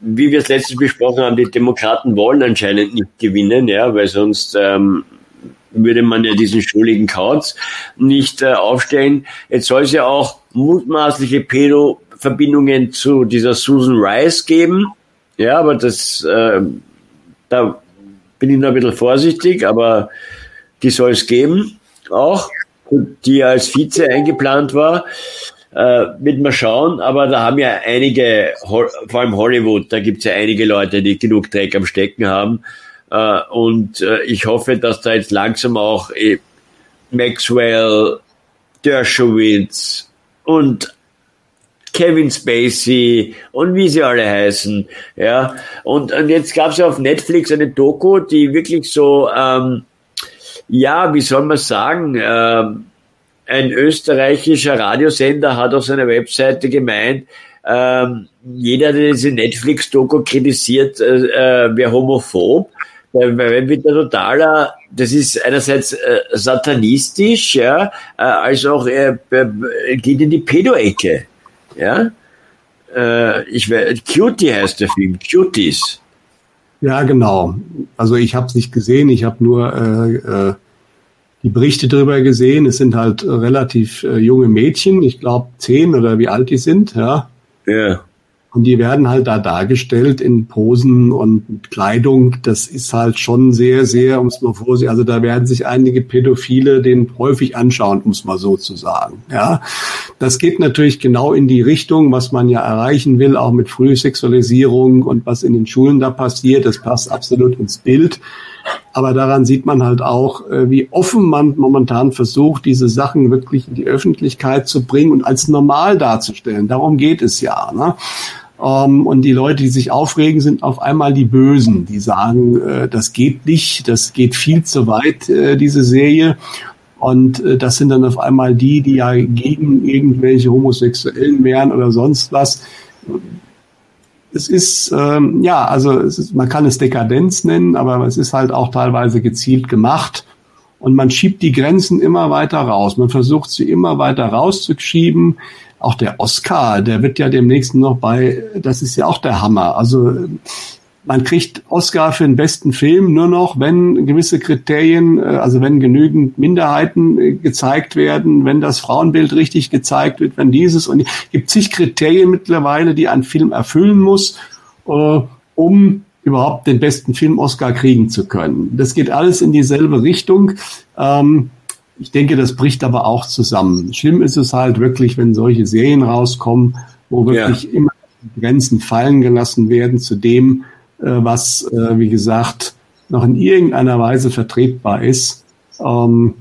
wie wir es letztens besprochen haben, die Demokraten wollen anscheinend nicht gewinnen, ja, weil sonst ähm, würde man ja diesen schuldigen Kauz nicht äh, aufstellen. Jetzt soll es ja auch mutmaßliche Pedo-Verbindungen zu dieser Susan Rice geben. Ja, aber das, äh, da bin ich noch ein bisschen vorsichtig, aber die soll es geben auch, die als Vize eingeplant war. Äh, mit mal schauen, aber da haben ja einige, vor allem Hollywood, da gibt's ja einige Leute, die genug Dreck am Stecken haben. Äh, und äh, ich hoffe, dass da jetzt langsam auch äh, Maxwell, Dershowitz und Kevin Spacey und wie sie alle heißen, ja. Und, und jetzt gab's ja auf Netflix eine Doku, die wirklich so, ähm, ja, wie soll man sagen, ähm, ein österreichischer Radiosender hat auf seiner Webseite gemeint, ähm, jeder, der diese Netflix-Doku kritisiert, äh, äh, wäre homophob. Weil wenn wir totaler, das ist einerseits äh, satanistisch, ja, äh, als auch äh, äh, geht in die Pedo-Ecke. Ja? Äh, ich weiß, Cutie heißt der Film, Cuties. Ja, genau. Also ich habe es nicht gesehen, ich habe nur äh, äh, die Berichte darüber gesehen. Es sind halt relativ äh, junge Mädchen, ich glaube zehn oder wie alt die sind, ja. Ja. Und die werden halt da dargestellt in Posen und Kleidung. Das ist halt schon sehr, sehr, um es mal vorsehen. Also da werden sich einige Pädophile den häufig anschauen, um es mal so zu sagen. Ja, das geht natürlich genau in die Richtung, was man ja erreichen will, auch mit Frühsexualisierung und was in den Schulen da passiert. Das passt absolut ins Bild. Aber daran sieht man halt auch, äh, wie offen man momentan versucht, diese Sachen wirklich in die Öffentlichkeit zu bringen und als normal darzustellen. Darum geht es ja. Ne? Ähm, und die Leute, die sich aufregen, sind auf einmal die Bösen, die sagen, äh, das geht nicht, das geht viel zu weit, äh, diese Serie. Und äh, das sind dann auf einmal die, die ja gegen irgendwelche Homosexuellen wären oder sonst was. Es ist, ähm, ja, also ist, man kann es Dekadenz nennen, aber es ist halt auch teilweise gezielt gemacht. Und man schiebt die Grenzen immer weiter raus. Man versucht sie immer weiter rauszuschieben auch der Oscar, der wird ja demnächst noch bei, das ist ja auch der Hammer. Also man kriegt Oscar für den besten Film nur noch, wenn gewisse Kriterien, äh, also wenn genügend Minderheiten äh, gezeigt werden, wenn das Frauenbild richtig gezeigt wird, wenn dieses und es gibt zig Kriterien mittlerweile, die ein Film erfüllen muss, äh, um überhaupt den besten Film Oscar kriegen zu können. Das geht alles in dieselbe Richtung. Ähm, ich denke, das bricht aber auch zusammen. Schlimm ist es halt wirklich, wenn solche Serien rauskommen, wo wirklich ja. immer Grenzen fallen gelassen werden zu dem, äh, was, äh, wie gesagt, noch in irgendeiner Weise vertretbar ist. Ähm,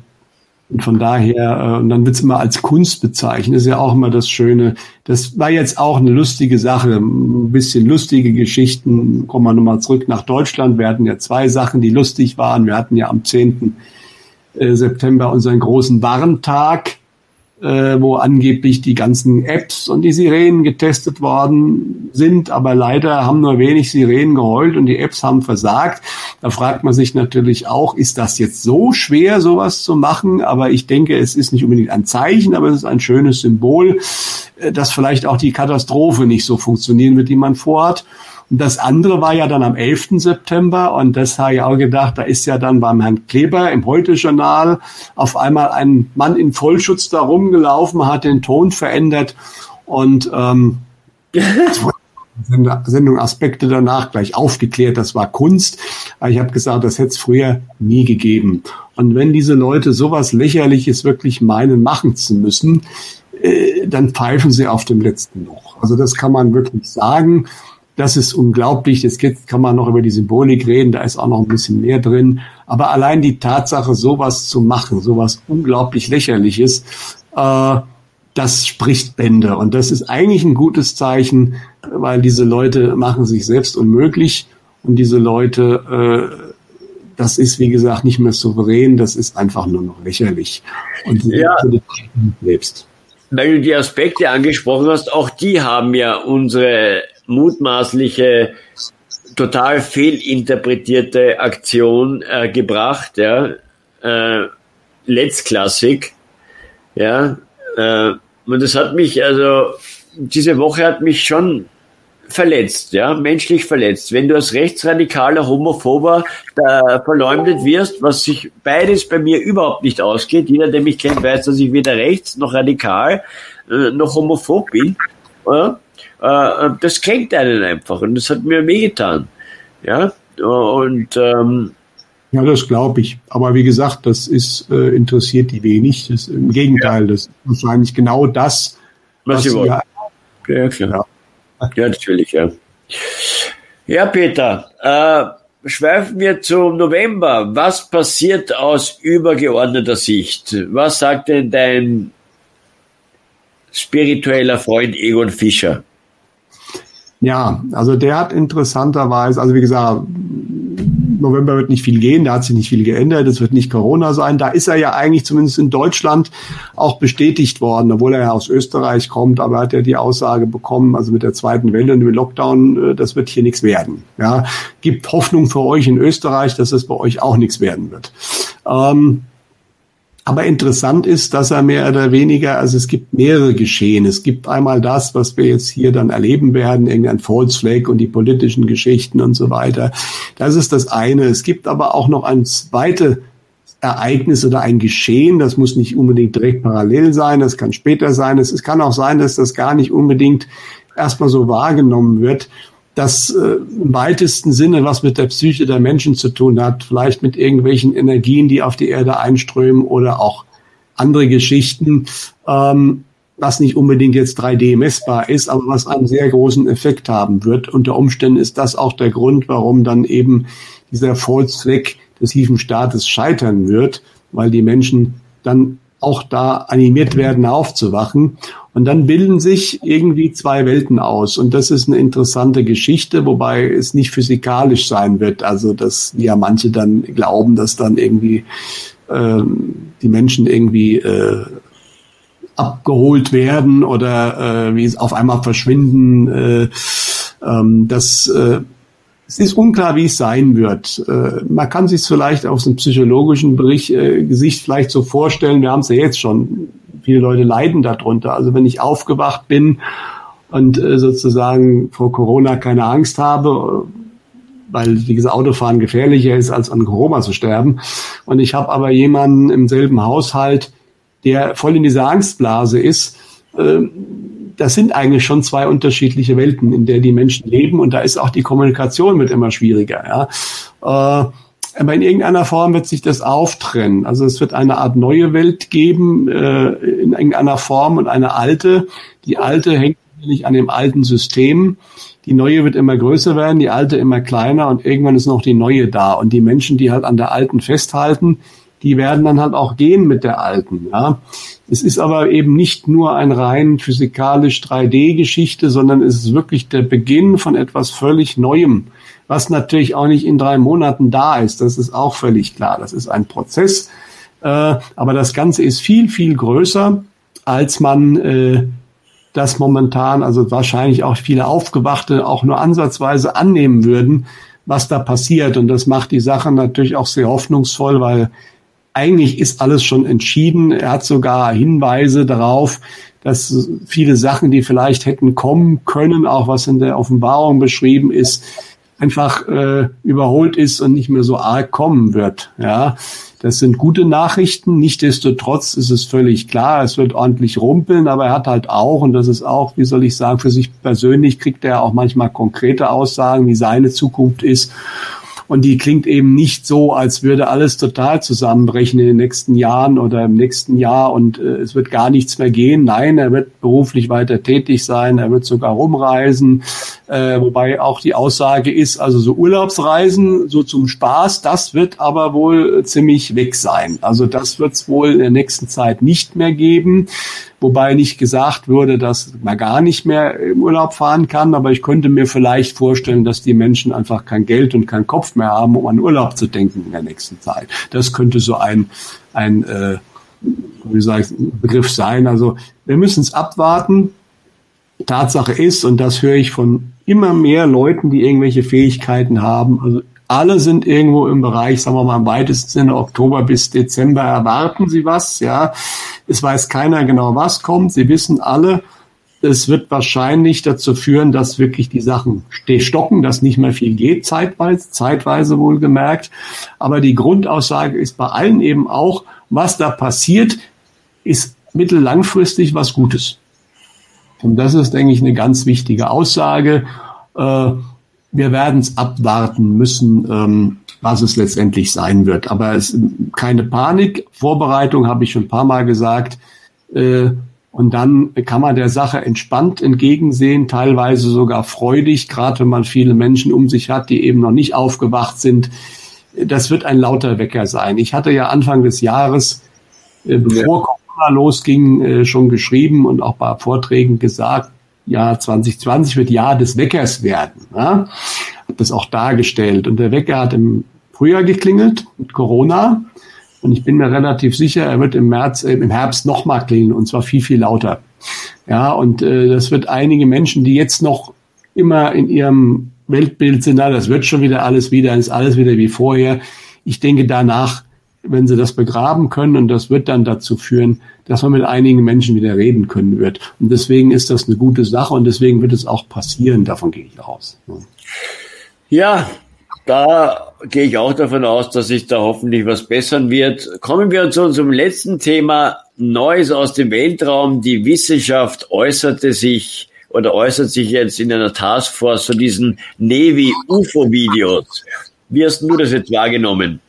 und von daher, äh, und dann wird es immer als Kunst bezeichnet, ist ja auch immer das Schöne. Das war jetzt auch eine lustige Sache, ein bisschen lustige Geschichten. Kommen wir nochmal zurück nach Deutschland. Wir hatten ja zwei Sachen, die lustig waren. Wir hatten ja am 10. Äh, September unseren großen Warntag, äh, wo angeblich die ganzen Apps und die Sirenen getestet worden sind, aber leider haben nur wenig Sirenen geheult und die Apps haben versagt. Da fragt man sich natürlich auch, ist das jetzt so schwer, sowas zu machen? Aber ich denke, es ist nicht unbedingt ein Zeichen, aber es ist ein schönes Symbol, äh, dass vielleicht auch die Katastrophe nicht so funktionieren wird, die man vorhat. Und das andere war ja dann am 11. September und das habe ich auch gedacht, da ist ja dann beim Herrn Kleber im Heute-Journal auf einmal ein Mann in Vollschutz da rumgelaufen, hat den Ton verändert und ähm, Sendung Aspekte danach gleich aufgeklärt, das war Kunst. Aber ich habe gesagt, das hätte es früher nie gegeben. Und wenn diese Leute sowas Lächerliches wirklich meinen, machen zu müssen, äh, dann pfeifen sie auf dem letzten Loch. Also das kann man wirklich sagen. Das ist unglaublich. Jetzt kann man noch über die Symbolik reden, da ist auch noch ein bisschen mehr drin. Aber allein die Tatsache, sowas zu machen, sowas unglaublich lächerliches, äh, das spricht Bände. Und das ist eigentlich ein gutes Zeichen, weil diese Leute machen sich selbst unmöglich. Und diese Leute, äh, das ist, wie gesagt, nicht mehr souverän, das ist einfach nur noch lächerlich. Und ja. selbst. Weil du die Aspekte angesprochen hast, auch die haben ja unsere mutmaßliche total fehlinterpretierte Aktion äh, gebracht, ja, äh, Let's Classic, ja, äh, und das hat mich, also, diese Woche hat mich schon verletzt, ja, menschlich verletzt. Wenn du als rechtsradikaler Homophober da verleumdet wirst, was sich beides bei mir überhaupt nicht ausgeht, jeder, der mich kennt, weiß, dass ich weder rechts noch radikal äh, noch homophob bin, ja? Äh, das kränkt einen einfach und das hat mir wehgetan. Ja, und ähm, ja, das glaube ich. Aber wie gesagt, das ist äh, interessiert die wenig. Das, Im Gegenteil, ja. das ist wahrscheinlich genau das, was, was sie wollen. Ja, klar. Ja. ja, natürlich, ja. Ja, Peter, äh, schweifen wir zum November. Was passiert aus übergeordneter Sicht? Was sagt denn dein spiritueller Freund Egon Fischer? Ja, also der hat interessanterweise, also wie gesagt, November wird nicht viel gehen, da hat sich nicht viel geändert, es wird nicht Corona sein. Da ist er ja eigentlich zumindest in Deutschland auch bestätigt worden, obwohl er ja aus Österreich kommt, aber hat er die Aussage bekommen, also mit der zweiten Welle und dem Lockdown, äh, das wird hier nichts werden. Ja, gibt Hoffnung für euch in Österreich, dass es bei euch auch nichts werden wird. Ähm, aber interessant ist, dass er mehr oder weniger, also es gibt mehrere Geschehen. Es gibt einmal das, was wir jetzt hier dann erleben werden, irgendein False Flag und die politischen Geschichten und so weiter. Das ist das eine. Es gibt aber auch noch ein zweites Ereignis oder ein Geschehen. Das muss nicht unbedingt direkt parallel sein. Das kann später sein. Es, es kann auch sein, dass das gar nicht unbedingt erstmal so wahrgenommen wird, das äh, im weitesten Sinne was mit der Psyche der Menschen zu tun hat, vielleicht mit irgendwelchen Energien, die auf die Erde einströmen oder auch andere Geschichten, ähm, was nicht unbedingt jetzt 3D messbar ist, aber was einen sehr großen Effekt haben wird. Unter Umständen ist das auch der Grund, warum dann eben dieser Erfolgsfleck des tiefen Staates scheitern wird, weil die Menschen dann auch da animiert werden, aufzuwachen. Und dann bilden sich irgendwie zwei Welten aus. Und das ist eine interessante Geschichte, wobei es nicht physikalisch sein wird. Also, dass ja manche dann glauben, dass dann irgendwie äh, die Menschen irgendwie äh, abgeholt werden oder äh, wie es auf einmal verschwinden. Äh, ähm, das äh, es ist unklar, wie es sein wird. Äh, man kann sich vielleicht aus einem psychologischen Bericht, äh, Gesicht vielleicht so vorstellen, wir haben es ja jetzt schon, viele Leute leiden darunter. Also wenn ich aufgewacht bin und äh, sozusagen vor Corona keine Angst habe, weil dieses Autofahren gefährlicher ist, als an Corona zu sterben. Und ich habe aber jemanden im selben Haushalt, der voll in dieser Angstblase ist, das sind eigentlich schon zwei unterschiedliche Welten, in der die Menschen leben und da ist auch die Kommunikation wird immer schwieriger. Ja. Äh, aber in irgendeiner Form wird sich das auftrennen. Also es wird eine Art neue Welt geben äh, in irgendeiner Form und eine alte. Die alte hängt natürlich an dem alten System. Die neue wird immer größer werden, die alte immer kleiner und irgendwann ist noch die neue da. Und die Menschen, die halt an der alten festhalten, die werden dann halt auch gehen mit der alten. Ja. Es ist aber eben nicht nur ein rein physikalisch 3D-Geschichte, sondern es ist wirklich der Beginn von etwas völlig Neuem, was natürlich auch nicht in drei Monaten da ist. Das ist auch völlig klar. Das ist ein Prozess. Äh, aber das Ganze ist viel, viel größer, als man äh, das momentan, also wahrscheinlich auch viele Aufgewachte auch nur ansatzweise annehmen würden, was da passiert. Und das macht die Sache natürlich auch sehr hoffnungsvoll, weil eigentlich ist alles schon entschieden. Er hat sogar Hinweise darauf, dass viele Sachen, die vielleicht hätten kommen können, auch was in der Offenbarung beschrieben ist, einfach äh, überholt ist und nicht mehr so arg kommen wird. Ja, das sind gute Nachrichten. Nichtsdestotrotz ist es völlig klar, es wird ordentlich rumpeln, aber er hat halt auch, und das ist auch, wie soll ich sagen, für sich persönlich kriegt er auch manchmal konkrete Aussagen, wie seine Zukunft ist. Und die klingt eben nicht so, als würde alles total zusammenbrechen in den nächsten Jahren oder im nächsten Jahr und äh, es wird gar nichts mehr gehen. Nein, er wird beruflich weiter tätig sein, er wird sogar rumreisen, äh, wobei auch die Aussage ist, also so Urlaubsreisen, so zum Spaß, das wird aber wohl ziemlich weg sein. Also das wird es wohl in der nächsten Zeit nicht mehr geben wobei nicht gesagt würde, dass man gar nicht mehr im Urlaub fahren kann. Aber ich könnte mir vielleicht vorstellen, dass die Menschen einfach kein Geld und keinen Kopf mehr haben, um an Urlaub zu denken in der nächsten Zeit. Das könnte so ein, ein äh, wie sage ich, Begriff sein. Also wir müssen es abwarten. Tatsache ist, und das höre ich von immer mehr Leuten, die irgendwelche Fähigkeiten haben, also alle sind irgendwo im Bereich, sagen wir mal im weitesten Sinne, Oktober bis Dezember erwarten sie was, ja. Es weiß keiner genau, was kommt. Sie wissen alle, es wird wahrscheinlich dazu führen, dass wirklich die Sachen stocken, dass nicht mehr viel geht, zeitweise, zeitweise wohlgemerkt. Aber die Grundaussage ist bei allen eben auch, was da passiert, ist mittellangfristig was Gutes. Und das ist, denke ich, eine ganz wichtige Aussage. Äh, wir werden es abwarten müssen, ähm, was es letztendlich sein wird. Aber es keine Panik. Vorbereitung habe ich schon ein paar Mal gesagt. Äh, und dann kann man der Sache entspannt entgegensehen, teilweise sogar freudig, gerade wenn man viele Menschen um sich hat, die eben noch nicht aufgewacht sind. Das wird ein lauter Wecker sein. Ich hatte ja Anfang des Jahres, äh, bevor ja. Corona losging, äh, schon geschrieben und auch bei Vorträgen gesagt, Jahr 2020 wird Jahr des Weckers werden. Ja? Hat das auch dargestellt. Und der Wecker hat im Frühjahr geklingelt mit Corona. Und ich bin mir relativ sicher, er wird im März, äh, im Herbst nochmal klingeln und zwar viel, viel lauter. Ja, und äh, das wird einige Menschen, die jetzt noch immer in ihrem Weltbild sind, na, das wird schon wieder alles wieder, ist alles wieder wie vorher. Ich denke, danach wenn sie das begraben können und das wird dann dazu führen, dass man mit einigen Menschen wieder reden können wird. Und deswegen ist das eine gute Sache und deswegen wird es auch passieren, davon gehe ich aus. Ja, da gehe ich auch davon aus, dass sich da hoffentlich was bessern wird. Kommen wir zu unserem letzten Thema, Neues aus dem Weltraum. Die Wissenschaft äußerte sich oder äußert sich jetzt in einer Taskforce zu diesen Navy-UFO-Videos. Wie hast du das jetzt wahrgenommen?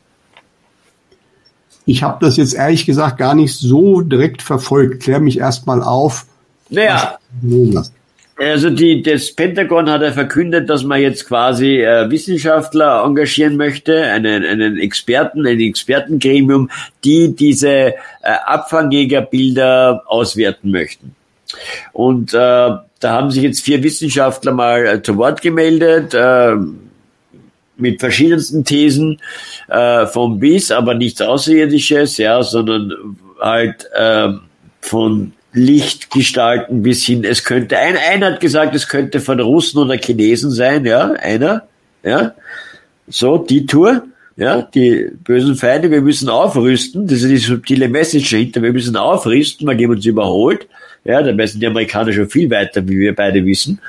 Ich habe das jetzt ehrlich gesagt gar nicht so direkt verfolgt. Klär mich erstmal auf. Naja, also die, das Pentagon hat ja verkündet, dass man jetzt quasi äh, Wissenschaftler engagieren möchte, einen, einen Experten, ein Expertengremium, die diese äh, Abfangjägerbilder auswerten möchten. Und äh, da haben sich jetzt vier Wissenschaftler mal äh, zu Wort gemeldet. Äh, mit verschiedensten Thesen äh, vom bis, aber nichts Außerirdisches, ja, sondern halt äh, von Lichtgestalten bis hin, es könnte, ein, einer hat gesagt, es könnte von Russen oder Chinesen sein, ja, einer, ja, so, die Tour, ja, die bösen Feinde, wir müssen aufrüsten, das ist die subtile Message dahinter, wir müssen aufrüsten, weil die uns überholt, ja, dabei sind die Amerikaner schon viel weiter, wie wir beide wissen,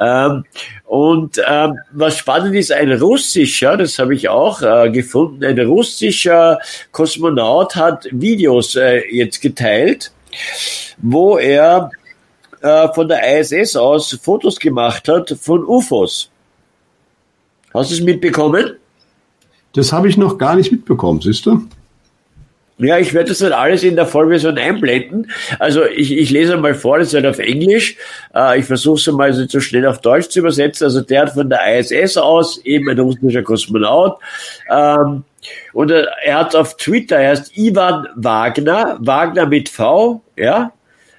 ähm, und ähm, was spannend ist, ein russischer, das habe ich auch äh, gefunden, ein russischer Kosmonaut hat Videos äh, jetzt geteilt, wo er äh, von der ISS aus Fotos gemacht hat von UFOs. Hast du es mitbekommen? Das habe ich noch gar nicht mitbekommen, siehst du? Ja, ich werde das dann alles in der Vollversion einblenden. Also ich, ich lese mal vor, das ist halt auf Englisch. Äh, ich versuche es mal so, so schnell auf Deutsch zu übersetzen. Also der hat von der ISS aus, eben ein russischer Kosmonaut, ähm, und er, er hat auf Twitter, er heißt Ivan Wagner, Wagner mit V, ja,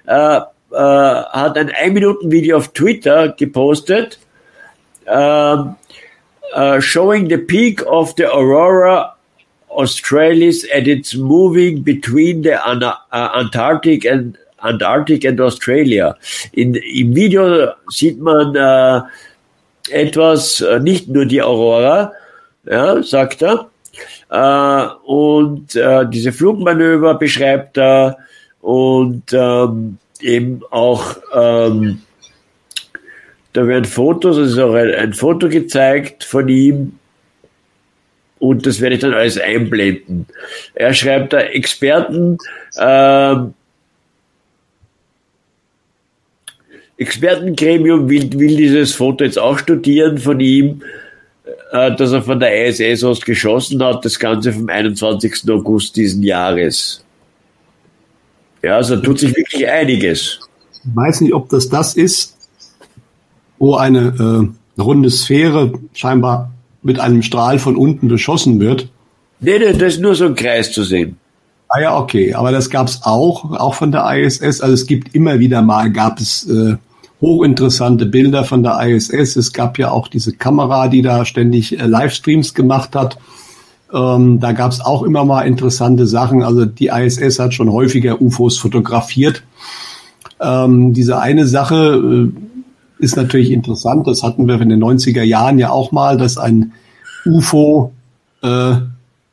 äh, äh, hat ein Ein-Minuten-Video auf Twitter gepostet, äh, showing the peak of the Aurora Australis and it's moving between the uh, Antarctic and Antarctic and Australia. In, Im Video sieht man äh, etwas, äh, nicht nur die Aurora, ja, sagt er, äh, und äh, diese Flugmanöver beschreibt er und ähm, eben auch ähm, da werden Fotos, auch ein, ein Foto gezeigt von ihm, und das werde ich dann alles einblenden. Er schreibt da Experten, äh, Expertengremium will, will dieses Foto jetzt auch studieren von ihm, äh, dass er von der ISS aus geschossen hat, das Ganze vom 21. August diesen Jahres. Ja, also tut sich wirklich einiges. Ich weiß nicht, ob das das ist, wo eine äh, runde Sphäre scheinbar mit einem Strahl von unten beschossen wird. Nee, nee, das ist nur so ein Kreis zu sehen. Ah ja, okay. Aber das gab es auch, auch von der ISS. Also es gibt immer wieder mal, gab es äh, hochinteressante Bilder von der ISS. Es gab ja auch diese Kamera, die da ständig äh, Livestreams gemacht hat. Ähm, da gab es auch immer mal interessante Sachen. Also die ISS hat schon häufiger UFOs fotografiert. Ähm, diese eine Sache, äh, ist natürlich interessant. Das hatten wir in den 90er Jahren ja auch mal, dass ein UFO äh,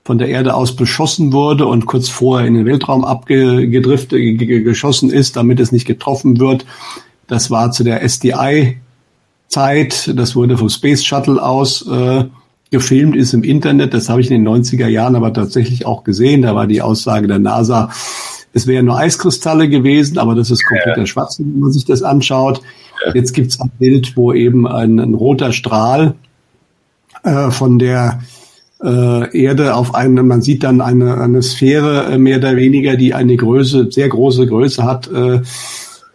von der Erde aus beschossen wurde und kurz vorher in den Weltraum abgedriftet, geschossen ist, damit es nicht getroffen wird. Das war zu der SDI-Zeit. Das wurde vom Space Shuttle aus äh, gefilmt, ist im Internet. Das habe ich in den 90er Jahren aber tatsächlich auch gesehen. Da war die Aussage der NASA, es wären nur Eiskristalle gewesen, aber das ist kompletter Schwachsinn, wenn man sich das anschaut. Jetzt gibt es ein Bild, wo eben ein, ein roter Strahl äh, von der äh, Erde auf eine, man sieht dann eine, eine Sphäre äh, mehr oder weniger, die eine Größe, sehr große Größe hat, äh,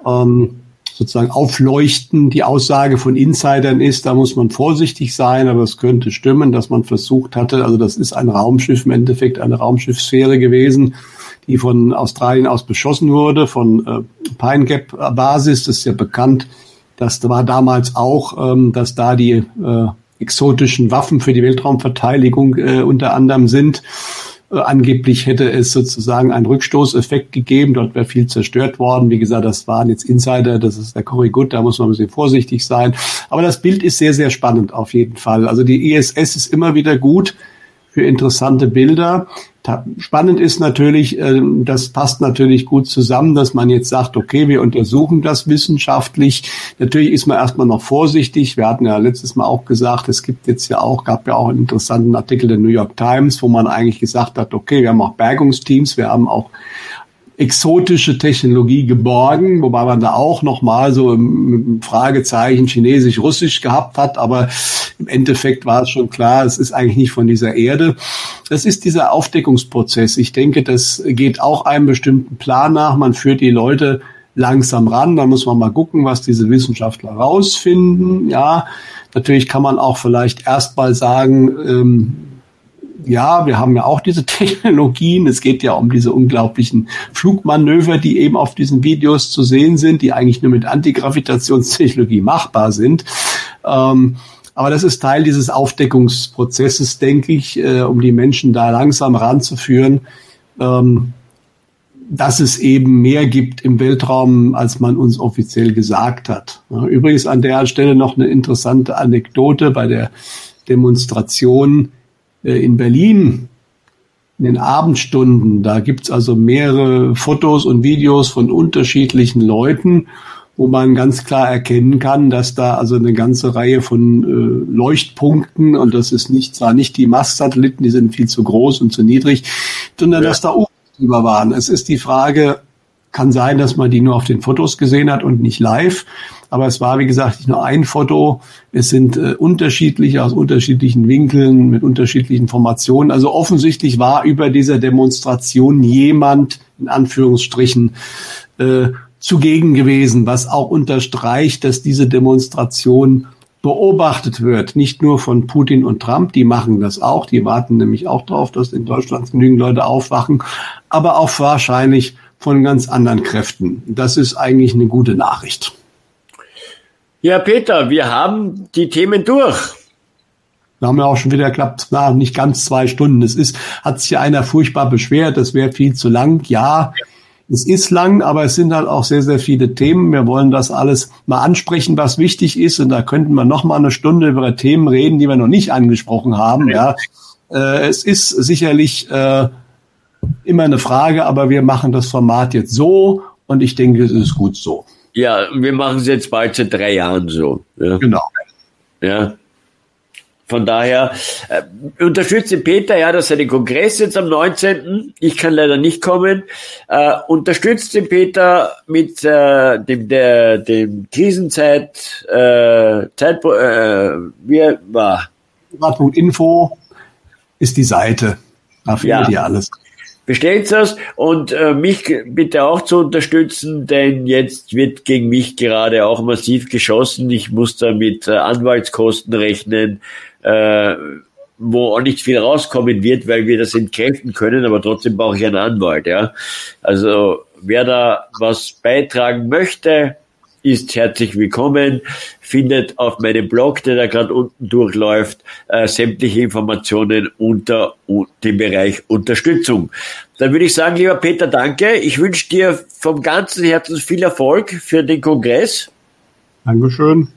ähm, sozusagen aufleuchten. Die Aussage von Insidern ist, da muss man vorsichtig sein, aber es könnte stimmen, dass man versucht hatte, also das ist ein Raumschiff im Endeffekt, eine Raumschiffsphäre gewesen, die von Australien aus beschossen wurde, von äh, Pine Gap Basis, das ist ja bekannt, das war damals auch, ähm, dass da die äh, exotischen Waffen für die Weltraumverteidigung äh, unter anderem sind. Äh, angeblich hätte es sozusagen einen Rückstoßeffekt gegeben. Dort wäre viel zerstört worden. Wie gesagt, das waren jetzt Insider, das ist der Cory Good, da muss man ein bisschen vorsichtig sein. Aber das Bild ist sehr, sehr spannend auf jeden Fall. Also die ISS ist immer wieder gut für interessante Bilder. Spannend ist natürlich, ähm, das passt natürlich gut zusammen, dass man jetzt sagt, okay, wir untersuchen das wissenschaftlich. Natürlich ist man erstmal noch vorsichtig. Wir hatten ja letztes Mal auch gesagt, es gibt jetzt ja auch, gab ja auch einen interessanten Artikel der New York Times, wo man eigentlich gesagt hat, okay, wir haben auch Bergungsteams, wir haben auch exotische Technologie geborgen, wobei man da auch nochmal so im Fragezeichen Chinesisch-Russisch gehabt hat, aber im Endeffekt war es schon klar, es ist eigentlich nicht von dieser Erde. Das ist dieser Aufdeckungsprozess. Ich denke, das geht auch einem bestimmten Plan nach. Man führt die Leute langsam ran. Da muss man mal gucken, was diese Wissenschaftler rausfinden. Ja, natürlich kann man auch vielleicht erst mal sagen, ähm, ja, wir haben ja auch diese Technologien. Es geht ja um diese unglaublichen Flugmanöver, die eben auf diesen Videos zu sehen sind, die eigentlich nur mit Antigravitationstechnologie machbar sind. Ähm, aber das ist Teil dieses Aufdeckungsprozesses, denke ich, äh, um die Menschen da langsam ranzuführen, ähm, dass es eben mehr gibt im Weltraum, als man uns offiziell gesagt hat. Übrigens an der Stelle noch eine interessante Anekdote bei der Demonstration in Berlin in den Abendstunden. Da gibt's also mehrere Fotos und Videos von unterschiedlichen Leuten, wo man ganz klar erkennen kann, dass da also eine ganze Reihe von äh, Leuchtpunkten und das ist nicht zwar nicht die Mastsatelliten, die sind viel zu groß und zu niedrig, sondern ja. dass da drüber waren. Es ist die Frage, kann sein, dass man die nur auf den Fotos gesehen hat und nicht live. Aber es war, wie gesagt, nicht nur ein Foto. Es sind äh, unterschiedliche aus unterschiedlichen Winkeln mit unterschiedlichen Formationen. Also offensichtlich war über dieser Demonstration jemand in Anführungsstrichen äh, zugegen gewesen, was auch unterstreicht, dass diese Demonstration beobachtet wird, nicht nur von Putin und Trump, die machen das auch, die warten nämlich auch darauf, dass in Deutschland genügend Leute aufwachen, aber auch wahrscheinlich von ganz anderen Kräften. Das ist eigentlich eine gute Nachricht. Ja, Peter, wir haben die Themen durch. Wir haben ja auch schon wieder klappt, na, nicht ganz zwei Stunden. Es ist, hat sich ja einer furchtbar beschwert, das wäre viel zu lang. Ja, es ist lang, aber es sind halt auch sehr, sehr viele Themen. Wir wollen das alles mal ansprechen, was wichtig ist. Und da könnten wir noch mal eine Stunde über Themen reden, die wir noch nicht angesprochen haben. Ja, äh, es ist sicherlich äh, immer eine Frage, aber wir machen das Format jetzt so und ich denke, es ist gut so. Ja, wir machen es jetzt bald seit drei Jahren so. Ja. Genau. Ja. Von daher äh, unterstütze Peter, ja, dass er den Kongress jetzt am 19. Ich kann leider nicht kommen. Äh, unterstützt den Peter mit äh, dem der dem Krisenzeit äh, Zeit äh, wie war Info ist die Seite. Da findet ja. ihr alles. Bestellt das und äh, mich bitte auch zu unterstützen, denn jetzt wird gegen mich gerade auch massiv geschossen. Ich muss da mit äh, Anwaltskosten rechnen äh, wo auch nicht viel rauskommen wird, weil wir das entkräften können, aber trotzdem brauche ich einen Anwalt, ja. Also wer da was beitragen möchte, ist herzlich willkommen, findet auf meinem Blog, der da gerade unten durchläuft, äh, sämtliche Informationen unter dem Bereich Unterstützung. Dann würde ich sagen, lieber Peter, danke. Ich wünsche dir vom ganzen Herzen viel Erfolg für den Kongress. Dankeschön.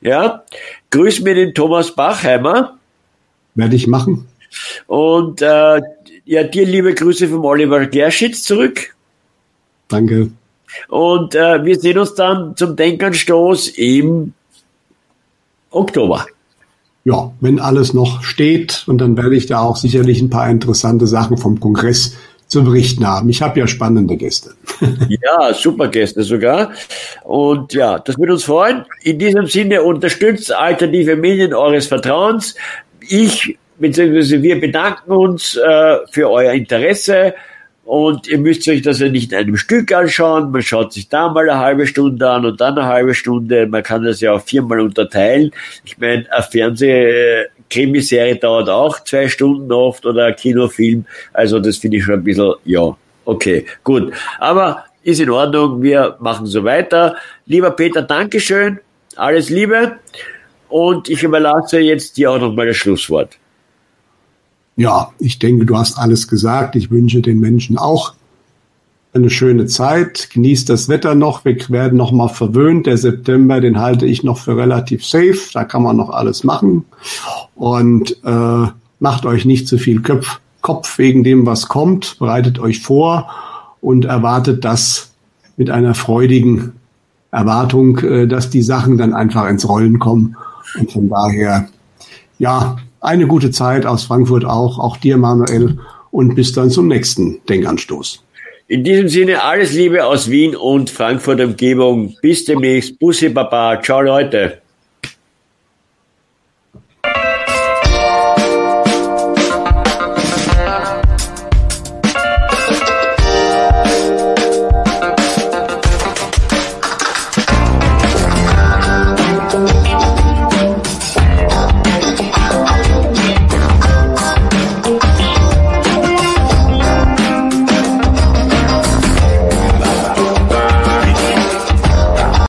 Ja, grüß mir den Thomas Bachheimer. Werde ich machen. Und äh, ja, dir liebe Grüße vom Oliver Gerschitz zurück. Danke. Und äh, wir sehen uns dann zum Denkanstoß im Oktober. Ja, wenn alles noch steht und dann werde ich da auch sicherlich ein paar interessante Sachen vom Kongress zu berichten haben. Ich habe ja spannende Gäste. ja, super Gäste sogar. Und ja, das würde uns freuen. In diesem Sinne unterstützt alternative Medien eures Vertrauens. Ich bzw. wir bedanken uns äh, für euer Interesse. Und ihr müsst euch das ja nicht in einem Stück anschauen. Man schaut sich da mal eine halbe Stunde an und dann eine halbe Stunde. Man kann das ja auch viermal unterteilen. Ich meine, ein Fernseh, Krimiserie dauert auch zwei Stunden oft oder ein Kinofilm. Also das finde ich schon ein bisschen, ja, okay, gut. Aber ist in Ordnung, wir machen so weiter. Lieber Peter, Dankeschön, alles Liebe und ich überlasse jetzt dir auch nochmal das Schlusswort. Ja, ich denke, du hast alles gesagt. Ich wünsche den Menschen auch eine schöne Zeit. Genießt das Wetter noch. Wir werden noch mal verwöhnt. Der September, den halte ich noch für relativ safe. Da kann man noch alles machen. Und äh, macht euch nicht zu viel Kopf, Kopf wegen dem, was kommt. Bereitet euch vor und erwartet das mit einer freudigen Erwartung, äh, dass die Sachen dann einfach ins Rollen kommen. Und von daher, ja, eine gute Zeit aus Frankfurt auch. Auch dir, Manuel. Und bis dann zum nächsten Denkanstoß. In diesem Sinne alles Liebe aus Wien und Frankfurt Umgebung. Bis demnächst. Bussi Baba. Ciao Leute.